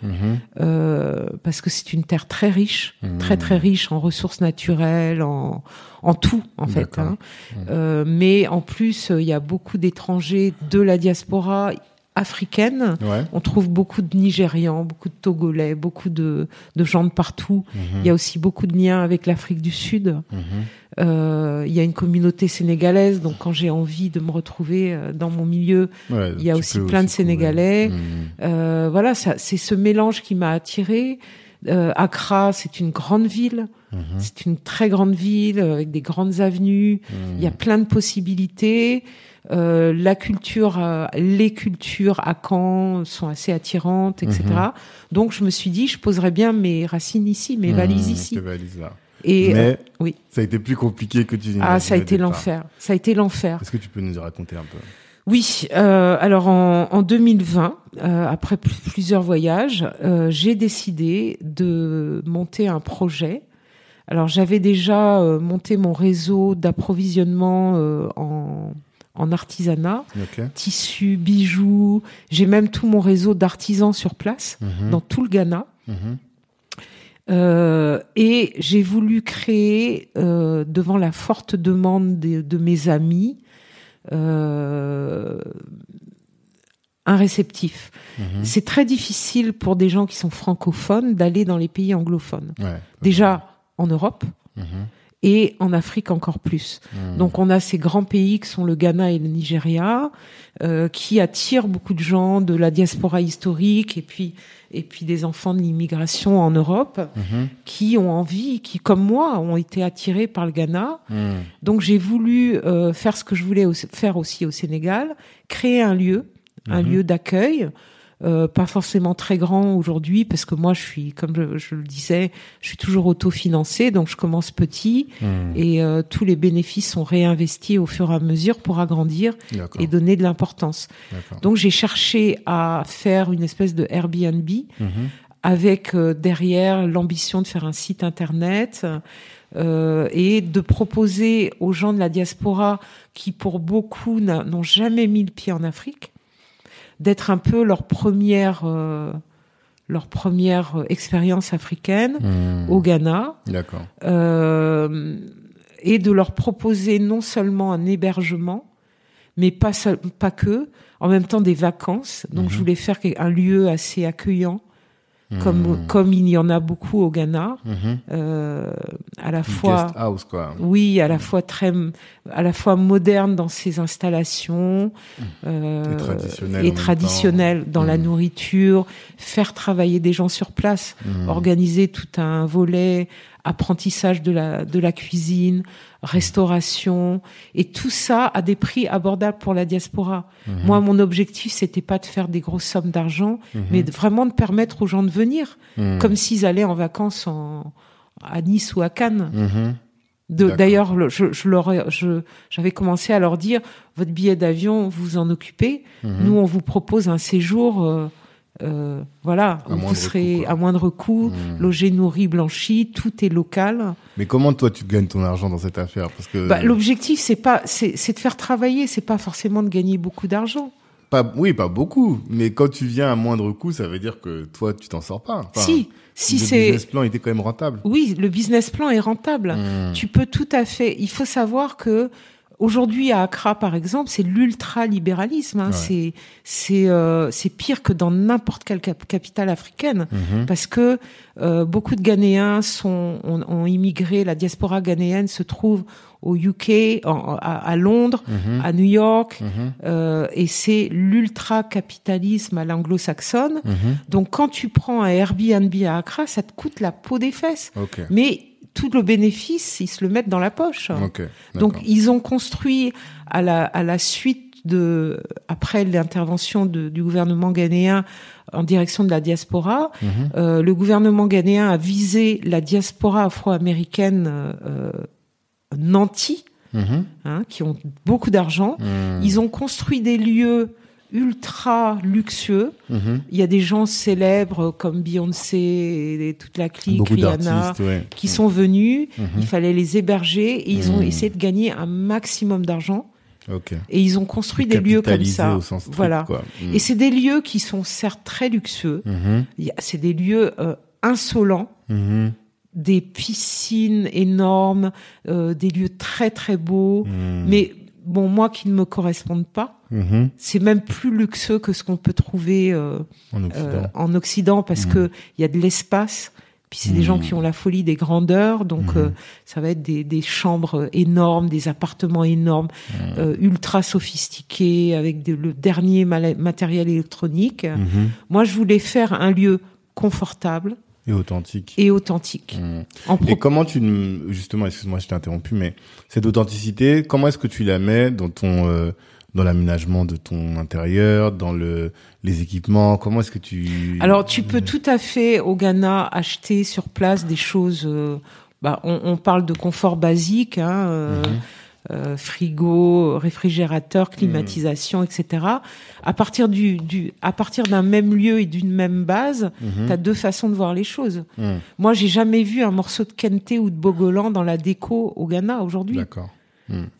Euh, parce que c'est une terre très riche, très très riche en ressources naturelles, en en tout en fait. Hein. Euh, mais en plus, euh, il y a beaucoup d'étrangers de la diaspora africaine. Ouais. On trouve beaucoup de Nigérians, beaucoup de Togolais, beaucoup de, de gens de partout. Mhm. Il y a aussi beaucoup de liens avec l'Afrique du Sud. Euh, il y a une communauté sénégalaise, donc quand j'ai envie de me retrouver euh, dans mon milieu, Ouais, il y a aussi plein de. Sénégalais. Mhm. Euh, voilà, c'est ce mélange qui m'a attiré. Euh, Accra, c'est une grande ville. Mhm. C'est une très grande ville euh, avec des grandes avenues. Mhm. Il y a plein de possibilités. Euh, la culture, les cultures à Caen sont assez attirantes, etc. Donc je me suis dit, je poserais bien mes racines ici, mes valises ici. tes valises là. Et euh, oui. ça a été plus compliqué que tu ah, ça a été l'enfer. Ça a été l'enfer. Est-ce que tu peux nous raconter un peu? Oui, euh, alors en, en 2020, euh, après pl- plusieurs voyages, j'ai décidé de monter un projet. Alors j'avais déjà monté mon réseau d'approvisionnement en, en artisanat, tissus, bijoux. J'ai même tout mon réseau d'artisans sur place Mhm. dans tout le Ghana. Mhm. Euh, et j'ai voulu créer, euh, devant la forte demande de, de mes amis, euh, un réceptif. Mhm. C'est très difficile pour des gens qui sont francophones d'aller dans les pays anglophones. Ouais. Déjà en Europe Mhm. Et en Afrique encore plus. Mhm. Donc on a ces grands pays qui sont le Ghana et le Nigeria, euh, qui attirent beaucoup de gens de la diaspora historique et puis et puis des enfants de l'immigration en Europe Mhm. qui ont envie, qui comme moi ont été attirés par le Ghana. Mhm. Donc j'ai voulu euh, faire ce que je voulais au- faire aussi au Sénégal, créer un lieu, un lieu d'accueil. Euh, pas forcément très grand aujourd'hui parce que moi je suis comme je, je le disais je suis toujours autofinancée donc je commence petit Mhm. et euh, tous les bénéfices sont réinvestis au fur et à mesure pour agrandir et donner de l'importance. Donc j'ai cherché à faire une espèce de Airbnb Mhm. avec euh, derrière l'ambition de faire un site internet euh, et de proposer aux gens de la diaspora qui pour beaucoup n'ont jamais mis le pied en Afrique d'être un peu leur première euh, leur première expérience africaine Mhm. au Ghana D'accord. euh, et de leur proposer non seulement un hébergement, mais pas, seul- pas que, en même temps des vacances. Donc Mhm. je voulais faire un lieu assez accueillant, comme, Mhm. comme il y en a beaucoup au Ghana, Mhm. euh, à la fois... guest house, quoi. Oui, à la fois très, à la fois moderne dans ses installations euh, Et traditionnelle et traditionnelle dans la nourriture, faire travailler des gens sur place, organiser tout un volet apprentissage de la de la cuisine, restauration et tout ça à des prix abordables pour la diaspora. Mhm. Moi, mon objectif c'était pas de faire des grosses sommes d'argent, Mhm. mais de- vraiment de permettre aux gens de venir, Mhm. comme s'ils allaient en vacances en à Nice ou à Cannes. D'ailleurs, le- je, je leur, je, j'avais commencé à leur dire votre billet d'avion, vous en occupez. Nous, on vous propose un séjour, euh, euh, voilà, À vous serez coût, à moindre coût, Mhm. logé, nourri, blanchi, tout est local. Mais comment toi tu gagnes ton argent dans cette affaire Parce que Bah, L'objectif, c'est pas, c'est, c'est de faire travailler, c'est pas forcément de gagner beaucoup d'argent. pas, oui, pas beaucoup. Mais quand tu viens à moindre coût, ça veut dire que toi tu t'en sors pas. Enfin, si, si le c'est, business plan était quand même rentable. oui, le business plan est rentable. Mhm. Tu peux tout à fait. Il faut savoir que aujourd'hui à Accra, par exemple, c'est l'ultra-libéralisme. hein. Ouais. C'est c'est euh, c'est pire que dans n'importe quelle cap- capitale africaine, Mhm. parce que euh, beaucoup de Ghanéens sont ont, ont immigré. La diaspora ghanéenne se trouve au UK, en- à, à Londres, Mhm. à New York, Mhm. euh, et c'est l'ultra-capitalisme à l'anglo-saxonne. Donc quand tu prends un Airbnb à Accra, ça te coûte la peau des fesses. Ok. Mais tout le bénéfice, ils se le mettent dans la poche. Donc ils ont construit à la, à la suite de après l'intervention du gouvernement ghanéen en direction de la diaspora, Mhm. euh, le gouvernement ghanéen a visé la diaspora afro-américaine euh, euh, nantie, Mhm. hein, qui ont beaucoup d'argent. Mhm. Ils ont construit des lieux ultra luxueux. Mhm. Il y a des gens célèbres comme Beyoncé et toute la clique, Beaucoup Rihanna, ouais. qui sont venus. Mhm. Il fallait les héberger et ils ont Mhm. essayé de gagner un maximum d'argent. Et ils ont construit des lieux comme ça. au sens strict, voilà. quoi. Et c'est des lieux qui sont certes très luxueux. C'est des lieux euh, insolents, des piscines énormes, euh, des lieux très très beaux. Mais bon, moi qui ne me correspondent pas, Mhm. c'est même plus luxueux que ce qu'on peut trouver euh, En Occident. euh, en Occident parce Mhm. que il y a de l'espace. Puis c'est des gens Mhm. qui ont la folie des grandeurs, donc Mhm. euh, ça va être des, des chambres énormes, des appartements énormes, ultra sophistiqués, avec le dernier matériel électronique. Moi, je voulais faire un lieu confortable Et authentique. et authentique. En Et comment tu, justement, excuse-moi, je t'ai interrompu, mais cette authenticité, comment est-ce que tu la mets dans ton, euh, dans l'aménagement de ton intérieur, dans le, les équipements, comment est-ce que tu... Alors, tu peux tout à fait au Ghana acheter sur place des choses. euh, bah, on, on parle de confort basique, hein, euh, Mhm. Euh, frigo, réfrigérateur, climatisation, etc. À partir du, du à partir d'un même lieu et d'une même base, Mhm. tu as deux façons de voir les choses. Mhm. Moi, j'ai jamais vu un morceau de kente ou de bogolan dans la déco au Ghana aujourd'hui. D'accord.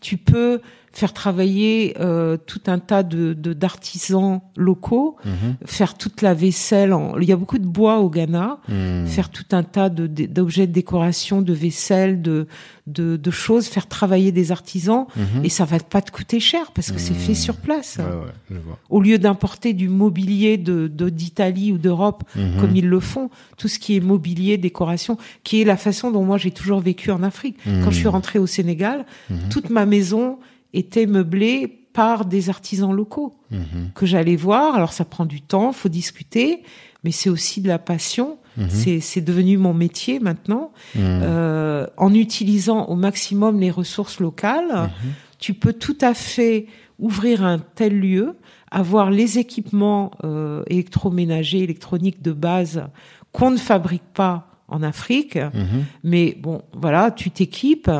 Tu peux faire travailler euh, tout un tas de de- d'artisans locaux, Mhm. faire toute la vaisselle. En... Il y a beaucoup de bois au Ghana. Mhm. Faire tout un tas de- d'objets de décoration, de vaisselle, de, de, de choses, faire travailler des artisans, Mhm. et ça va pas te coûter cher parce que c'est fait sur place. Ouais, ouais, je vois. Au lieu d'importer du mobilier de d'Italie ou d'Europe comme ils le font, tout ce qui est mobilier, décoration, qui est la façon dont moi j'ai toujours vécu en Afrique. Quand je suis rentrée au Sénégal, toute ma maison était meublée par des artisans locaux Mhm. que j'allais voir. Alors ça prend du temps, faut discuter, mais c'est aussi de la passion. C'est c'est devenu mon métier maintenant. Mhm. Euh, en utilisant au maximum les ressources locales, Mhm. tu peux tout à fait ouvrir un tel lieu, avoir les équipements euh, électroménagers, électroniques de base qu'on ne fabrique pas en Afrique, Mhm. mais bon, voilà, tu t'équipes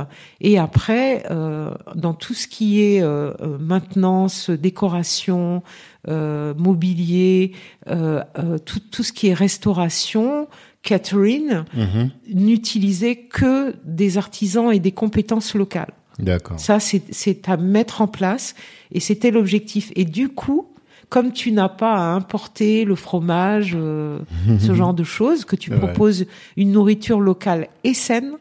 et après, euh, dans tout ce qui est euh, euh, maintenance, décoration, euh, mobilier, tout, tout ce qui est restauration, catering, Mhm. n'utiliser que des artisans et des compétences locales. D'accord. Ça, c'est à mettre en place et c'était l'objectif. Et du coup, comme tu n'as pas à importer le fromage, euh, ce genre de choses, que tu Ouais. proposes une nourriture locale et saine,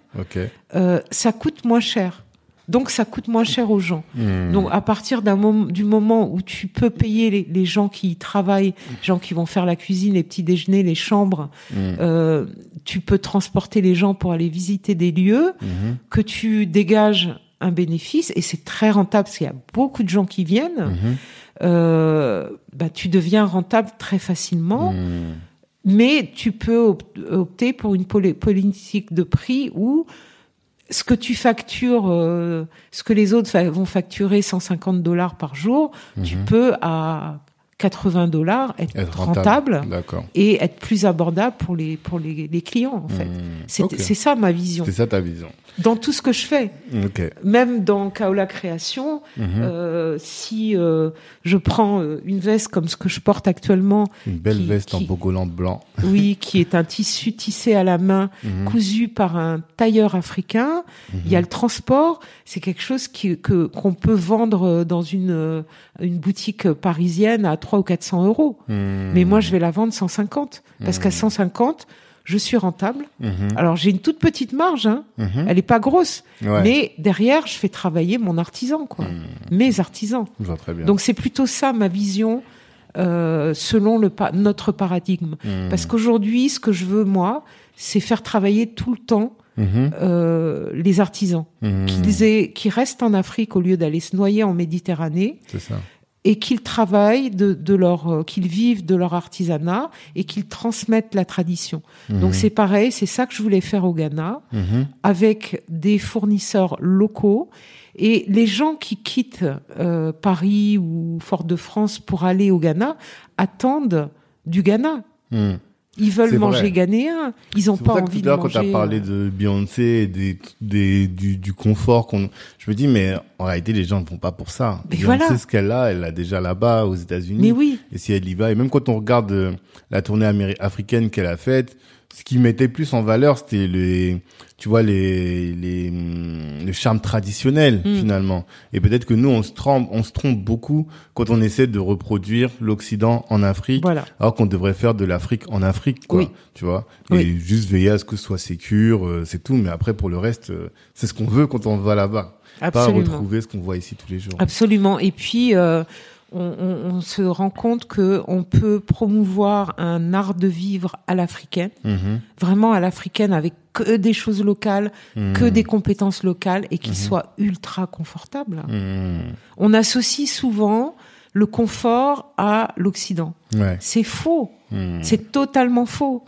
euh, ça coûte moins cher. Donc ça coûte moins cher aux gens. Mhm. Donc à partir d'un moment, du moment où tu peux payer les, les gens qui y travaillent, les gens qui vont faire la cuisine, les petits déjeuners, les chambres, Mhm. euh, tu peux transporter les gens pour aller visiter des lieux, Mhm. que tu dégages un bénéfice et c'est très rentable parce qu'il y a beaucoup de gens qui viennent. Euh, bah tu deviens rentable très facilement, Mhm. mais tu peux op- opter pour une poli- politique de prix où ce que tu factures, euh, ce que les autres fa- vont facturer 150 dollars par jour, tu Mhm. peux à 80 dollars être, Être rentable, rentable. Et être plus abordable pour les pour les, les clients en fait. Mhm. C'est ça ma vision C'est ça ta vision. dans tout ce que je fais. Ok. Même dans Kaola Création, Mhm. euh, si euh, je prends euh, une veste comme ce que je porte actuellement, Une belle qui- veste en bogolant blanc. oui, qui est un tissu tissé à la main, Mhm. cousu par un tailleur africain, il y a le transport, c'est quelque chose qui, que qu'on peut vendre euh, dans une euh, une boutique parisienne à 300 ou 400 euros. Mhm. Mais moi, je vais la vendre 150 parce qu'à Mhm. 150, je suis rentable. Mhm. Alors j'ai une toute petite marge, hein. Mhm. elle est pas grosse, Ouais. mais derrière, je fais travailler mon artisan, quoi, mes artisans. Je vois très bien. Donc c'est plutôt ça ma vision euh, selon le pa- notre paradigme. Parce qu'aujourd'hui, ce que je veux moi, c'est faire travailler tout le temps Mhm. euh, les artisans, Mhm. qu'ils aient, restent en Afrique au lieu d'aller se noyer en Méditerranée C'est ça. et qu'ils travaillent de, de leur, euh, qu'ils vivent de leur artisanat et qu'ils transmettent la tradition. Donc c'est pareil, c'est ça que je voulais faire au Ghana, Mhm. avec des fournisseurs locaux. Et les gens qui quittent euh, Paris ou Fort-de-France pour aller au Ghana attendent du Ghana. Mhm. Ils veulent manger vrai. ghanéen. Ils n'ont pas pour ça que envie tout de l'heure, quand manger. tu as parlé euh, de Beyoncé et des, des, du, du confort qu'on, je me dis, mais en réalité, les gens ne vont pas pour ça. Mais Beyoncé, voilà. ce qu'elle a, elle l'a déjà là-bas, aux États-Unis. Mais oui, Et si elle y va, et même quand on regarde euh, la tournée africaine qu'elle a faite, ce qui mettait plus en valeur, c'était les, tu vois, les, les, hum, le charme traditionnel, Mm. finalement. Et peut-être que nous, on se trompe, on se trompe beaucoup quand on essaie de reproduire l'Occident en Afrique. voilà. Alors qu'on devrait faire de l'Afrique en Afrique, quoi. Oui. Tu vois. Oui. Et juste veiller à ce que ce soit sécure, euh, c'est tout. Mais après, pour le reste, euh, c'est ce qu'on veut quand on va là-bas. Pas retrouver ce qu'on voit ici tous les jours. Absolument. Et puis, euh, on, on- on se rend compte que on peut promouvoir un art de vivre à l'africaine, Mhm. vraiment à l'africaine, avec que des choses locales, que Mhm. des compétences locales, et qui Mhm. soient ultra confortables. Mhm. On associe souvent le confort à l'Occident. Ouais. C'est faux. C'est totalement faux.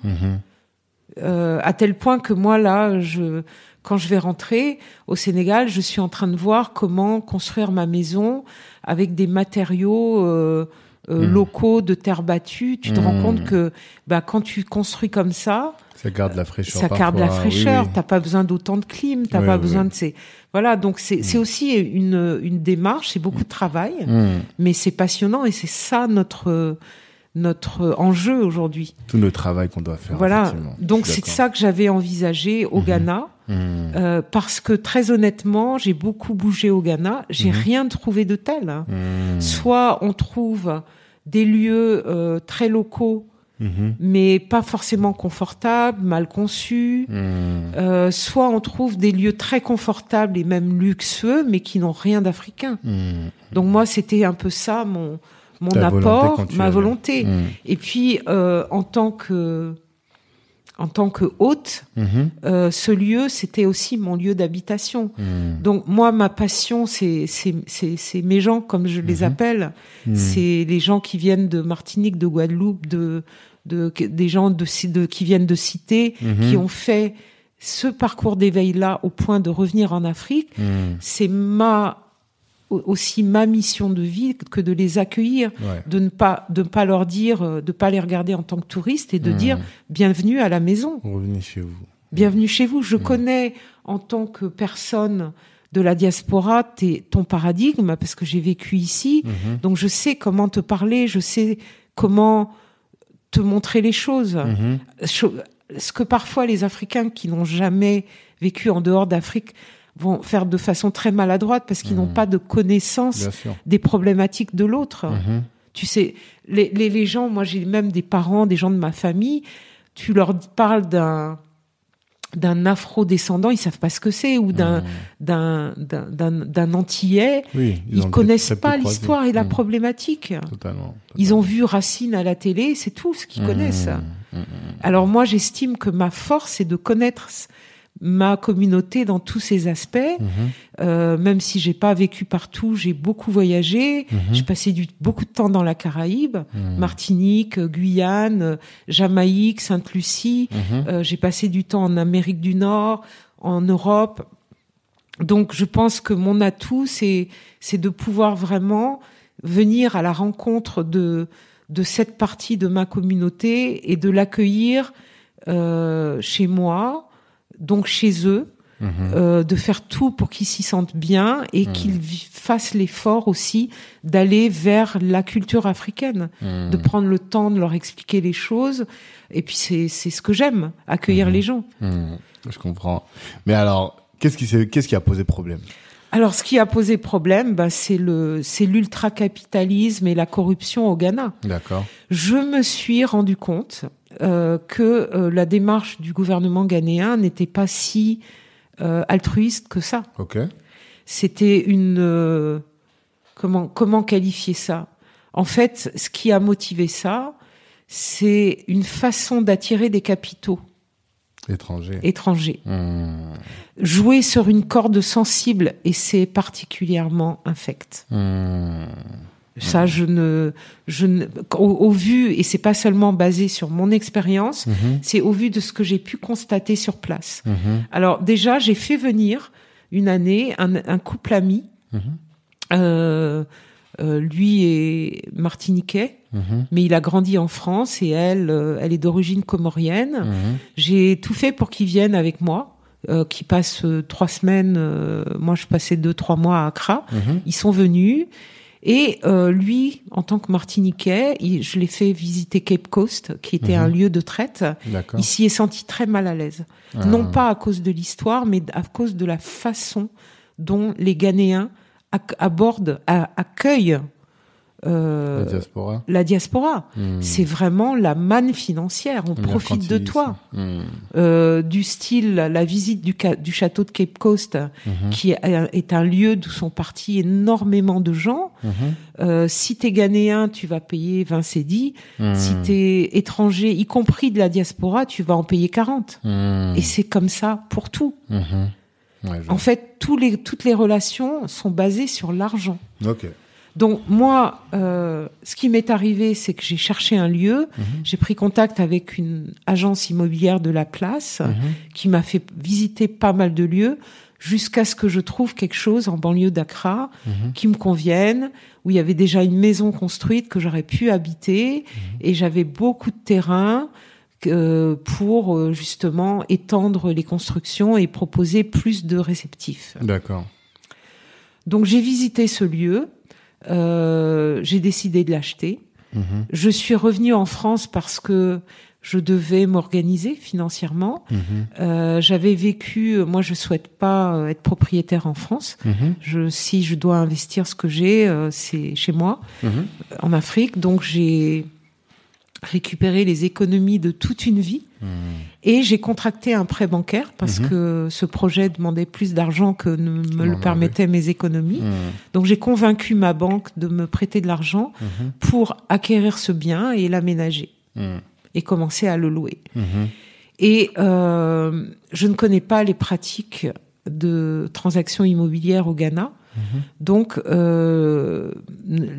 Euh, à tel point que moi là, je, quand je vais rentrer au Sénégal, je suis en train de voir comment construire ma maison avec des matériaux euh, euh, Mm. locaux de terre battue. Tu te rends compte que bah, quand tu construis comme ça, Ça garde la fraîcheur. ça garde la parfois. Oui, fraîcheur. oui. T'as pas besoin d'autant de clim. T'as Oui, pas besoin de ces. Voilà, donc c'est c'est aussi une, une démarche, c'est beaucoup de travail, mais c'est passionnant et c'est ça notre notre enjeu aujourd'hui. Tout le travail qu'on doit faire. Voilà, donc c'est ça que j'avais envisagé au. Ghana. Mhm. Euh, parce que très honnêtement, j'ai beaucoup bougé au Ghana, j'ai Mhm. rien trouvé de tel. Mhm. Soit on trouve des lieux euh, très locaux, mais pas forcément confortables, mal conçus. Euh, soit on trouve des lieux très confortables et même luxueux, mais qui n'ont rien d'africain. Donc moi, c'était un peu ça mon mon Ta apport, ma volonté. Et puis en tant que en tant que hôte, Mhm. euh, ce lieu, c'était aussi mon lieu d'habitation. Mhm. Donc moi, ma passion, c'est mes gens, comme je les Mhm. appelle. C'est les gens qui viennent de Martinique, de Guadeloupe, de de des gens de, qui viennent de cité, Mhm. qui ont fait ce parcours d'éveil là au point de revenir en Afrique. C'est ma aussi ma mission de vie que de les accueillir, Ouais. de ne pas de ne pas leur dire, euh, de pas les regarder en tant que touristes et de dire bienvenue à la maison. Revenez chez vous. Bienvenue chez vous. Je Mm. connais en tant que personne de la diaspora tes- ton paradigme parce que j'ai vécu ici. Mhm. Donc je sais comment te parler, je sais comment te montrer les choses. Cho- Ce que parfois les Africains qui n'ont jamais vécu en dehors d'Afrique vont faire de façon très maladroite parce qu'ils n'ont Mm. pas de connaissance des problématiques de l'autre. Mhm. Tu sais, les, les, les gens, moi j'ai même des parents, des gens de ma famille, tu leur parles d'un d'un afro-descendant, ils savent pas ce que c'est, ou d'un d'un antillais, Oui, ils, ont connaissent pas l'histoire et la Mhm. problématique. Totalement. Ils ont vu Racine à la télé, c'est tout ce qu'ils connaissent. Alors moi, j'estime que ma force, c'est de connaître ma communauté dans tous ses aspects. Mhm. Euh, même si j'ai pas vécu partout, j'ai beaucoup voyagé. Mhm. J'ai passé du, beaucoup de temps dans la Caraïbe, Mhm. Martinique, euh, Guyane, euh, Jamaïque, Sainte-Lucie. Euh, j'ai passé du temps en Amérique du Nord, en Europe. Donc, je pense que mon atout, c'est c'est de pouvoir vraiment venir à la rencontre de de cette partie de ma communauté et de l'accueillir euh, chez moi, donc chez eux, Mhm. euh, de faire tout pour qu'ils s'y sentent bien et Mhm. qu'ils fassent l'effort aussi d'aller vers la culture africaine de Mhm. prendre le temps de leur expliquer les choses. Et puis c'est c'est ce que j'aime, accueillir les gens. Je comprends. Mais alors, qu'est-ce qui, qu'est-ce qui a posé problème? Alors ce qui a posé problème, bah, c'est le c'est l'ultracapitalisme et la corruption au Ghana. D'accord. Je me suis rendu compte euh, que euh, la démarche du gouvernement ghanéen n'était pas si euh, altruiste que ça. Ok. C'était une comment comment qualifier ça? En fait, ce qui a motivé ça, c'est une façon d'attirer des capitaux Étranger. étrangers. Mhm. Jouer sur une corde sensible et c'est particulièrement infect. Mhm. Ça, je ne, je ne, au, au vu, et c'est pas seulement basé sur mon expérience, Mhm. c'est au vu de ce que j'ai pu constater sur place. Mhm. Alors déjà, j'ai fait venir une année un, un couple ami. Mhm. Euh, euh, lui est martiniquais, Mhm. mais il a grandi en France et elle, euh, elle est d'origine comorienne. Mhm. J'ai tout fait pour qu'ils viennent avec moi, euh, qu'ils passent euh, trois semaines. euh, moi, je passais deux, trois mois à Accra. Mhm. Ils sont venus. Et euh, lui, en tant que Martiniquais, il- je l'ai fait visiter Cape Coast, qui était Mhm. un lieu de traite. Il s'y est senti très mal à l'aise. Ah. Non pas à cause de l'histoire, mais à cause de la façon dont les Ghanéens ac- abordent, a- accueillent La diaspora. la diaspora. Mhm. C'est vraiment la manne financière. On profite de toi. mercantilisme. Euh, du style la visite du, château de Cape Coast, Mhm. qui est, est un lieu d'où sont partis énormément de gens. Mhm. Euh, si t'es ghanéen, tu vas payer 20 cédis. Mhm. Si t'es étranger, y compris de la diaspora, tu vas en payer 40. Mhm. Et c'est comme ça pour tout. Mhm. Ouais, je- En fait, tous les, toutes les relations sont basées sur l'argent. Ok. Donc moi, euh, ce qui m'est arrivé, c'est que j'ai cherché un lieu, Mhm. j'ai pris contact avec une agence immobilière de la place Mhm. qui m'a fait visiter pas mal de lieux jusqu'à ce que je trouve quelque chose en banlieue d'Accra Mhm. qui me convienne, où il y avait déjà une maison construite que j'aurais pu habiter et j'avais beaucoup de terrain euh, pour euh, justement étendre les constructions et proposer plus de réceptifs. D'accord. Donc j'ai visité ce lieu, j'ai décidé de l'acheter. Mhm. Je suis revenue en France parce que je devais m'organiser financièrement. Mhm. Euh, J'avais vécu, moi je souhaite pas euh, être propriétaire en France. Mhm. Je, si je dois investir ce que j'ai, euh, c'est chez moi, euh, en Afrique. Donc j'ai récupéré les économies de toute une vie Mhm. et j'ai contracté un prêt bancaire parce Mhm. que ce projet demandait plus d'argent que ne me le permettaient mes économies. Mhm. Donc j'ai convaincu ma banque de me prêter de l'argent Mhm. pour acquérir ce bien et l'aménager Mhm. et commencer à le louer. Mhm. Et euh, je ne connais pas les pratiques de transactions immobilières au Ghana. Mhm. Donc, euh,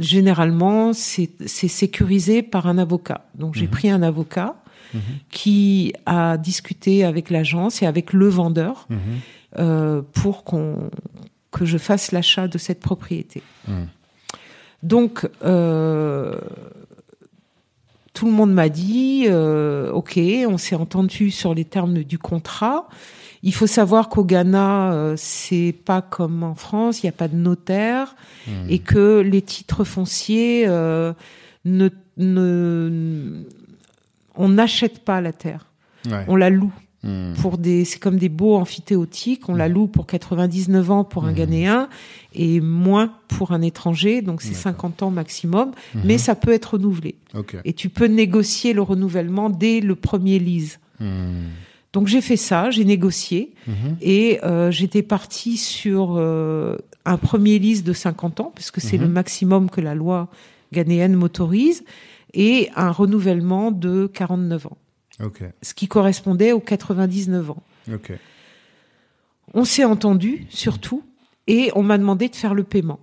généralement, c'est sécurisé par un avocat. Donc, j'ai Mhm. pris un avocat Mhm. qui a discuté avec l'agence et avec le vendeur euh, pour qu'on que je fasse l'achat de cette propriété. Donc, euh, tout le monde m'a dit, ok, on s'est entendu sur les termes du contrat. Il faut savoir qu'au Ghana, euh, c'est pas comme en France, il n'y a pas de notaire Mhm. et que les titres fonciers euh, ne, ne, on n'achète pas la terre, Ouais. on la loue Mhm. pour des, c'est comme des baux amphithéotiques, on la loue pour 99 ans pour un. Ghanéen et moins pour un étranger, donc c'est D'accord. 50 ans maximum, mais ça peut être renouvelé. Et tu peux négocier le renouvellement dès le premier lease. Mhm. Donc j'ai fait ça, j'ai négocié Mhm. et euh, j'étais partie sur euh, un premier lease de 50 ans, puisque c'est Mhm. le maximum que la loi ghanéenne m'autorise, et un renouvellement de 49 ans, Ok. ce qui correspondait aux 99 ans. Ok. On s'est entendu, surtout, et on m'a demandé de faire le paiement.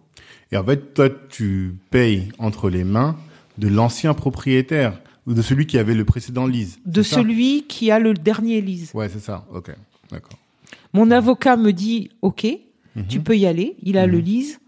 Et en fait, toi, tu payes entre les mains de l'ancien propriétaire ou de celui qui avait le précédent lease. De celui qui a le dernier lease. Ouais, c'est ça. Ok. D'accord. Mon avocat me dit, OK, Mhm. tu peux y aller, il a Mhm. le lease,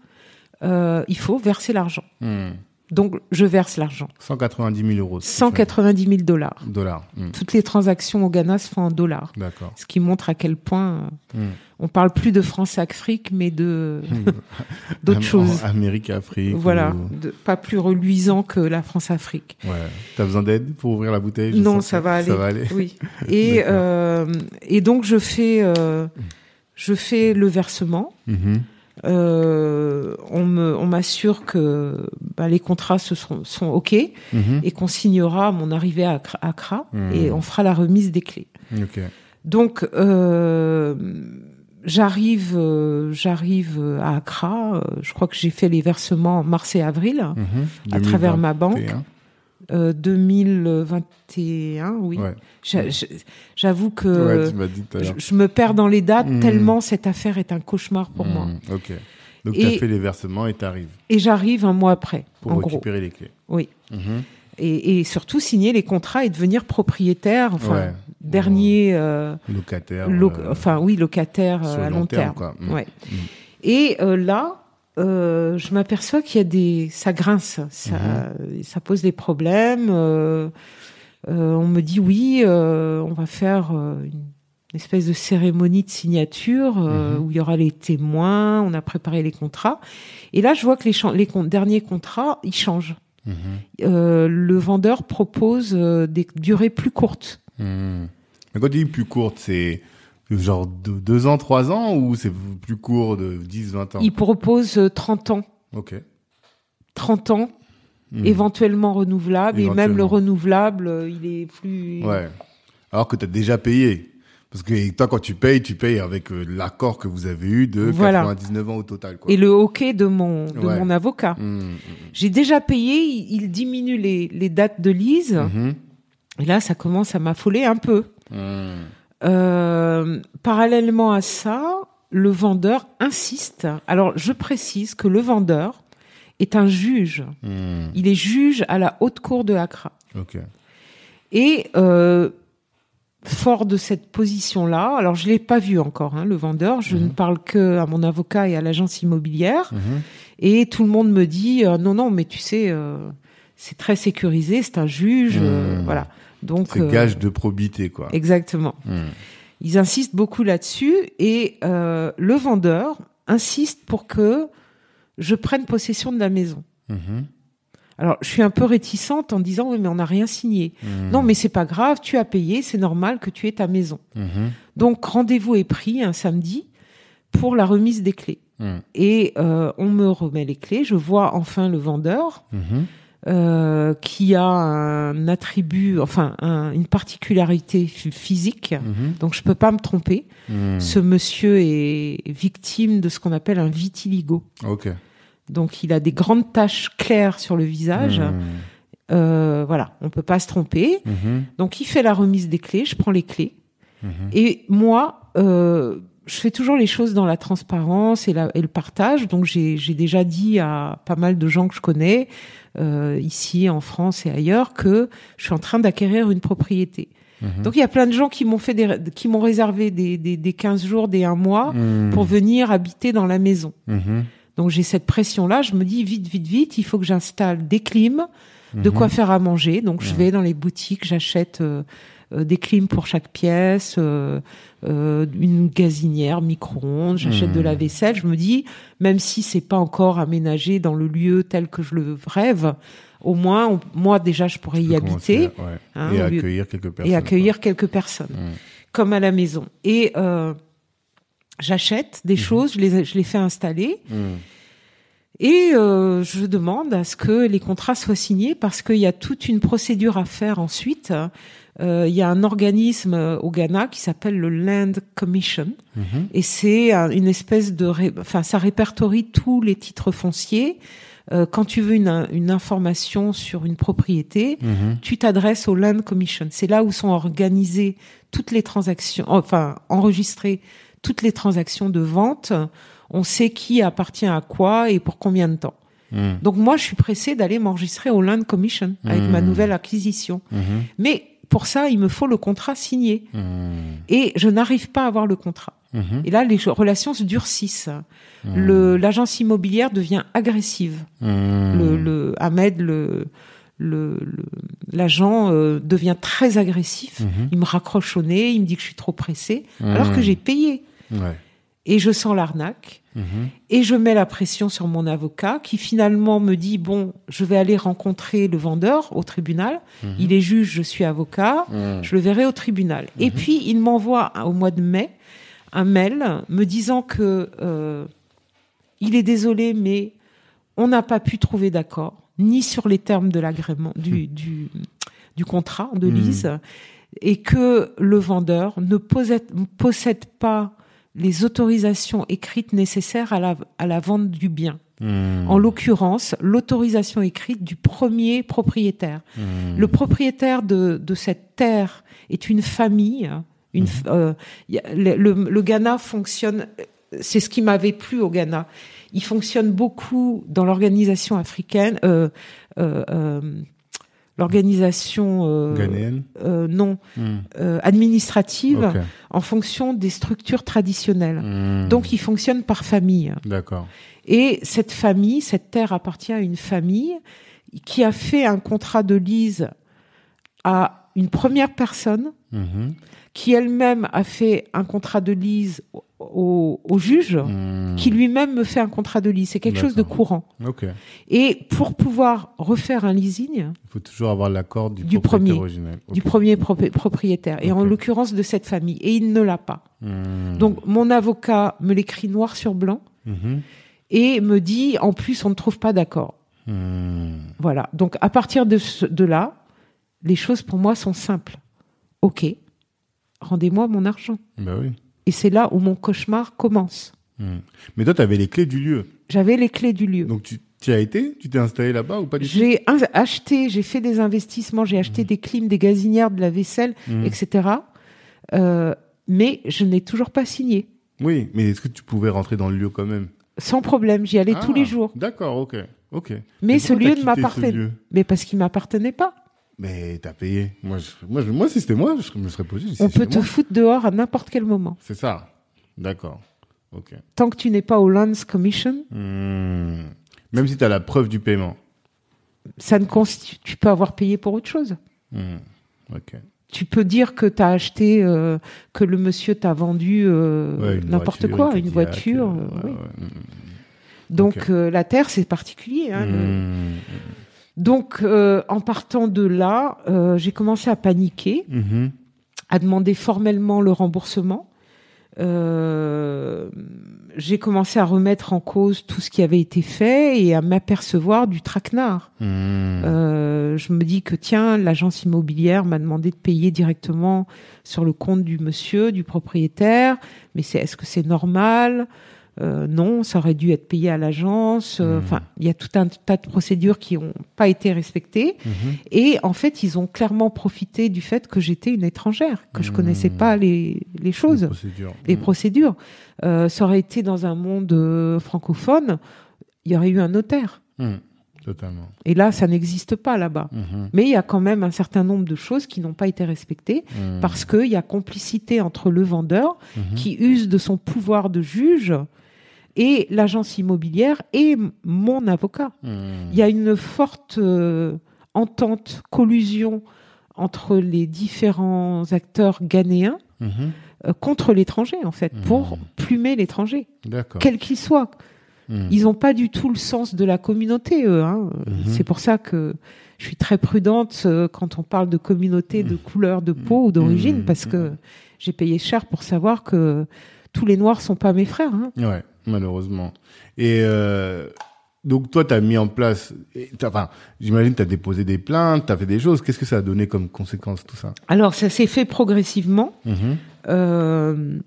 euh, il faut verser l'argent. Mhm. Donc, je verse l'argent. 190 000 euros. 190 000 dollars. dollars. Mhm. Toutes les transactions au Ghana se font en dollars. D'accord. Ce qui montre à quel point Mhm. on parle plus de France-Afrique, mais de d'autres Am- choses. en Amérique, Afrique. Voilà, ou- de, pas plus reluisant que la France-Afrique. Ouais. T'as besoin d'aide pour ouvrir la bouteille? Non, ça va aller. Ça va aller. Oui. Et euh, et donc je fais euh, je fais le versement. Mhm. Euh, on me on m'assure que bah, les contrats se sont sont ok Mhm. et qu'on signera mon arrivée à Accra, Mhm. et on fera la remise des clés. Ok. Donc euh, j'arrive euh, j'arrive à Accra. euh, Je crois que j'ai fait les versements en mars et avril Mhm. à travers ma banque. 2021. Euh, 2021, oui. Ouais. J'a- j'a- J'avoue que ouais, je, me perds dans les dates Mhm. tellement cette affaire est un cauchemar pour moi. Mhm. Ok. Donc, tu as fait les versements et tu arrives. Et j'arrive un mois après. Pour récupérer les clés. Oui. Mhm. et, surtout signer les contrats et devenir propriétaire, enfin, dernier. Euh, locataire. Euh, enfin, oui, locataire à long, terme. Ouais. Et là, je m'aperçois qu'il y a des, ça grince, ça, ça pose des problèmes. on me dit oui, on va faire une espèce de cérémonie de signature euh, mhm. où il y aura les témoins, on a préparé les contrats. Et là, je vois que les, les derniers contrats, ils changent. Mhm. Euh, le vendeur propose euh, des durées plus courtes. Mhm. Mais quand tu dis plus courtes, c'est genre deux, ans, trois ans ou c'est plus court de 10, 20 ans? Il propose 30 ans. Ok. 30 ans, éventuellement renouvelable, et même le renouvelable, il est plus... Ouais. Alors que tu as déjà payé. Parce que toi, quand tu payes, tu payes avec euh, l'accord que vous avez eu de 99 ans au total. Quoi. Et le hockey de mon de mon avocat. Mmh, mmh. J'ai déjà payé. Il, diminue les, les dates de lise. Et là, ça commence à m'affoler un peu. Euh, parallèlement à ça, le vendeur insiste. Alors, je précise que le vendeur est un juge. Il est juge à la haute cour de Accra. Okay. Et euh, fort de cette position-là, alors je l'ai pas vu encore, hein, le vendeur, je ne mhm. parle que à mon avocat et à l'agence immobilière, mhm. et tout le monde me dit euh, non non, mais tu sais, c'est très sécurisé, c'est un juge, euh, mhm. voilà. Donc c'est gage de probité quoi. Exactement. Ils insistent beaucoup là-dessus et le vendeur insiste pour que je prenne possession de la maison. Alors, je suis un peu réticente en disant oui, mais on n'a rien signé. Mmh. Non, mais c'est pas grave, tu as payé, c'est normal que tu aies ta maison. Mmh. Donc, rendez-vous est pris un samedi pour la remise des clés. Mmh. Et euh, on me remet les clés. Je vois enfin le vendeur euh, qui a un attribut, enfin une particularité physique. Donc, je peux pas me tromper. Ce monsieur est victime de ce qu'on appelle un vitiligo. Ok. Donc il a des grandes taches claires sur le visage. Mmh. Euh, voilà, on peut pas se tromper. Donc il fait la remise des clés, je prends les clés. Et moi, euh, je fais toujours les choses dans la transparence et, le partage. Donc j'ai déjà dit à pas mal de gens que je connais, euh, ici en France et ailleurs, que je suis en train d'acquérir une propriété. Donc il y a plein de gens qui m'ont fait des, qui m'ont réservé des, des, des 15 jours, des un mois pour venir habiter dans la maison. Donc j'ai cette pression-là, je me dis vite, vite, vite, il faut que j'installe des clims, de mhm. quoi faire à manger. Donc je vais dans les boutiques, j'achète euh, euh, des clims pour chaque pièce, euh, une gazinière, micro-ondes, j'achète de la mhm. vaisselle. Je me dis, même si c'est pas encore aménagé dans le lieu tel que je le rêve, au moins, moi déjà, je pourrais y habiter hein, et accueillir quelques personnes. Et accueillir quelques personnes, comme à la maison. Et j'achète des mhm. choses, je les, je les fais installer. Mhm. Et euh, je demande à ce que les contrats soient signés parce qu'il y a toute une procédure à faire ensuite. Euh, il y a un organisme au Ghana qui s'appelle le Land Commission mhm. et c'est une espèce de, enfin ça répertorie tous les titres fonciers. Euh, quand tu veux une, une, information sur une propriété, tu t'adresses au Land Commission. C'est là où sont organisées toutes les transactions, enfin enregistrées toutes les transactions de vente, on sait qui appartient à quoi et pour combien de temps. Hmm. Donc moi, je suis pressée d'aller m'enregistrer au Land Commission avec ma hmm. nouvelle acquisition. Hmm. Mais pour ça, il me faut le contrat signé. Et je n'arrive pas à avoir le contrat. Et là, les relations se durcissent. L'agence immobilière devient agressive. Le, le Ahmed, le l'agent le, euh, devient très agressif. Il me raccroche au nez, il me dit que je suis trop pressée, alors que j'ai payé. Et je sens l'arnaque. Mhm. Et je mets la pression sur mon avocat qui finalement me dit, bon, je vais aller rencontrer le vendeur au tribunal. Mhm. Il est juge, je suis avocat. Mhm. Je le verrai au tribunal. Et puis, il m'envoie au mois de mai un mail me disant que euh, il est désolé, mais on n'a pas pu trouver d'accord ni sur les termes de l'agrément du, du, du, contrat de lise et que le vendeur ne possède, possède pas les autorisations écrites nécessaires à la, à la vente du bien. Hmm. En l'occurrence, l'autorisation écrite du premier propriétaire. Hmm. Le propriétaire de, de cette terre est une famille. Une, hmm. euh, le, le, Ghana fonctionne c'est ce qui m'avait plu au Ghana. Il fonctionne beaucoup dans l'organisation africaine, euh, euh, l'organisation euh, euh, non Hmm. euh, administrative en fonction des structures traditionnelles. Hmm. Donc, il fonctionne par famille. D'accord. Et cette famille, cette terre appartient à une famille qui a fait un contrat de lease à une première personne Mhm. qui elle-même a fait un contrat de lease au, juge Hmm. qui lui-même me fait un contrat de lease. C'est quelque chose de courant. Et pour pouvoir refaire un leasing Il faut toujours avoir l'accord du, Du premier. originel. Du premier propri- propriétaire, et en l'occurrence de cette famille, et il ne l'a pas. Hmm. Donc mon avocat me l'écrit noir sur blanc Mhm. et me dit en plus on ne trouve pas d'accord. Hmm. Voilà. Donc à partir de, ce- de là, les choses pour moi sont simples. Ok, rendez-moi mon argent. Bah oui. Et c'est là où mon cauchemar commence. Hmm. Mais toi, tu avais les clés du lieu. J'avais les clés du lieu. Donc, tu, tu y as été Tu t'es installé là-bas ou pas du tout? J'ai acheté, j'ai fait des investissements, j'ai acheté des clims, des gazinières, de la vaisselle, Hmm. etc. Euh, mais je n'ai toujours pas signé. Oui, mais est-ce que tu pouvais rentrer dans le lieu quand même? Sans problème, j'y allais tous Ah, les jours. D'accord, ok. ok. Mais ce pourquoi lieu ne ce m'appartenait. Mais parce qu'il m'appartenait pas. Mais t'as payé. Moi, je- moi, je- moi, si c'était moi, je me serais posé. On peut te moi. foutre dehors à n'importe quel moment. C'est ça. D'accord. Ok. Tant que tu n'es pas au Lands Commission, Hmm. Même si tu as la preuve du paiement. ça ne constitue, tu peux avoir payé pour autre chose. Hmm. Ok. Tu peux dire que tu as acheté, euh, que le monsieur t'a vendu euh, Ouais, n'importe quoi, une voiture. euh, ouais, oui. ouais. Donc la terre, c'est particulier. hein, le- Hmm. Donc euh, en partant de là, euh, j'ai commencé à paniquer, Mhm. à demander formellement le remboursement. Euh, j'ai commencé à remettre en cause tout ce qui avait été fait et à m'apercevoir du traquenard. Euh, je me dis que tiens, l'agence immobilière m'a demandé de payer directement sur le compte du monsieur, du propriétaire. Mais c'est est-ce que c'est normal? Euh, Non, ça aurait dû être payé à l'agence. Euh, Hmm. Enfin, il y a tout un tas de procédures qui n'ont pas été respectées. Mhm. Et en fait, ils ont clairement profité du fait que j'étais une étrangère, que je Hmm. connaissais pas les, les Les choses procédures. les procédures. Euh, ça aurait été dans un monde francophone, il y aurait eu un notaire. Totalement. Et là, ça n'existe pas là-bas. Mais il y a quand même un certain nombre de choses qui n'ont pas été respectées parce qu'il y a complicité entre le vendeur qui use de son pouvoir de juge et l'agence immobilière et mon avocat. Hmm. Il y a une forte euh, entente, collusion entre les différents acteurs ghanéens Mhm. euh, contre l'étranger, en fait, pour Mhm. plumer l'étranger, quel qu'il soit. Ils n'ont pas du tout le sens de la communauté, eux. hein. C'est pour ça que je suis très prudente euh, quand on parle de communauté, de couleur de peau ou d'origine, parce que j'ai payé cher pour savoir que tous les Noirs sont pas mes frères. hein. Ouais, malheureusement. Et euh, donc toi, tu as mis en place, enfin, j'imagine tu as déposé des plaintes, tu as fait des choses. Qu'est-ce que ça a donné comme conséquence tout ça? Alors, ça s'est fait progressivement. Mhm. Euh,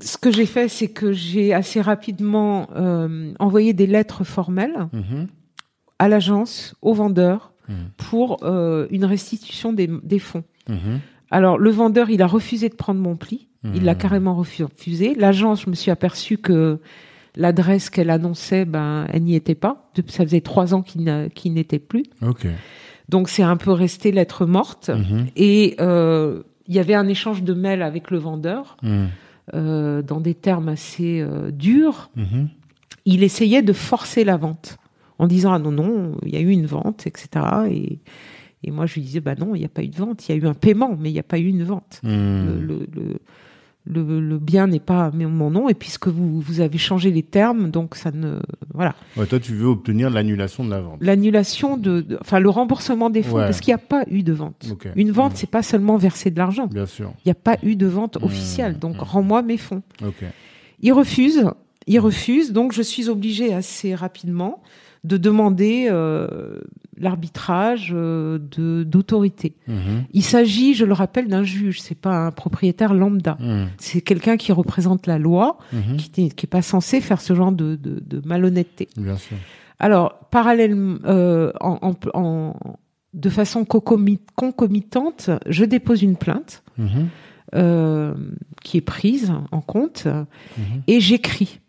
ce que j'ai fait, c'est que j'ai assez rapidement euh, envoyé des lettres formelles Mhm. à l'agence, aux vendeurs, Mhm. pour euh, une restitution des, des fonds. Alors, le vendeur, il a refusé de prendre mon pli. Il l'a Mhm. carrément refu- refusé. L'agence, je me suis aperçue que l'adresse qu'elle annonçait, ben, elle n'y était pas. Ça faisait trois ans qu'il n'était plus. Donc, c'est un peu resté lettre morte. Mhm. Et euh, il y avait un échange de mails avec le vendeur Mhm. euh, dans des termes assez euh, durs. Il essayait de forcer la vente en disant ah non non il y a eu une vente etc. Et, et moi je lui disais bah non il n'y a pas eu de vente il y a eu un paiement mais il n'y a pas eu une vente. Le, le, le, le- le bien n'est pas mon nom et puisque vous vous avez changé les termes donc ça ne voilà Ouais, toi, tu veux obtenir l'annulation de la vente. l'annulation de, de- enfin le remboursement des fonds Ouais. parce qu'il n'y a pas eu de vente. Une vente Mhm. c'est pas seulement verser de l'argent. Bien sûr. Il n'y a pas eu de vente Mmh, officielle. Donc, mmh. rends-moi mes fonds. Ok. Il refuse. Il refuse. Donc, je suis obligée assez rapidement de demander euh, l'arbitrage euh, de d'autorité. Mhm. Il s'agit, je le rappelle, d'un juge. C'est pas un propriétaire lambda. Mhm. C'est quelqu'un qui représente la loi, Mhm. qui n'est qui est pas censé faire ce genre de, de, de malhonnêteté. Bien sûr. Alors, parallèlement, euh, en, en- en- de façon concomi- concomitante, je dépose une plainte euh, qui est prise en compte, et j'écris.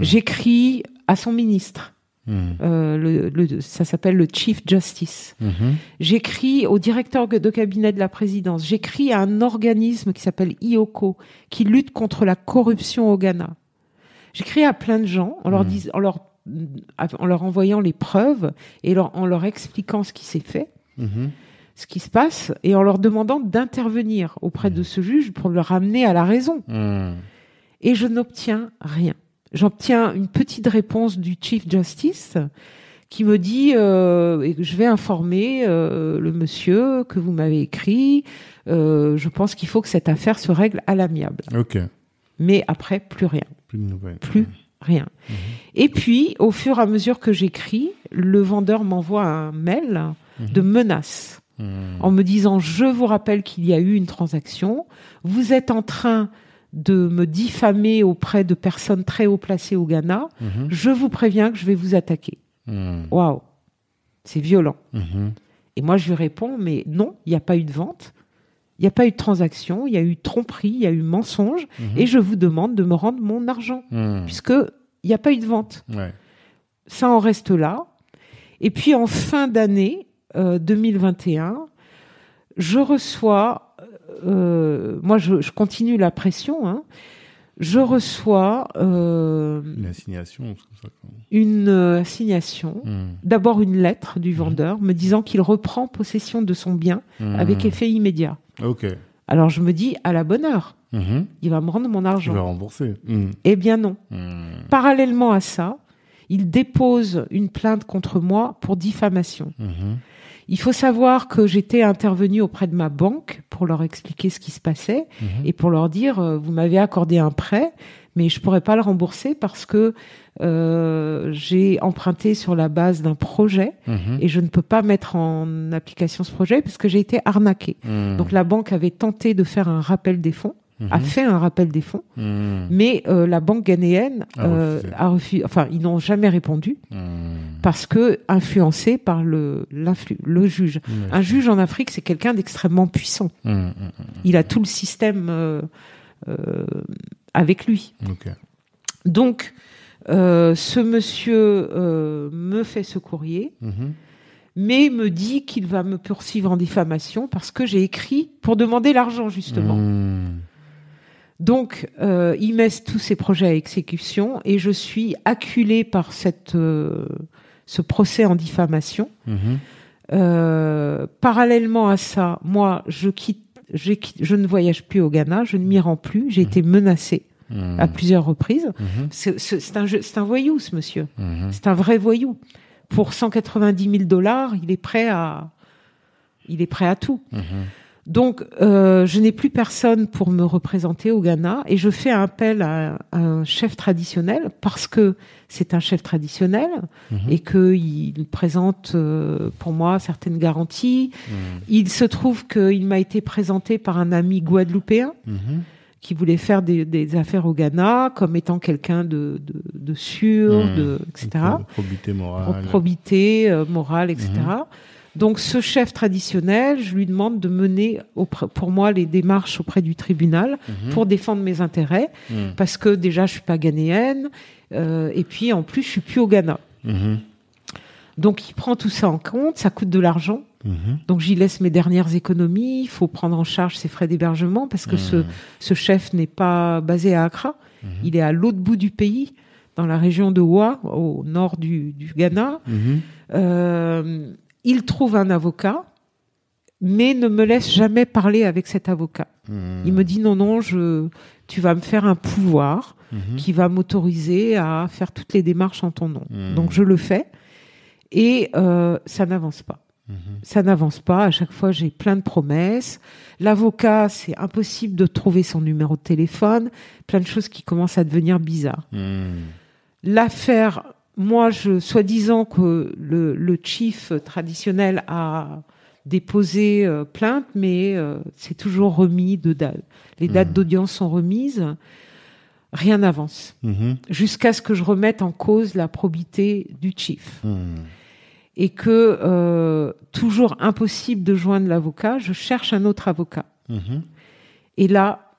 J'écris à son ministre. Euh, le, le- ça s'appelle le Chief Justice. Mhm. J'écris au directeur de cabinet de la présidence. J'écris à un organisme qui s'appelle IOCO, qui lutte contre la corruption au Ghana. J'écris à plein de gens en leur, dis- en leur, en leur envoyant les preuves et leur- en leur expliquant ce qui s'est fait, Mhm. ce qui se passe, et en leur demandant d'intervenir auprès de ce juge pour le ramener à la raison. Et je n'obtiens rien. J'obtiens une petite réponse du Chief Justice qui me dit euh, je vais informer euh, le monsieur que vous m'avez écrit. Euh, je pense qu'il faut que cette affaire se règle à l'amiable. Ok. Mais après, plus rien, Plus de nouvelles. plus rien. Et puis, au fur et à mesure que j'écris, le vendeur m'envoie un mail de menaces Mhm. en me disant je vous rappelle qu'il y a eu une transaction, vous êtes en train de me diffamer auprès de personnes très haut placées au Ghana, Mhm. je vous préviens que je vais vous attaquer. Mhm. Waouh, c'est violent. Mhm. Et moi je lui réponds mais non, il n'y a pas eu de vente, il n'y a pas eu de transaction, il y a eu tromperie, il y a eu mensonge, et je vous demande de me rendre mon argent puisque il n'y a pas eu de vente Ouais. ça en reste là. Et puis en fin d'année euh, 2021, je reçois, euh, moi je, je continue la pression, hein, je reçois euh, Une assignation, ça. une euh, assignation, Mhm. d'abord une lettre du vendeur me disant qu'il reprend possession de son bien Mhm. avec effet immédiat. Ok. Alors je me dis, à la bonne heure, il va me rendre mon Je vais argent. rembourser. Eh bien non. Parallèlement à ça, il dépose une plainte contre moi pour diffamation. Il faut savoir que j'étais intervenue auprès de ma banque pour leur expliquer ce qui se passait Mhm. et pour leur dire euh, vous m'avez accordé un prêt, mais je pourrais pas le rembourser parce que euh, j'ai emprunté sur la base d'un projet Mhm. et je ne peux pas mettre en application ce projet parce que j'ai été arnaquée. Mhm. Donc la banque avait tenté de faire un rappel des fonds, a Mhm. fait un rappel des fonds, Mhm. mais euh, la banque ghanéenne A euh, refusé. a refusé. Enfin, ils n'ont jamais répondu Mhm. parce que influencé par le juge. Un juge en Afrique, c'est quelqu'un d'extrêmement puissant. Il a tout le système euh, euh, avec lui. Donc, euh, ce monsieur euh, me fait ce courrier, mais me dit qu'il va me poursuivre en diffamation parce que j'ai écrit pour demander l'argent, justement. Donc, euh, il met tous ses projets à exécution et je suis acculée par cette, euh, ce procès en diffamation. Mhm. Euh, parallèlement à ça, moi, je quitte, je ne voyage plus au Ghana, je ne m'y rends plus. J'ai été menacée Mhm. à plusieurs reprises. Mhm. C'est un, un voyou, ce monsieur. Mhm. C'est un vrai voyou. Pour 190 000 dollars, il est prêt à, il est prêt à tout. Donc, euh, je n'ai plus personne pour me représenter au Ghana et je fais appel à, à un chef traditionnel parce que c'est un chef traditionnel Mhm. et qu'il présente euh, pour moi certaines garanties. Mhm. Il se trouve qu'il m'a été présenté par un ami guadeloupéen Mhm. qui voulait faire des, des affaires au Ghana comme étant quelqu'un de, de, de sûr, de, etc Pro- Probité morale. probité euh, morale, etc. Donc ce chef traditionnel, je lui demande de mener auprès- pour moi les démarches auprès du tribunal Mhm. pour défendre mes intérêts, Mhm. parce que déjà je suis pas ghanéenne, euh, et puis en plus je suis plus au Ghana. Mhm. Donc il prend tout ça en compte, ça coûte de l'argent. Donc j'y laisse mes dernières économies, il faut prendre en charge ses frais d'hébergement parce que ce, ce chef n'est pas basé à Accra, il est à l'autre bout du pays, dans la région de Wa, au nord du, du Ghana. Euh, il trouve un avocat, mais ne me laisse jamais parler avec cet avocat. Mhm. Il me dit non, non, je, tu vas me faire un pouvoir Mhm. qui va m'autoriser à faire toutes les démarches en ton nom. Mhm. Donc je le fais et euh, ça n'avance pas. Ça n'avance pas. À chaque fois, j'ai plein de promesses. L'avocat, c'est impossible de trouver son numéro de téléphone. Plein de choses qui commencent à devenir bizarres. L'affaire, moi, je, soi-disant que le, le chief traditionnel a déposé euh, plainte, mais euh, c'est toujours remis de date. Les dates Mhm. d'audience sont remises. Rien n'avance. Mhm. Jusqu'à ce que je remette en cause la probité du chief. Mhm. Et que, euh, toujours impossible de joindre l'avocat, je cherche un autre avocat. Et là,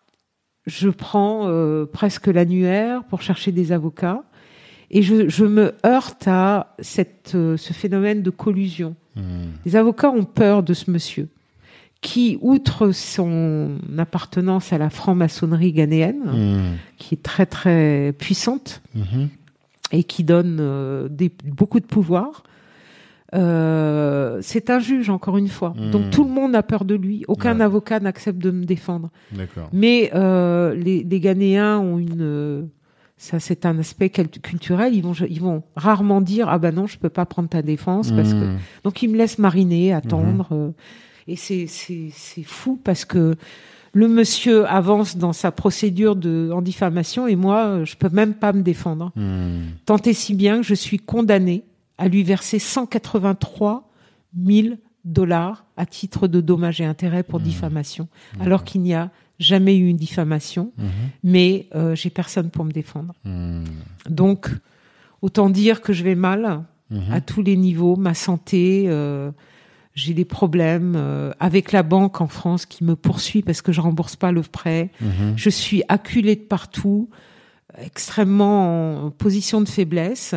je prends euh, presque l'annuaire pour chercher des avocats. Et je, je me heurte à cette, euh, ce phénomène de collusion. Hmm. Les avocats ont peur de ce monsieur qui, outre son appartenance à la franc-maçonnerie ghanéenne, Hmm. qui est très très puissante Mhm. et qui donne euh, des, beaucoup de pouvoir, euh, c'est un juge encore une fois. Hmm. Donc tout le monde a peur de lui. Aucun Ouais. avocat n'accepte de me défendre. Mais euh, les, les Ghanéens ont une, ça c'est un aspect culturel. Ils vont, ils vont rarement dire ah ben non je peux pas prendre ta défense parce que Hmm. donc ils me laissent mariner, attendre. euh, et c'est c'est c'est fou parce que le monsieur avance dans sa procédure de en diffamation et moi euh, je peux même pas me défendre. Hmm. Tant et si bien que je suis condamné à lui verser 183 000 dollars à titre de dommages et intérêts pour diffamation, alors qu'il n'y a jamais eu une diffamation, Mhm. mais euh, j'ai personne pour me défendre. Hmm. Donc, autant dire que je vais mal Mhm. à tous les niveaux, ma santé, euh, j'ai des problèmes euh, avec la banque en France qui me poursuit parce que je rembourse pas le prêt. Mhm. Je suis acculée de partout, extrêmement en position de faiblesse.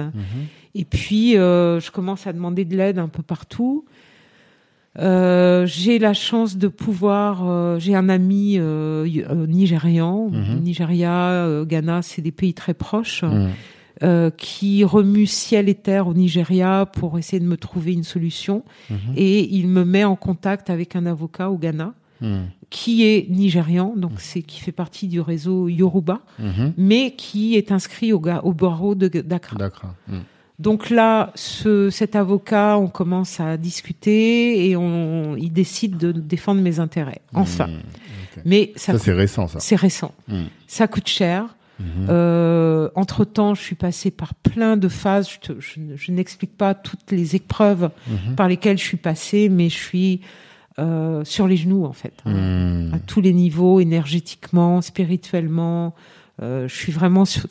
Et puis, je commence à demander de l'aide un peu partout. Euh, j'ai la chance de pouvoir. euh, j'ai un ami euh, nigérian, Mhm. Nigeria, Ghana, c'est des pays très proches, euh, qui remue ciel et terre au Nigeria pour essayer de me trouver une solution. Mhm. Et il me met en contact avec un avocat au Ghana qui est nigérian, donc c'est qui fait partie du réseau Yoruba, Mhm. mais qui est inscrit au, au barreau de d'Accra. Hmm. Donc là, ce, cet avocat, on commence à discuter et on, il décide de défendre mes intérêts. Enfin, Hmm. Ok. mais ça, Ça, c'est récent, ça. c'est récent. Hmm. Ça coûte cher. Mhm. Euh, entre temps, je suis passée par plein de phases. Je, te- je je n'explique pas toutes les épreuves par lesquelles je suis passée, mais je suis euh, sur les genoux en fait, hein, Hmm. à tous les niveaux, énergétiquement, spirituellement. Euh, je suis vraiment sur-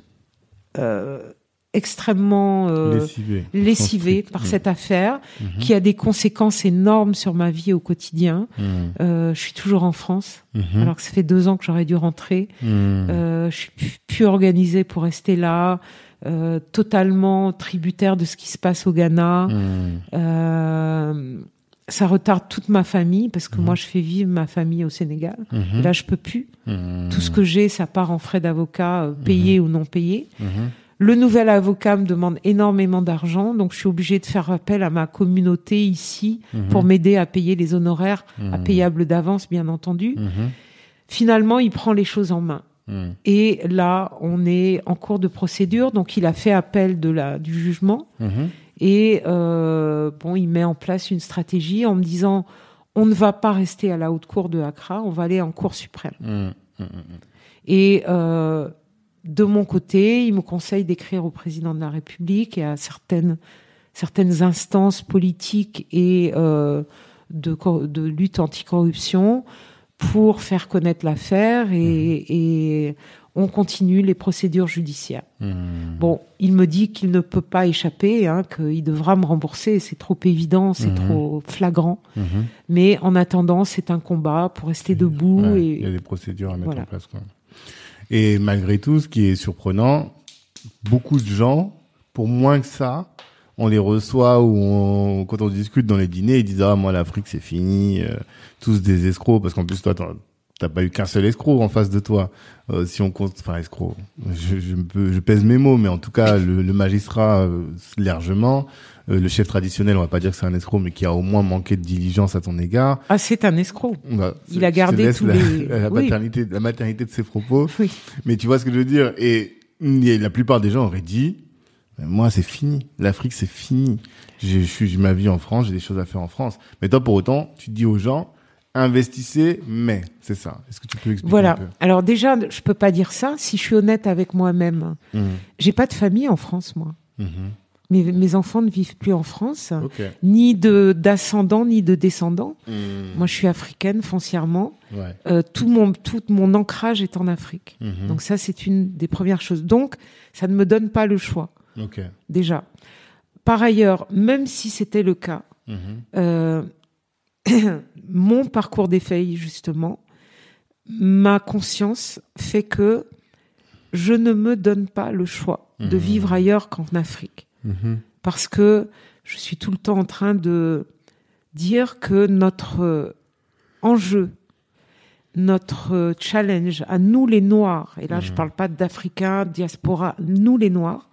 euh, extrêmement euh, Lessivé. par Hmm. cette affaire, Mhm. qui a des conséquences énormes sur ma vie au quotidien. Hmm. Euh, je suis toujours en France, Mhm. alors que ça fait deux ans que j'aurais dû rentrer. Hmm. Euh, je suis plus- plus organisée pour rester là, euh, totalement tributaire de ce qui se passe au Ghana. Euh, ça retarde toute ma famille parce que Mhm. moi je fais vivre ma famille au Sénégal. Et là je peux plus. Tout ce que j'ai, ça part en frais d'avocat, payés ou non payés. Le nouvel avocat me demande énormément d'argent, donc je suis obligée de faire appel à ma communauté ici Mhm. pour m'aider à payer les honoraires, à Mhm. payables d'avance bien entendu. Mhm. Finalement, il prend les choses en main. Et là, on est en cours de procédure, donc il a fait appel de la, du jugement et euh, bon, il met en place une stratégie en me disant on ne va pas rester à la haute cour de Accra, on va aller en cour suprême. Et euh, de mon côté, il me conseille d'écrire au président de la République et à certaines certaines instances politiques et euh, de, lutte anticorruption pour faire connaître l'affaire et, et on continue les procédures judiciaires. Hmm. Bon, il me dit qu'il ne peut pas échapper, hein, qu'il devra me rembourser. C'est trop évident, c'est Mhm. trop flagrant. Mais en attendant, c'est un combat pour rester debout. Ouais, et Il y a des procédures à mettre Voilà. en place. Quoi. Et malgré tout, ce qui est surprenant, beaucoup de gens, pour moins que ça, on les reçoit ou on- quand on discute dans les dîners, ils disent ah moi l'Afrique c'est fini, euh, tous des escrocs parce qu'en plus toi t'as pas eu qu'un seul escroc en face de toi. Euh, si on compte, enfin escroc, je, je, je pèse mes mots, mais en tout cas le, le magistrat euh, largement, le chef traditionnel, on va pas dire que c'est un escroc, mais qui a au moins manqué de diligence à ton égard. Ah, c'est un escroc. Bah, Il a gardé tous la, les- la Oui. maternité, la maternité de ses propos. Oui. Mais tu vois ce que je veux dire? Et la plupart des gens auraient dit, moi c'est fini, l'Afrique c'est fini. J'ai- Je suis ma vie en France, j'ai des choses à faire en France. Mais toi pour autant, tu dis aux gens, investissez, mais c'est ça. Est-ce que tu peux expliquer Voilà. un peu? Alors déjà, je peux pas dire ça si je suis honnête avec moi-même. Mhm. J'ai pas de famille en France, moi. Mhm. Mes, mes enfants ne vivent plus en France, Ok. ni de d'ascendants ni de descendants. Mhm. Moi, je suis africaine foncièrement. Ouais. Euh, tout mon tout mon ancrage est en Afrique. Mhm. Donc ça, c'est une des premières choses. Donc, ça ne me donne pas le choix Ok. déjà. Par ailleurs, même si c'était le cas, Mhm. euh, mon parcours des failles, justement, ma conscience fait que je ne me donne pas le choix de vivre ailleurs qu'en Afrique. Mhm. Parce que je suis tout le temps en train de dire que notre euh, enjeu, notre euh, challenge à nous les Noirs, et là je parle pas d'Africains, diaspora, nous les Noirs,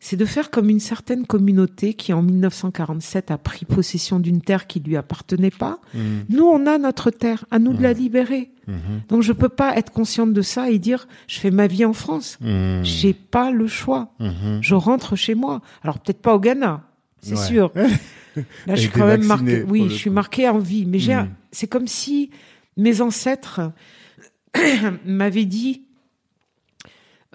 c'est de faire comme une certaine communauté qui en 1947 a pris possession d'une terre qui lui appartenait pas. Mhm. Nous, on a notre terre, à nous de la libérer. Mhm. Donc je peux pas être consciente de ça et dire je fais ma vie en France. Mhm. J'ai pas le choix. Mhm. Je rentre chez moi. Alors peut-être pas au Ghana, c'est Ouais. sûr. Là, je suis quand même marquée. Oui, je suis marquée en vie. Mais j'ai, c'est comme si mes ancêtres m'avaient dit.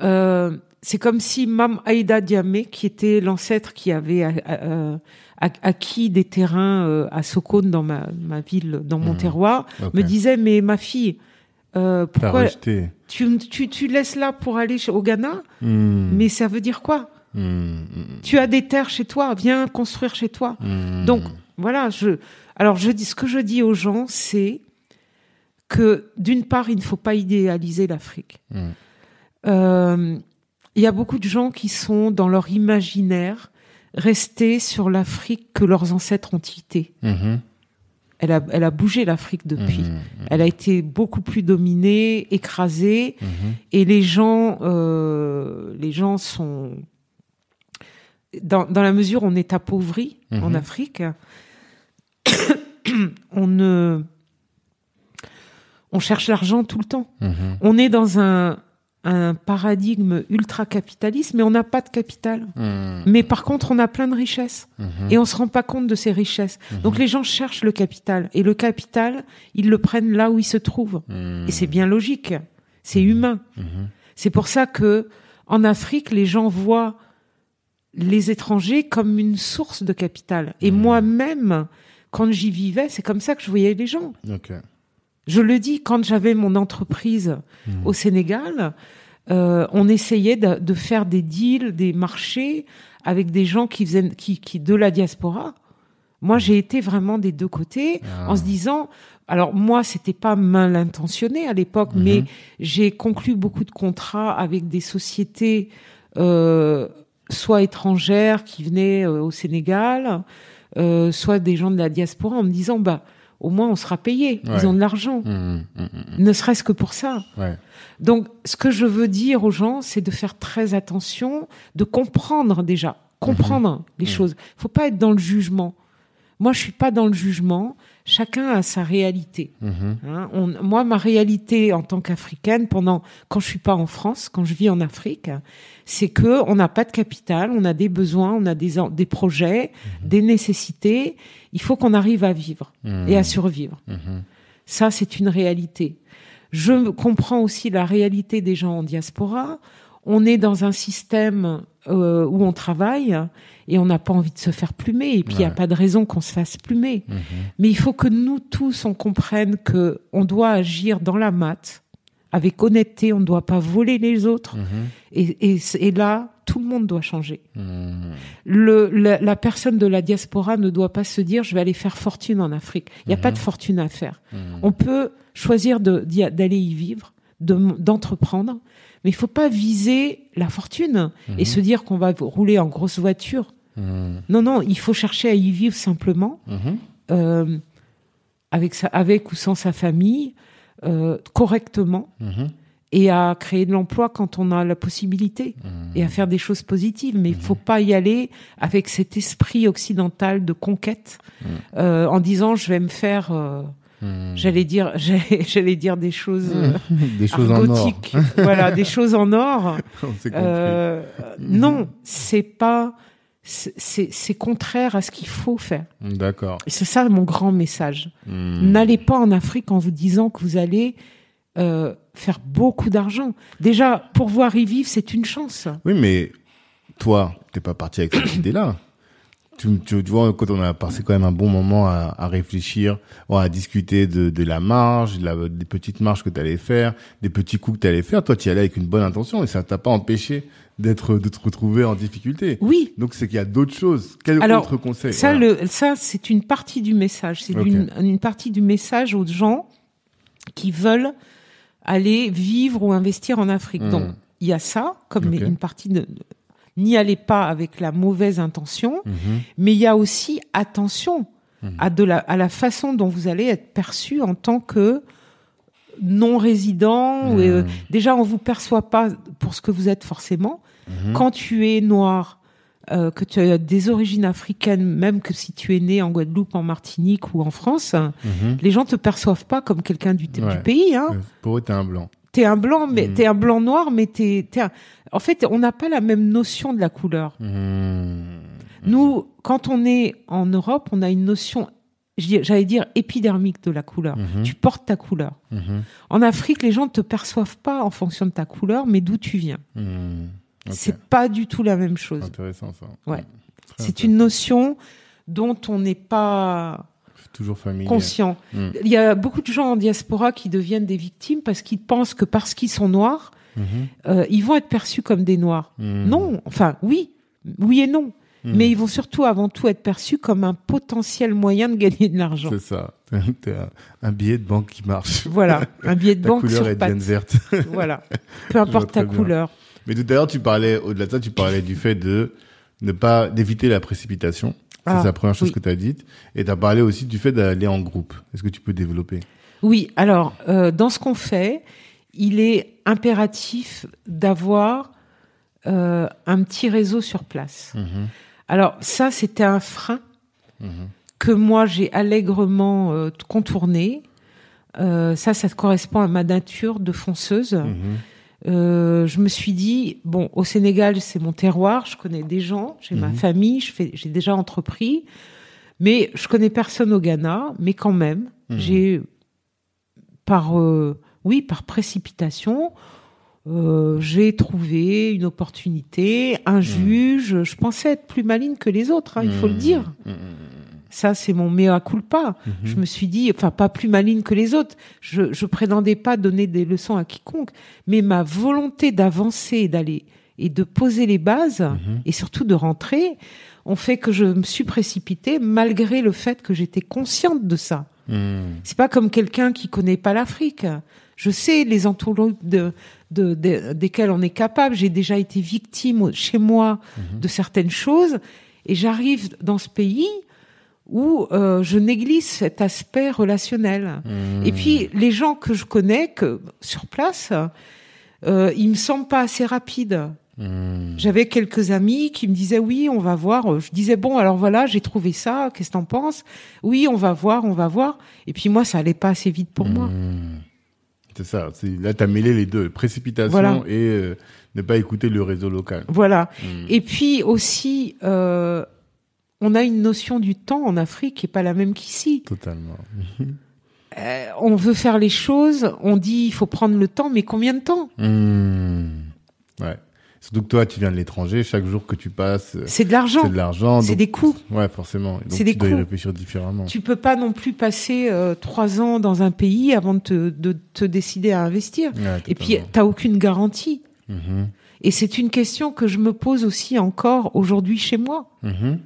Euh, c'est comme si Mam Aïda Diamé, qui était l'ancêtre qui avait euh, ac- acquis des terrains euh, à Sokone dans ma, ma ville, dans mon Mhm. terroir, me disait mais ma fille, euh, pourquoi tu, tu, tu laisses là pour aller au Ghana? Mhm. Mais ça veut dire quoi? Mhm. Tu as des terres chez toi, viens construire chez toi. Donc voilà, je alors je dis ce que je dis aux gens, c'est que d'une part, il ne faut pas idéaliser l'Afrique. Mhm. Euh, Il y a beaucoup de gens qui sont dans leur imaginaire restés sur l'Afrique que leurs ancêtres ont quitté. Mhm. Elle a, elle a bougé l'Afrique depuis. Mhm. Elle a été beaucoup plus dominée, écrasée, Mhm. et les gens, euh, les gens sont dans, dans la mesure où on est appauvri en Mhm. Afrique, on ne, on cherche l'argent tout le temps. Mhm. On est dans un, un paradigme ultra capitaliste, mais on n'a pas de capital. Mhm. Mais par contre, on a plein de richesses Mhm. et on se rend pas compte de ces richesses. Donc les gens cherchent le capital et le capital, ils le prennent là où il se trouve. Et c'est bien logique, c'est humain. C'est pour ça que en Afrique, les gens voient les étrangers comme une source de capital. Et moi-même, quand j'y vivais, c'est comme ça que je voyais les gens. Ok. Je le dis, quand j'avais mon entreprise au Sénégal, euh, on essayait de, de faire des deals, des marchés avec des gens qui faisaient, qui, qui de la diaspora. Moi, j'ai été vraiment des deux côtés, Ah. en se disant, alors moi, c'était pas mal intentionné à l'époque, mais j'ai conclu beaucoup de contrats avec des sociétés, euh, soit étrangères qui venaient euh, au Sénégal, euh, soit des gens de la diaspora, en me disant, bah, au moins on sera payé, Ouais. ils ont de l'argent, Mhm. Mhm. ne serait-ce que pour ça. Ouais. Donc, ce que je veux dire aux gens, c'est de faire très attention, de comprendre déjà, comprendre les choses. Faut pas être dans le jugement. Moi, je suis pas dans le jugement. Chacun a sa réalité. Mhm. Hein, on- moi, ma réalité en tant qu'africaine, pendant quand je suis pas en France, quand je vis en Afrique, c'est que on n'a pas de capital, on a des besoins, on a des des projets, des nécessités. Il faut qu'on arrive à vivre et à survivre. Mhm. Ça, c'est une réalité. Je comprends aussi la réalité des gens en diaspora. On est dans un système euh, où on travaille et on n'a pas envie de se faire plumer. Et puis, il n'y a Ouais. pas de raison qu'on se fasse plumer. Mhm. Mais il faut que nous tous, on comprenne que on doit agir dans la mat, avec honnêteté. On ne doit pas voler les autres. Mhm. Et, et, et là, tout le monde doit changer. Mhm. Le, la, la personne de la diaspora ne doit pas se dire je vais aller faire fortune en Afrique. Il n'y a pas de fortune à faire. On peut choisir d'aller y vivre, de- d'entreprendre, mais il faut pas viser la fortune et se dire qu'on va rouler en grosse voiture. Mhm. Non, non, il faut chercher à y vivre simplement, Mhm. euh, avec, sa, avec ou sans sa famille, euh, correctement, Mhm. et à créer de l'emploi quand on a la possibilité Mhm. et à faire des choses positives. Mais il faut pas y aller avec cet esprit occidental de conquête euh, en disant je vais me faire, Mhm. j'allais dire, j'allais dire des choses euh, Des choses en or. voilà, des choses en or. Euh, non, c'est pas, c'est- contraire à ce qu'il faut faire. D'accord. C'est ça mon grand message. Mhm. N'allez pas en Afrique en vous disant que vous allez euh, faire beaucoup d'argent. Déjà, pour voir y vivre, c'est une chance. Oui, mais toi, t'es pas parti avec cette idée-là. Tu, tu, tu vois, quand on a passé quand même un bon moment à, à réfléchir, à discuter de, de la marge, de la- des petites marges que tu allais faire, des petits coups que tu allais faire, toi, tu y allais avec une bonne intention et ça t'a pas empêché d'être, de te retrouver en difficulté. Oui. Donc, c'est qu'il y a d'autres choses. Quel Alors, autre conseil? Ça, Voilà. le, ça, c'est une partie du message. C'est une, une partie du message aux gens qui veulent aller vivre ou investir en Afrique. Mm. Donc il y a ça comme une partie de n'y allez pas avec la mauvaise intention, Mhm. mais il y a aussi attention Mhm. à de la à la façon dont vous allez être perçu en tant que non résident. ou, euh, Mhm. déjà, on vous perçoit pas pour ce que vous êtes forcément. Mhm. Quand tu es noir, euh, que tu as des origines africaines, même que si tu es né en Guadeloupe, en Martinique ou en France, Mhm. les gens te perçoivent pas comme quelqu'un du, pays. Hein. Pour eux, t'es un blanc. T'es un blanc, mais Mhm. t'es un blanc noir, mais t'es, t'es un- En fait, on n'a pas la même notion de la couleur. Mhm. Nous, quand on est en Europe, on a une notion, j'allais dire épidermique de la couleur. Mhm. Tu portes ta couleur. En Afrique, les gens ne te perçoivent pas en fonction de ta couleur, mais d'où tu viens. Mhm. Ok. C'est pas du tout la même chose. intéressant ça. Ouais. C'est une notion dont on n'est pas toujours familier. conscient. Mhm. Il y a beaucoup de gens en diaspora qui deviennent des victimes parce qu'ils pensent que parce qu'ils sont noirs, Mhm. euh, ils vont être perçus comme des noirs. Mhm. Non, enfin oui, oui et non. Mhm. Mais ils vont surtout avant tout être perçus comme un potentiel moyen de gagner de l'argent. C'est ça. Un, un billet de banque qui marche. Voilà, un billet de banque couleur sur est bien pattes. verte. Voilà, peu importe ta bien. couleur. Mais tout à l'heure, tu parlais, au-delà de ça, tu parlais du fait de ne pas, d'éviter la précipitation. Ah, c'est la première chose oui. que tu as dite. Et tu as parlé aussi du fait d'aller en groupe. Est-ce que tu peux développer? Oui, alors euh, dans ce qu'on fait, il est impératif d'avoir euh, un petit réseau sur place. Mhm. Alors ça, c'était un frein Mhm. que moi j'ai allègrement euh, contourné. Ça, ça correspond à ma nature de fonceuse. Mhm. Euh, je me suis dit bon, au Sénégal, c'est mon terroir, je connais des gens, j'ai ma Mhm. famille, j'ai déjà entrepris, mais je connais personne au Ghana. Mais quand même, Mhm. j'ai par euh, oui, par précipitation, euh, j'ai trouvé une opportunité, un juge. Je pensais être plus maligne que les autres, hein, il faut le Mhm. dire. Ça, c'est mon mea culpa. Mhm. Je me suis dit, enfin, pas plus maligne que les autres. Je, je prétendais pas donner des leçons à quiconque, mais ma volonté d'avancer et d'aller et de poser les bases Mhm. et surtout de rentrer ont fait que je me suis précipitée malgré le fait que j'étais consciente de ça. Mhm. C'est pas comme quelqu'un qui connaît pas l'Afrique. Je sais les entourloupes de, de, de- desquelles on est capable. J'ai déjà été victime chez moi de certaines choses et j'arrive dans ce pays où euh, je néglige cet aspect relationnel. Et puis les gens que je connais que sur place, euh, ils me semblent pas assez rapides. Mhm. J'avais quelques amis qui me disaient oui, on va voir. Je disais bon, alors voilà, j'ai trouvé ça. Qu'est-ce que t'en penses? Oui, on va voir, on va voir. Et puis moi, ça allait pas assez vite pour moi. Mhm. C'est ça. Là, tu as mêlé les deux. Précipitation Voilà. et euh, ne pas écouter le réseau local. Voilà. Et puis aussi, euh, on a une notion du temps en Afrique qui est pas la même qu'ici. Totalement. Euh, on veut faire les choses, on dit il faut prendre le temps, mais combien de temps? Mhm. Ouais. Surtout que toi, tu viens de l'étranger. Chaque jour que tu passes, euh, C'est de l'argent, c'est de l'argent. c'est des coûts. Ouais, forcément. Donc, C'est tu des dois y réfléchir différemment. Tu peux pas non plus passer euh, trois ans dans un pays avant de te, de te décider à investir. Ouais, Et puis, t'as aucune garantie. Mhm. Et c'est une question que je me pose aussi encore aujourd'hui chez moi. Mhm.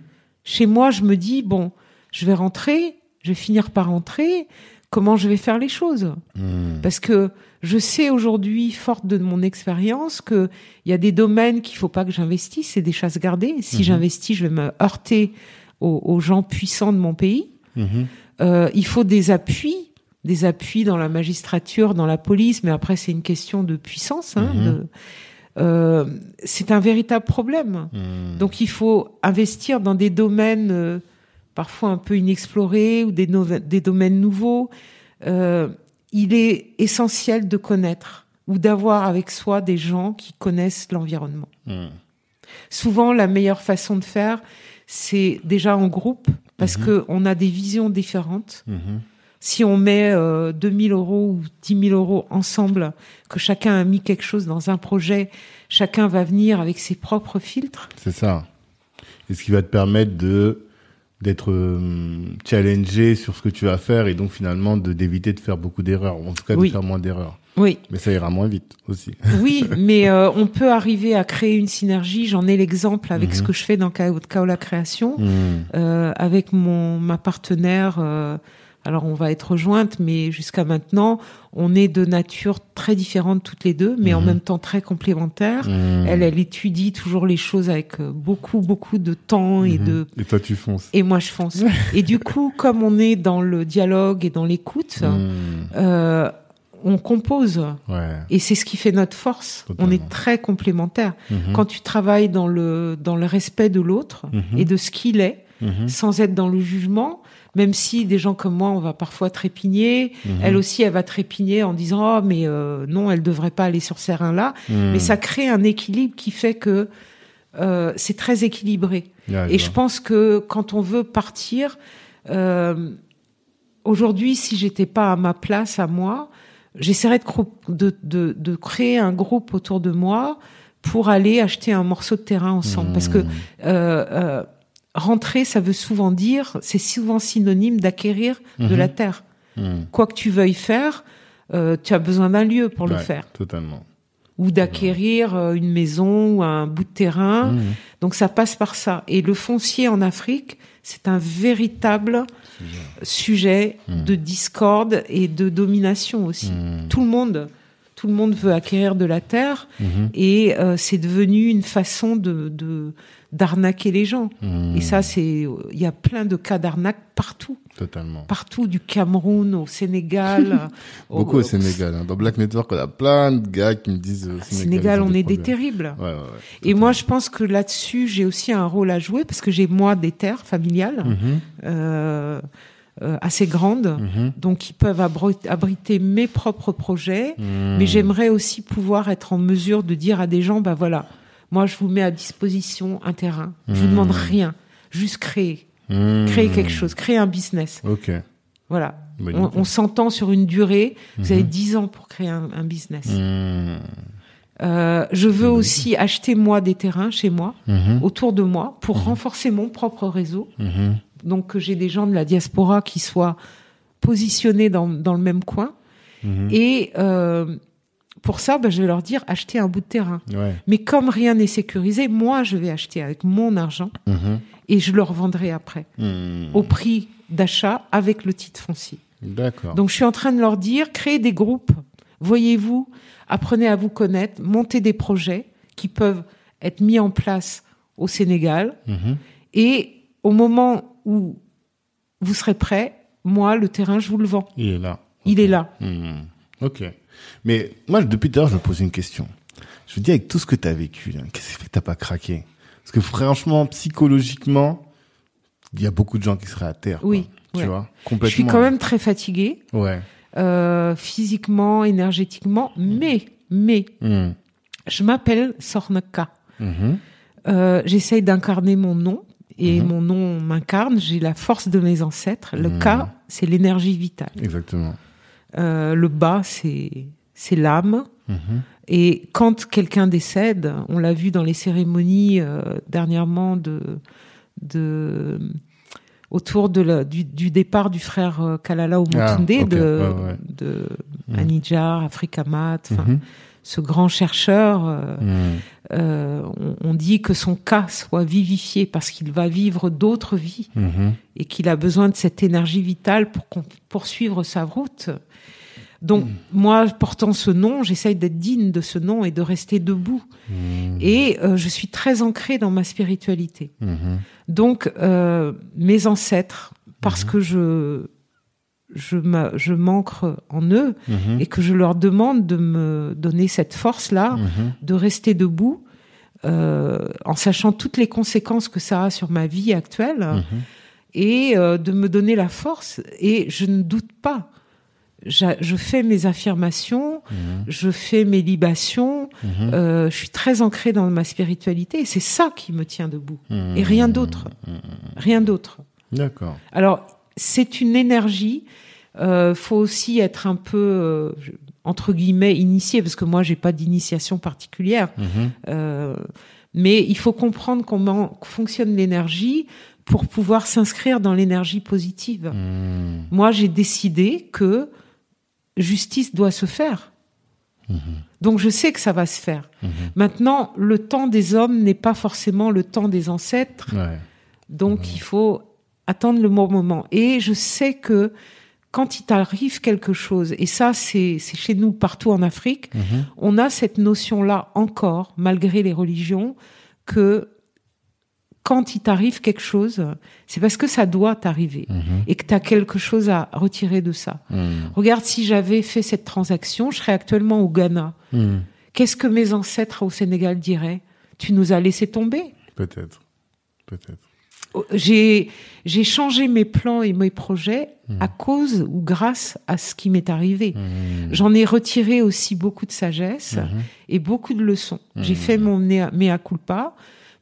Chez moi, je me dis, bon, je vais rentrer, je vais finir par rentrer, comment je vais faire les choses? Mhm. Parce que je sais aujourd'hui, forte de mon expérience, que il y a des domaines qu'il faut pas que j'investisse, c'est des chasses gardées. Si Mhm. j'investis, je vais me heurter aux, aux gens puissants de mon pays. Mhm. Euh, il faut des appuis, des appuis dans la magistrature, dans la police, mais après c'est une question de puissance. Hein, Mhm. de- euh, c'est un véritable problème. Mhm. Donc il faut investir dans des domaines euh, parfois un peu inexplorés ou des, domaines nouveaux. Euh, il est essentiel de connaître ou d'avoir avec soi des gens qui connaissent l'environnement. Mhm. Souvent, la meilleure façon de faire, c'est déjà en groupe, parce Mhm. que on a des visions différentes. Mhm. Si on met euh, 2000 euros ou 10 000 euros ensemble, que chacun a mis quelque chose dans un projet, chacun va venir avec ses propres filtres. C'est ça. Et ce qui va te permettre de d'être euh, challengé sur ce que tu vas faire et donc finalement de d'éviter de faire beaucoup d'erreurs, ou en tout cas Oui. de faire moins d'erreurs. Oui, Mais ça ira moins vite aussi. oui, mais euh, on peut arriver à créer une synergie. J'en ai l'exemple avec Mhm. ce que je fais dans Kao- Kaola Création, Mhm. euh, avec mon ma partenaire. Alors on va être rejointes, mais jusqu'à maintenant, on est de nature très différente toutes les deux, mais en même temps très complémentaires. Mhm. Elle, elle étudie toujours les choses avec euh, beaucoup, beaucoup de temps et Mhm. de Et toi, tu fonces. et moi je fonce. et du coup, comme on est dans le dialogue et dans l'écoute, Mhm. euh, on compose. Ouais. Et c'est ce qui fait notre force. Totalement. On est très complémentaires. Mhm. Quand tu travailles dans le dans le respect de l'autre Mhm. et de ce qu'il est, Mhm. sans être dans le jugement, même si des gens comme moi, on va parfois trépigner. Mhm. Elle aussi, elle va trépigner en disant oh mais euh, non, elle devrait pas aller sur ces reins là. Mhm. Mais ça crée un équilibre qui fait que euh, c'est très équilibré. Et je pense que quand on veut partir, euh, aujourd'hui, si j'étais pas à ma place, à moi, j'essaierais de, cro- de, de, de créer un groupe autour de moi pour aller acheter un morceau de terrain ensemble. Parce que Mhm. euh, rentrer, ça veut souvent dire, c'est souvent synonyme d'acquérir de Mhm. la terre. Mhm. Quoi que tu veuilles faire, euh, tu as besoin d'un lieu pour le faire. Totalement. Ou d'acquérir euh, une maison ou un bout de terrain. Mhm. Donc ça passe par ça. Et le foncier en Afrique, c'est un véritable sujet de discorde et de domination aussi. Mhm. Tout le monde, tout le monde veut acquérir de la terre Mhm. et euh, c'est devenu une façon de de- d'arnaquer les gens. Et ça, c'est il y a plein de cas d'arnaque partout, Totalement. partout du Cameroun au Sénégal. au- Beaucoup au Sénégal. hein. Dans Black Network, on a plein de gars qui me disent euh, au Sénégal. On est des terribles. Ouais, ouais, ouais. Et moi, je pense que là-dessus, j'ai aussi un rôle à jouer parce que j'ai moi des terres familiales Mhm. euh, euh, assez grandes, Mhm. donc qui peuvent abri- abriter mes propres projets. Mhm. Mais j'aimerais aussi pouvoir être en mesure de dire à des gens, bah voilà, moi je vous mets à disposition un terrain. Je vous Mhm. demande rien, juste créer, Mhm. créer quelque chose, créer un business. Ok. Voilà. On, s'entend sur une durée. Vous avez Mhm. 10 ans pour créer un, un business. Euh, je veux aussi acheter moi des terrains chez moi, autour de moi, pour renforcer mon propre réseau. Donc que j'ai des gens de la diaspora qui soient positionnés dans, dans le même coin. Et euh, pour ça, bah, je vais leur dire acheter un bout de terrain. Ouais. Mais comme rien n'est sécurisé, moi, je vais acheter avec mon argent Mhm. et je le revendrai après Mhm. au prix d'achat avec le titre foncier. D'accord. Donc, je suis en train de leur dire créez des groupes, voyez-vous, apprenez à vous connaître, montez des projets qui peuvent être mis en place au Sénégal Mhm. et au moment où vous serez prêts, moi, le terrain, je vous le vends. Il est là. Il est là. Mhm. Ok. Mais moi, depuis tout à l'heure, je me pose une question. Je me dis, avec tout ce que tu as vécu, qu'est-ce qui fait que t'as pas craqué? Parce que franchement, psychologiquement, il y a beaucoup de gens qui seraient à terre. quoi. Oui, Tu vois? Je Complètement. suis quand même très fatiguée, Ouais. euh, physiquement, énergétiquement, mais, mais, Mhm. je m'appelle Sornaka. Euh, J'essaye d'incarner mon nom et Mhm. mon nom m'incarne. J'ai la force de mes ancêtres. Le Mhm. K, c'est l'énergie vitale. Exactement. Euh, le bas, c'est l'âme. Mhm. Et quand quelqu'un décède, on l'a vu dans les cérémonies euh, dernièrement de, de autour de la, du, du départ du frère euh, Kalala Omotunde Ah, de, ouais, ouais. de. Anidjar, Afrika Mat, enfin, Mhm. Ce grand chercheur. euh, Mhm. euh, on, on dit que son cas soit vivifié parce qu'il va vivre d'autres vies Mhm. et qu'il a besoin de cette énergie vitale pour poursuivre sa route. Donc, Mm. moi, portant ce nom, j'essaye d'être digne de ce nom et de rester debout. Mhm. Et euh, je suis très ancrée dans ma spiritualité. Mhm. Donc, euh, mes ancêtres, parce Mm-hmm. que je je m'a- je m'ancre en eux Mhm. et que je leur demande de me donner cette force-là, Mhm. de rester debout, euh, en sachant toutes les conséquences que ça a sur ma vie actuelle, Mhm. et euh, de me donner la force. Et je ne doute pas. Je fais mes affirmations, je fais mes libations, euh, je suis très ancrée dans ma spiritualité, et c'est ça qui me tient debout, et rien d'autre. Rien d'autre. D'accord. Alors, c'est une énergie. Euh, faut aussi être un peu, euh, entre guillemets, initié, parce que moi, j'ai pas d'initiation particulière. Mhm. Euh, mais il faut comprendre comment fonctionne l'énergie pour pouvoir s'inscrire dans l'énergie positive. Mhm. Moi, j'ai décidé que justice doit se faire. Mhm. Donc, je sais que ça va se faire. Maintenant, le temps des hommes n'est pas forcément le temps des ancêtres. Ouais. Donc, il faut attendre le bon moment. Et je sais que quand il t'arrive quelque chose, et ça c'est chez nous partout en Afrique, Mhm. on a cette notion-là encore, malgré les religions, que quand il t'arrive quelque chose, c'est parce que ça doit t'arriver Mhm. et que tu as quelque chose à retirer de ça. Mhm. Regarde, si j'avais fait cette transaction, je serais actuellement au Ghana. Qu'est-ce que mes ancêtres au Sénégal diraient? Tu nous as laissé tomber. Peut-être. Peut-être. J'ai j'ai changé mes plans et mes projets à cause ou grâce à ce qui m'est arrivé. Mhm. J'en ai retiré aussi beaucoup de sagesse Mhm. et beaucoup de leçons. J'ai fait mon mea culpa.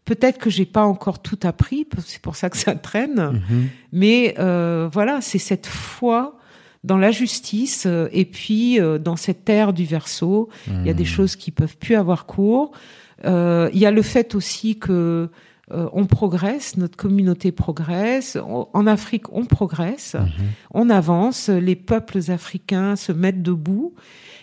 Peut-être que j'ai pas encore tout appris, c'est pour ça que ça traîne. Mais euh, voilà, c'est cette foi dans la justice euh, et puis euh, dans cette terre du verso, il y a des choses qui peuvent plus avoir cours. Il y a le fait aussi que euh, on progresse, notre communauté progresse. En en Afrique, on progresse, on avance. Les peuples africains se mettent debout.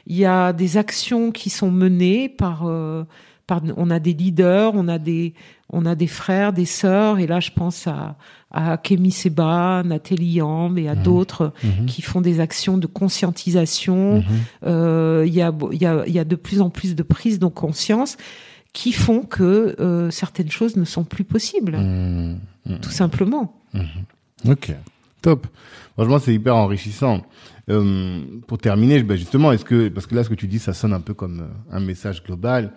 Il y a des actions qui sont menées par, euh, par on a des leaders, on a des, on a des frères, des sœurs. Et là, je pense à, à Kémy Seba, Nathalie Yamb et à d'autres qui font des actions de conscientisation. Euh, Il y, a, il y, a, il y a de plus en plus de prise de conscience qui font que euh, certaines choses ne sont plus possibles, Mhm. tout simplement. Ok, top. Franchement, c'est hyper enrichissant. Euh, pour terminer, ben justement, est-ce que parce que là, ce que tu dis, ça sonne un peu comme euh, un message global.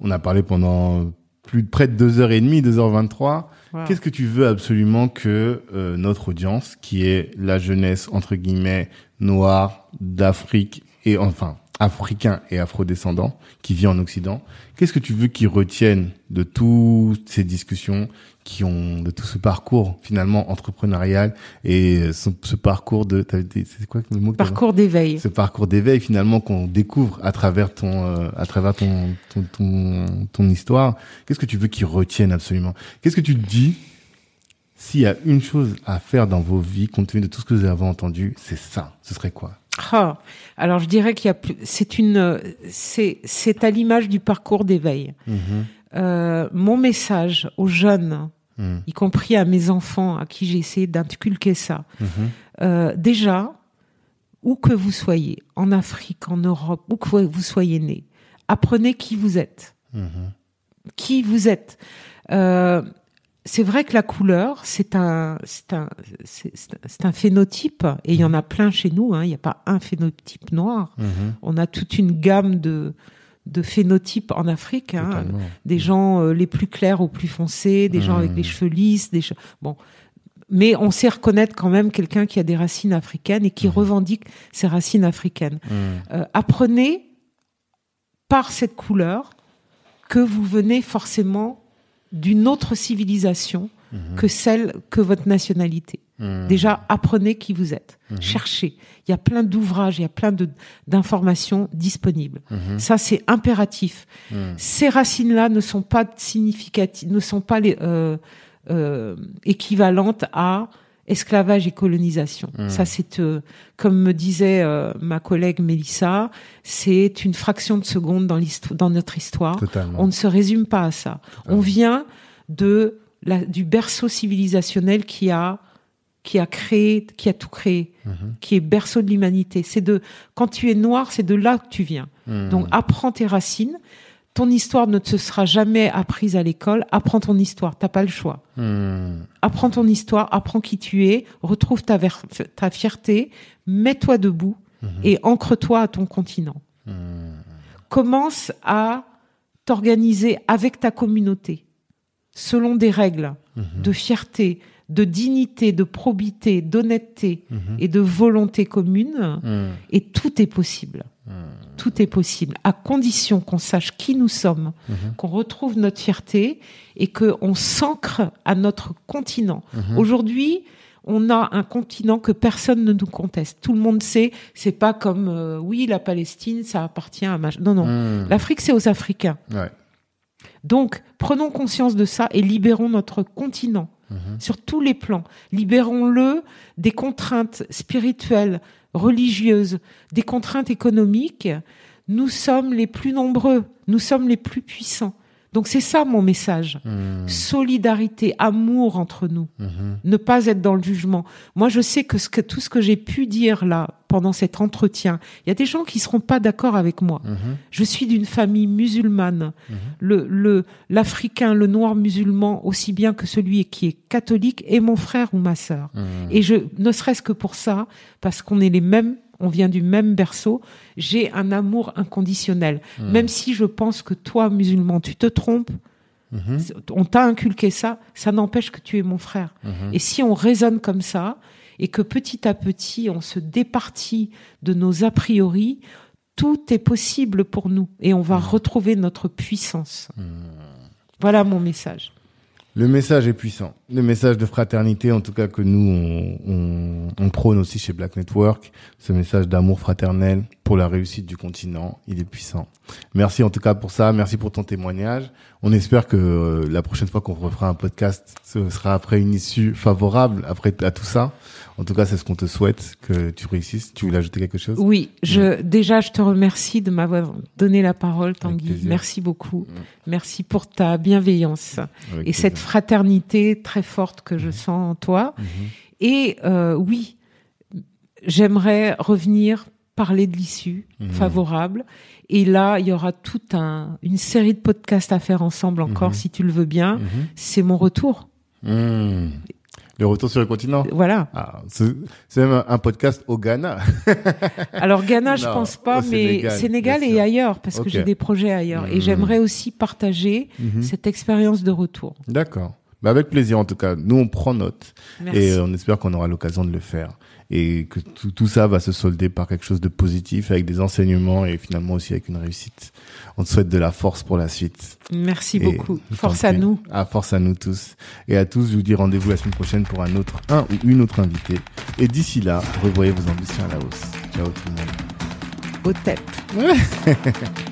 On a parlé pendant plus de près de deux heures et demie, deux heures vingt-trois. Voilà. Qu'est-ce que tu veux absolument que euh, notre audience, qui est la jeunesse entre guillemets noire d'Afrique et enfin africain et afrodescendant, qui vit en Occident, qu'est-ce que tu veux qu'ils retiennent de toutes ces discussions, qui ont de tout ce parcours finalement entrepreneurial et ce, ce parcours de, c'est quoi le mot Parcours d'éveil. ce parcours d'éveil finalement qu'on découvre à travers ton euh, à travers ton ton, ton ton histoire. Qu'est-ce que tu veux qu'ils retiennent absolument? Qu'est-ce que tu te dis s'il y a une chose à faire dans vos vies compte tenu de tout ce que vous avez entendu c'est ça? Ce serait quoi? Ah, alors je dirais qu'il y a plus. C'est une. C'est c'est à l'image du parcours d'éveil. Euh, mon message aux jeunes, Mhm. y compris à mes enfants, à qui j'ai essayé d'inculquer ça. Mhm. Euh, déjà, où que vous soyez, en Afrique, en Europe, où que vous soyez né, apprenez qui vous êtes. Mhm. Qui vous êtes. Euh, c'est vrai que la couleur, c'est un, c'est un, c'est un- phénotype, et il y en a plein chez nous. hein, Il n'y a pas un phénotype noir. Mhm. On a toute une gamme de de phénotypes en Afrique. hein, des gens euh, les plus clairs aux plus foncés, des gens avec les cheveux lisses, des che- bon. Mais on sait reconnaître quand même quelqu'un qui a des racines africaines et qui revendique ses racines africaines. Mhm. Euh, apprenez par cette couleur que vous venez forcément d'une autre civilisation que celle que votre nationalité. Mhm. Déjà, apprenez qui vous êtes. Cherchez. Il y a plein d'ouvrages, il y a plein d'informations disponibles. Mhm. Ça, c'est impératif. Mhm. Ces racines-là ne sont pas significatives, ne sont pas les, euh, euh, équivalentes à esclavage et colonisation. Mhm. Ça, c'est euh, comme me disait euh, ma collègue Mélissa, c'est une fraction de seconde dans, notre histoire. totalement On ne se résume pas à ça. On vient de la, du berceau civilisationnel qui a qui a créé, qui a tout créé, Mhm. qui est berceau de l'humanité. C'est de quand tu es noir, c'est de là que tu viens. Mhm. Donc apprends tes racines. Ton histoire ne te sera jamais apprise à l'école. Apprends ton histoire. T'as pas le choix. Mhm. Apprends ton histoire. Apprends qui tu es. Retrouve ta, ver- ta fierté. Mets-toi debout et ancre-toi à ton continent. Mhm. Commence à t'organiser avec ta communauté selon des règles de fierté, de dignité, de probité, d'honnêteté et de volonté commune. Et tout est possible. Tout est possible, à condition qu'on sache qui nous sommes, qu'on retrouve notre fierté et qu'on s'ancre à notre continent. Aujourd'hui, on a un continent que personne ne nous conteste. Tout le monde sait, c'est pas comme euh, oui, la Palestine, ça appartient à mach... Non, non. Mhm. L'Afrique, c'est aux Africains. ouais Donc, prenons conscience de ça et libérons notre continent sur tous les plans. Libérons-le des contraintes spirituelles, religieuses, des contraintes économiques. Nous sommes les plus nombreux, nous sommes les plus puissants. Donc c'est ça mon message. Hmm. Solidarité, amour entre nous. Mhm. Ne pas être dans le jugement. Moi, je sais que, ce que tout ce que j'ai pu dire là pendant cet entretien, il y a des gens qui seront pas d'accord avec moi. Mhm. Je suis d'une famille musulmane. Le, le, l'africain, le noir musulman, aussi bien que celui qui est catholique, est mon frère ou ma sœur. Mhm. Et je, ne serait-ce que pour ça, parce qu'on est les mêmes, on vient du même berceau, j'ai un amour inconditionnel. Même si je pense que toi, musulman, tu te trompes, Mhm. on t'a inculqué ça, ça n'empêche que tu es mon frère. Mhm. Et si on raisonne comme ça, et que petit à petit on se départit de nos a priori, tout est possible pour nous et on va retrouver notre puissance. Voilà mon message. Le message est puissant. Le message de fraternité, en tout cas que nous, on, prône aussi chez Black Network, ce message d'amour fraternel pour la réussite du continent, il est puissant. Merci en tout cas pour ça, merci pour ton témoignage. On espère que euh, la prochaine fois qu'on refera un podcast, ce sera après une issue favorable, après à tout ça. En tout cas, c'est ce qu'on te souhaite, que tu réussisses. Tu voulais ajouter quelque chose? Oui, je déjà je te remercie de m'avoir donné la parole, Tanguy. Merci beaucoup. Merci pour ta bienveillance Avec et cette fraternité très forte que je sens en toi. Et euh, oui, j'aimerais revenir parler de l'issue favorable. Et là, il y aura toute un, une série de podcasts à faire ensemble encore, si tu le veux bien. C'est mon retour. Mmh. Le retour sur le continent. Voilà. Ah, c'est même un- podcast au Ghana. Alors Ghana, je Non, pense pas, mais Sénégal, et ailleurs, parce que j'ai des projets ailleurs. Et Mhm. j'aimerais aussi partager Mhm. cette expérience de retour. D'accord. Bah avec plaisir en tout cas. Nous on prend note Merci. et euh, on espère qu'on aura l'occasion de le faire et que tout, tout ça va se solder par quelque chose de positif avec des enseignements et finalement aussi avec une réussite. On te souhaite de la force pour la suite. Merci Et beaucoup. Force à nous. À force à nous tous. Et à tous, je vous dis rendez-vous la semaine prochaine pour un autre, un ou une autre invité. Et d'ici là, revoyez vos ambitions à la hausse. Ciao tout le monde. Au tête.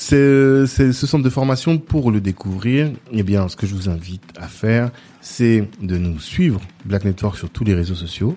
C'est ce centre de formation pour le découvrir. Eh bien, ce que je vous invite à faire, c'est de nous suivre Black Network sur tous les réseaux sociaux,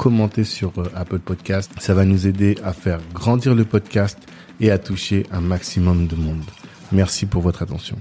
commentez sur euh, Apple Podcast, ça va nous aider à faire grandir le podcast et à toucher un maximum de monde. Merci pour votre attention.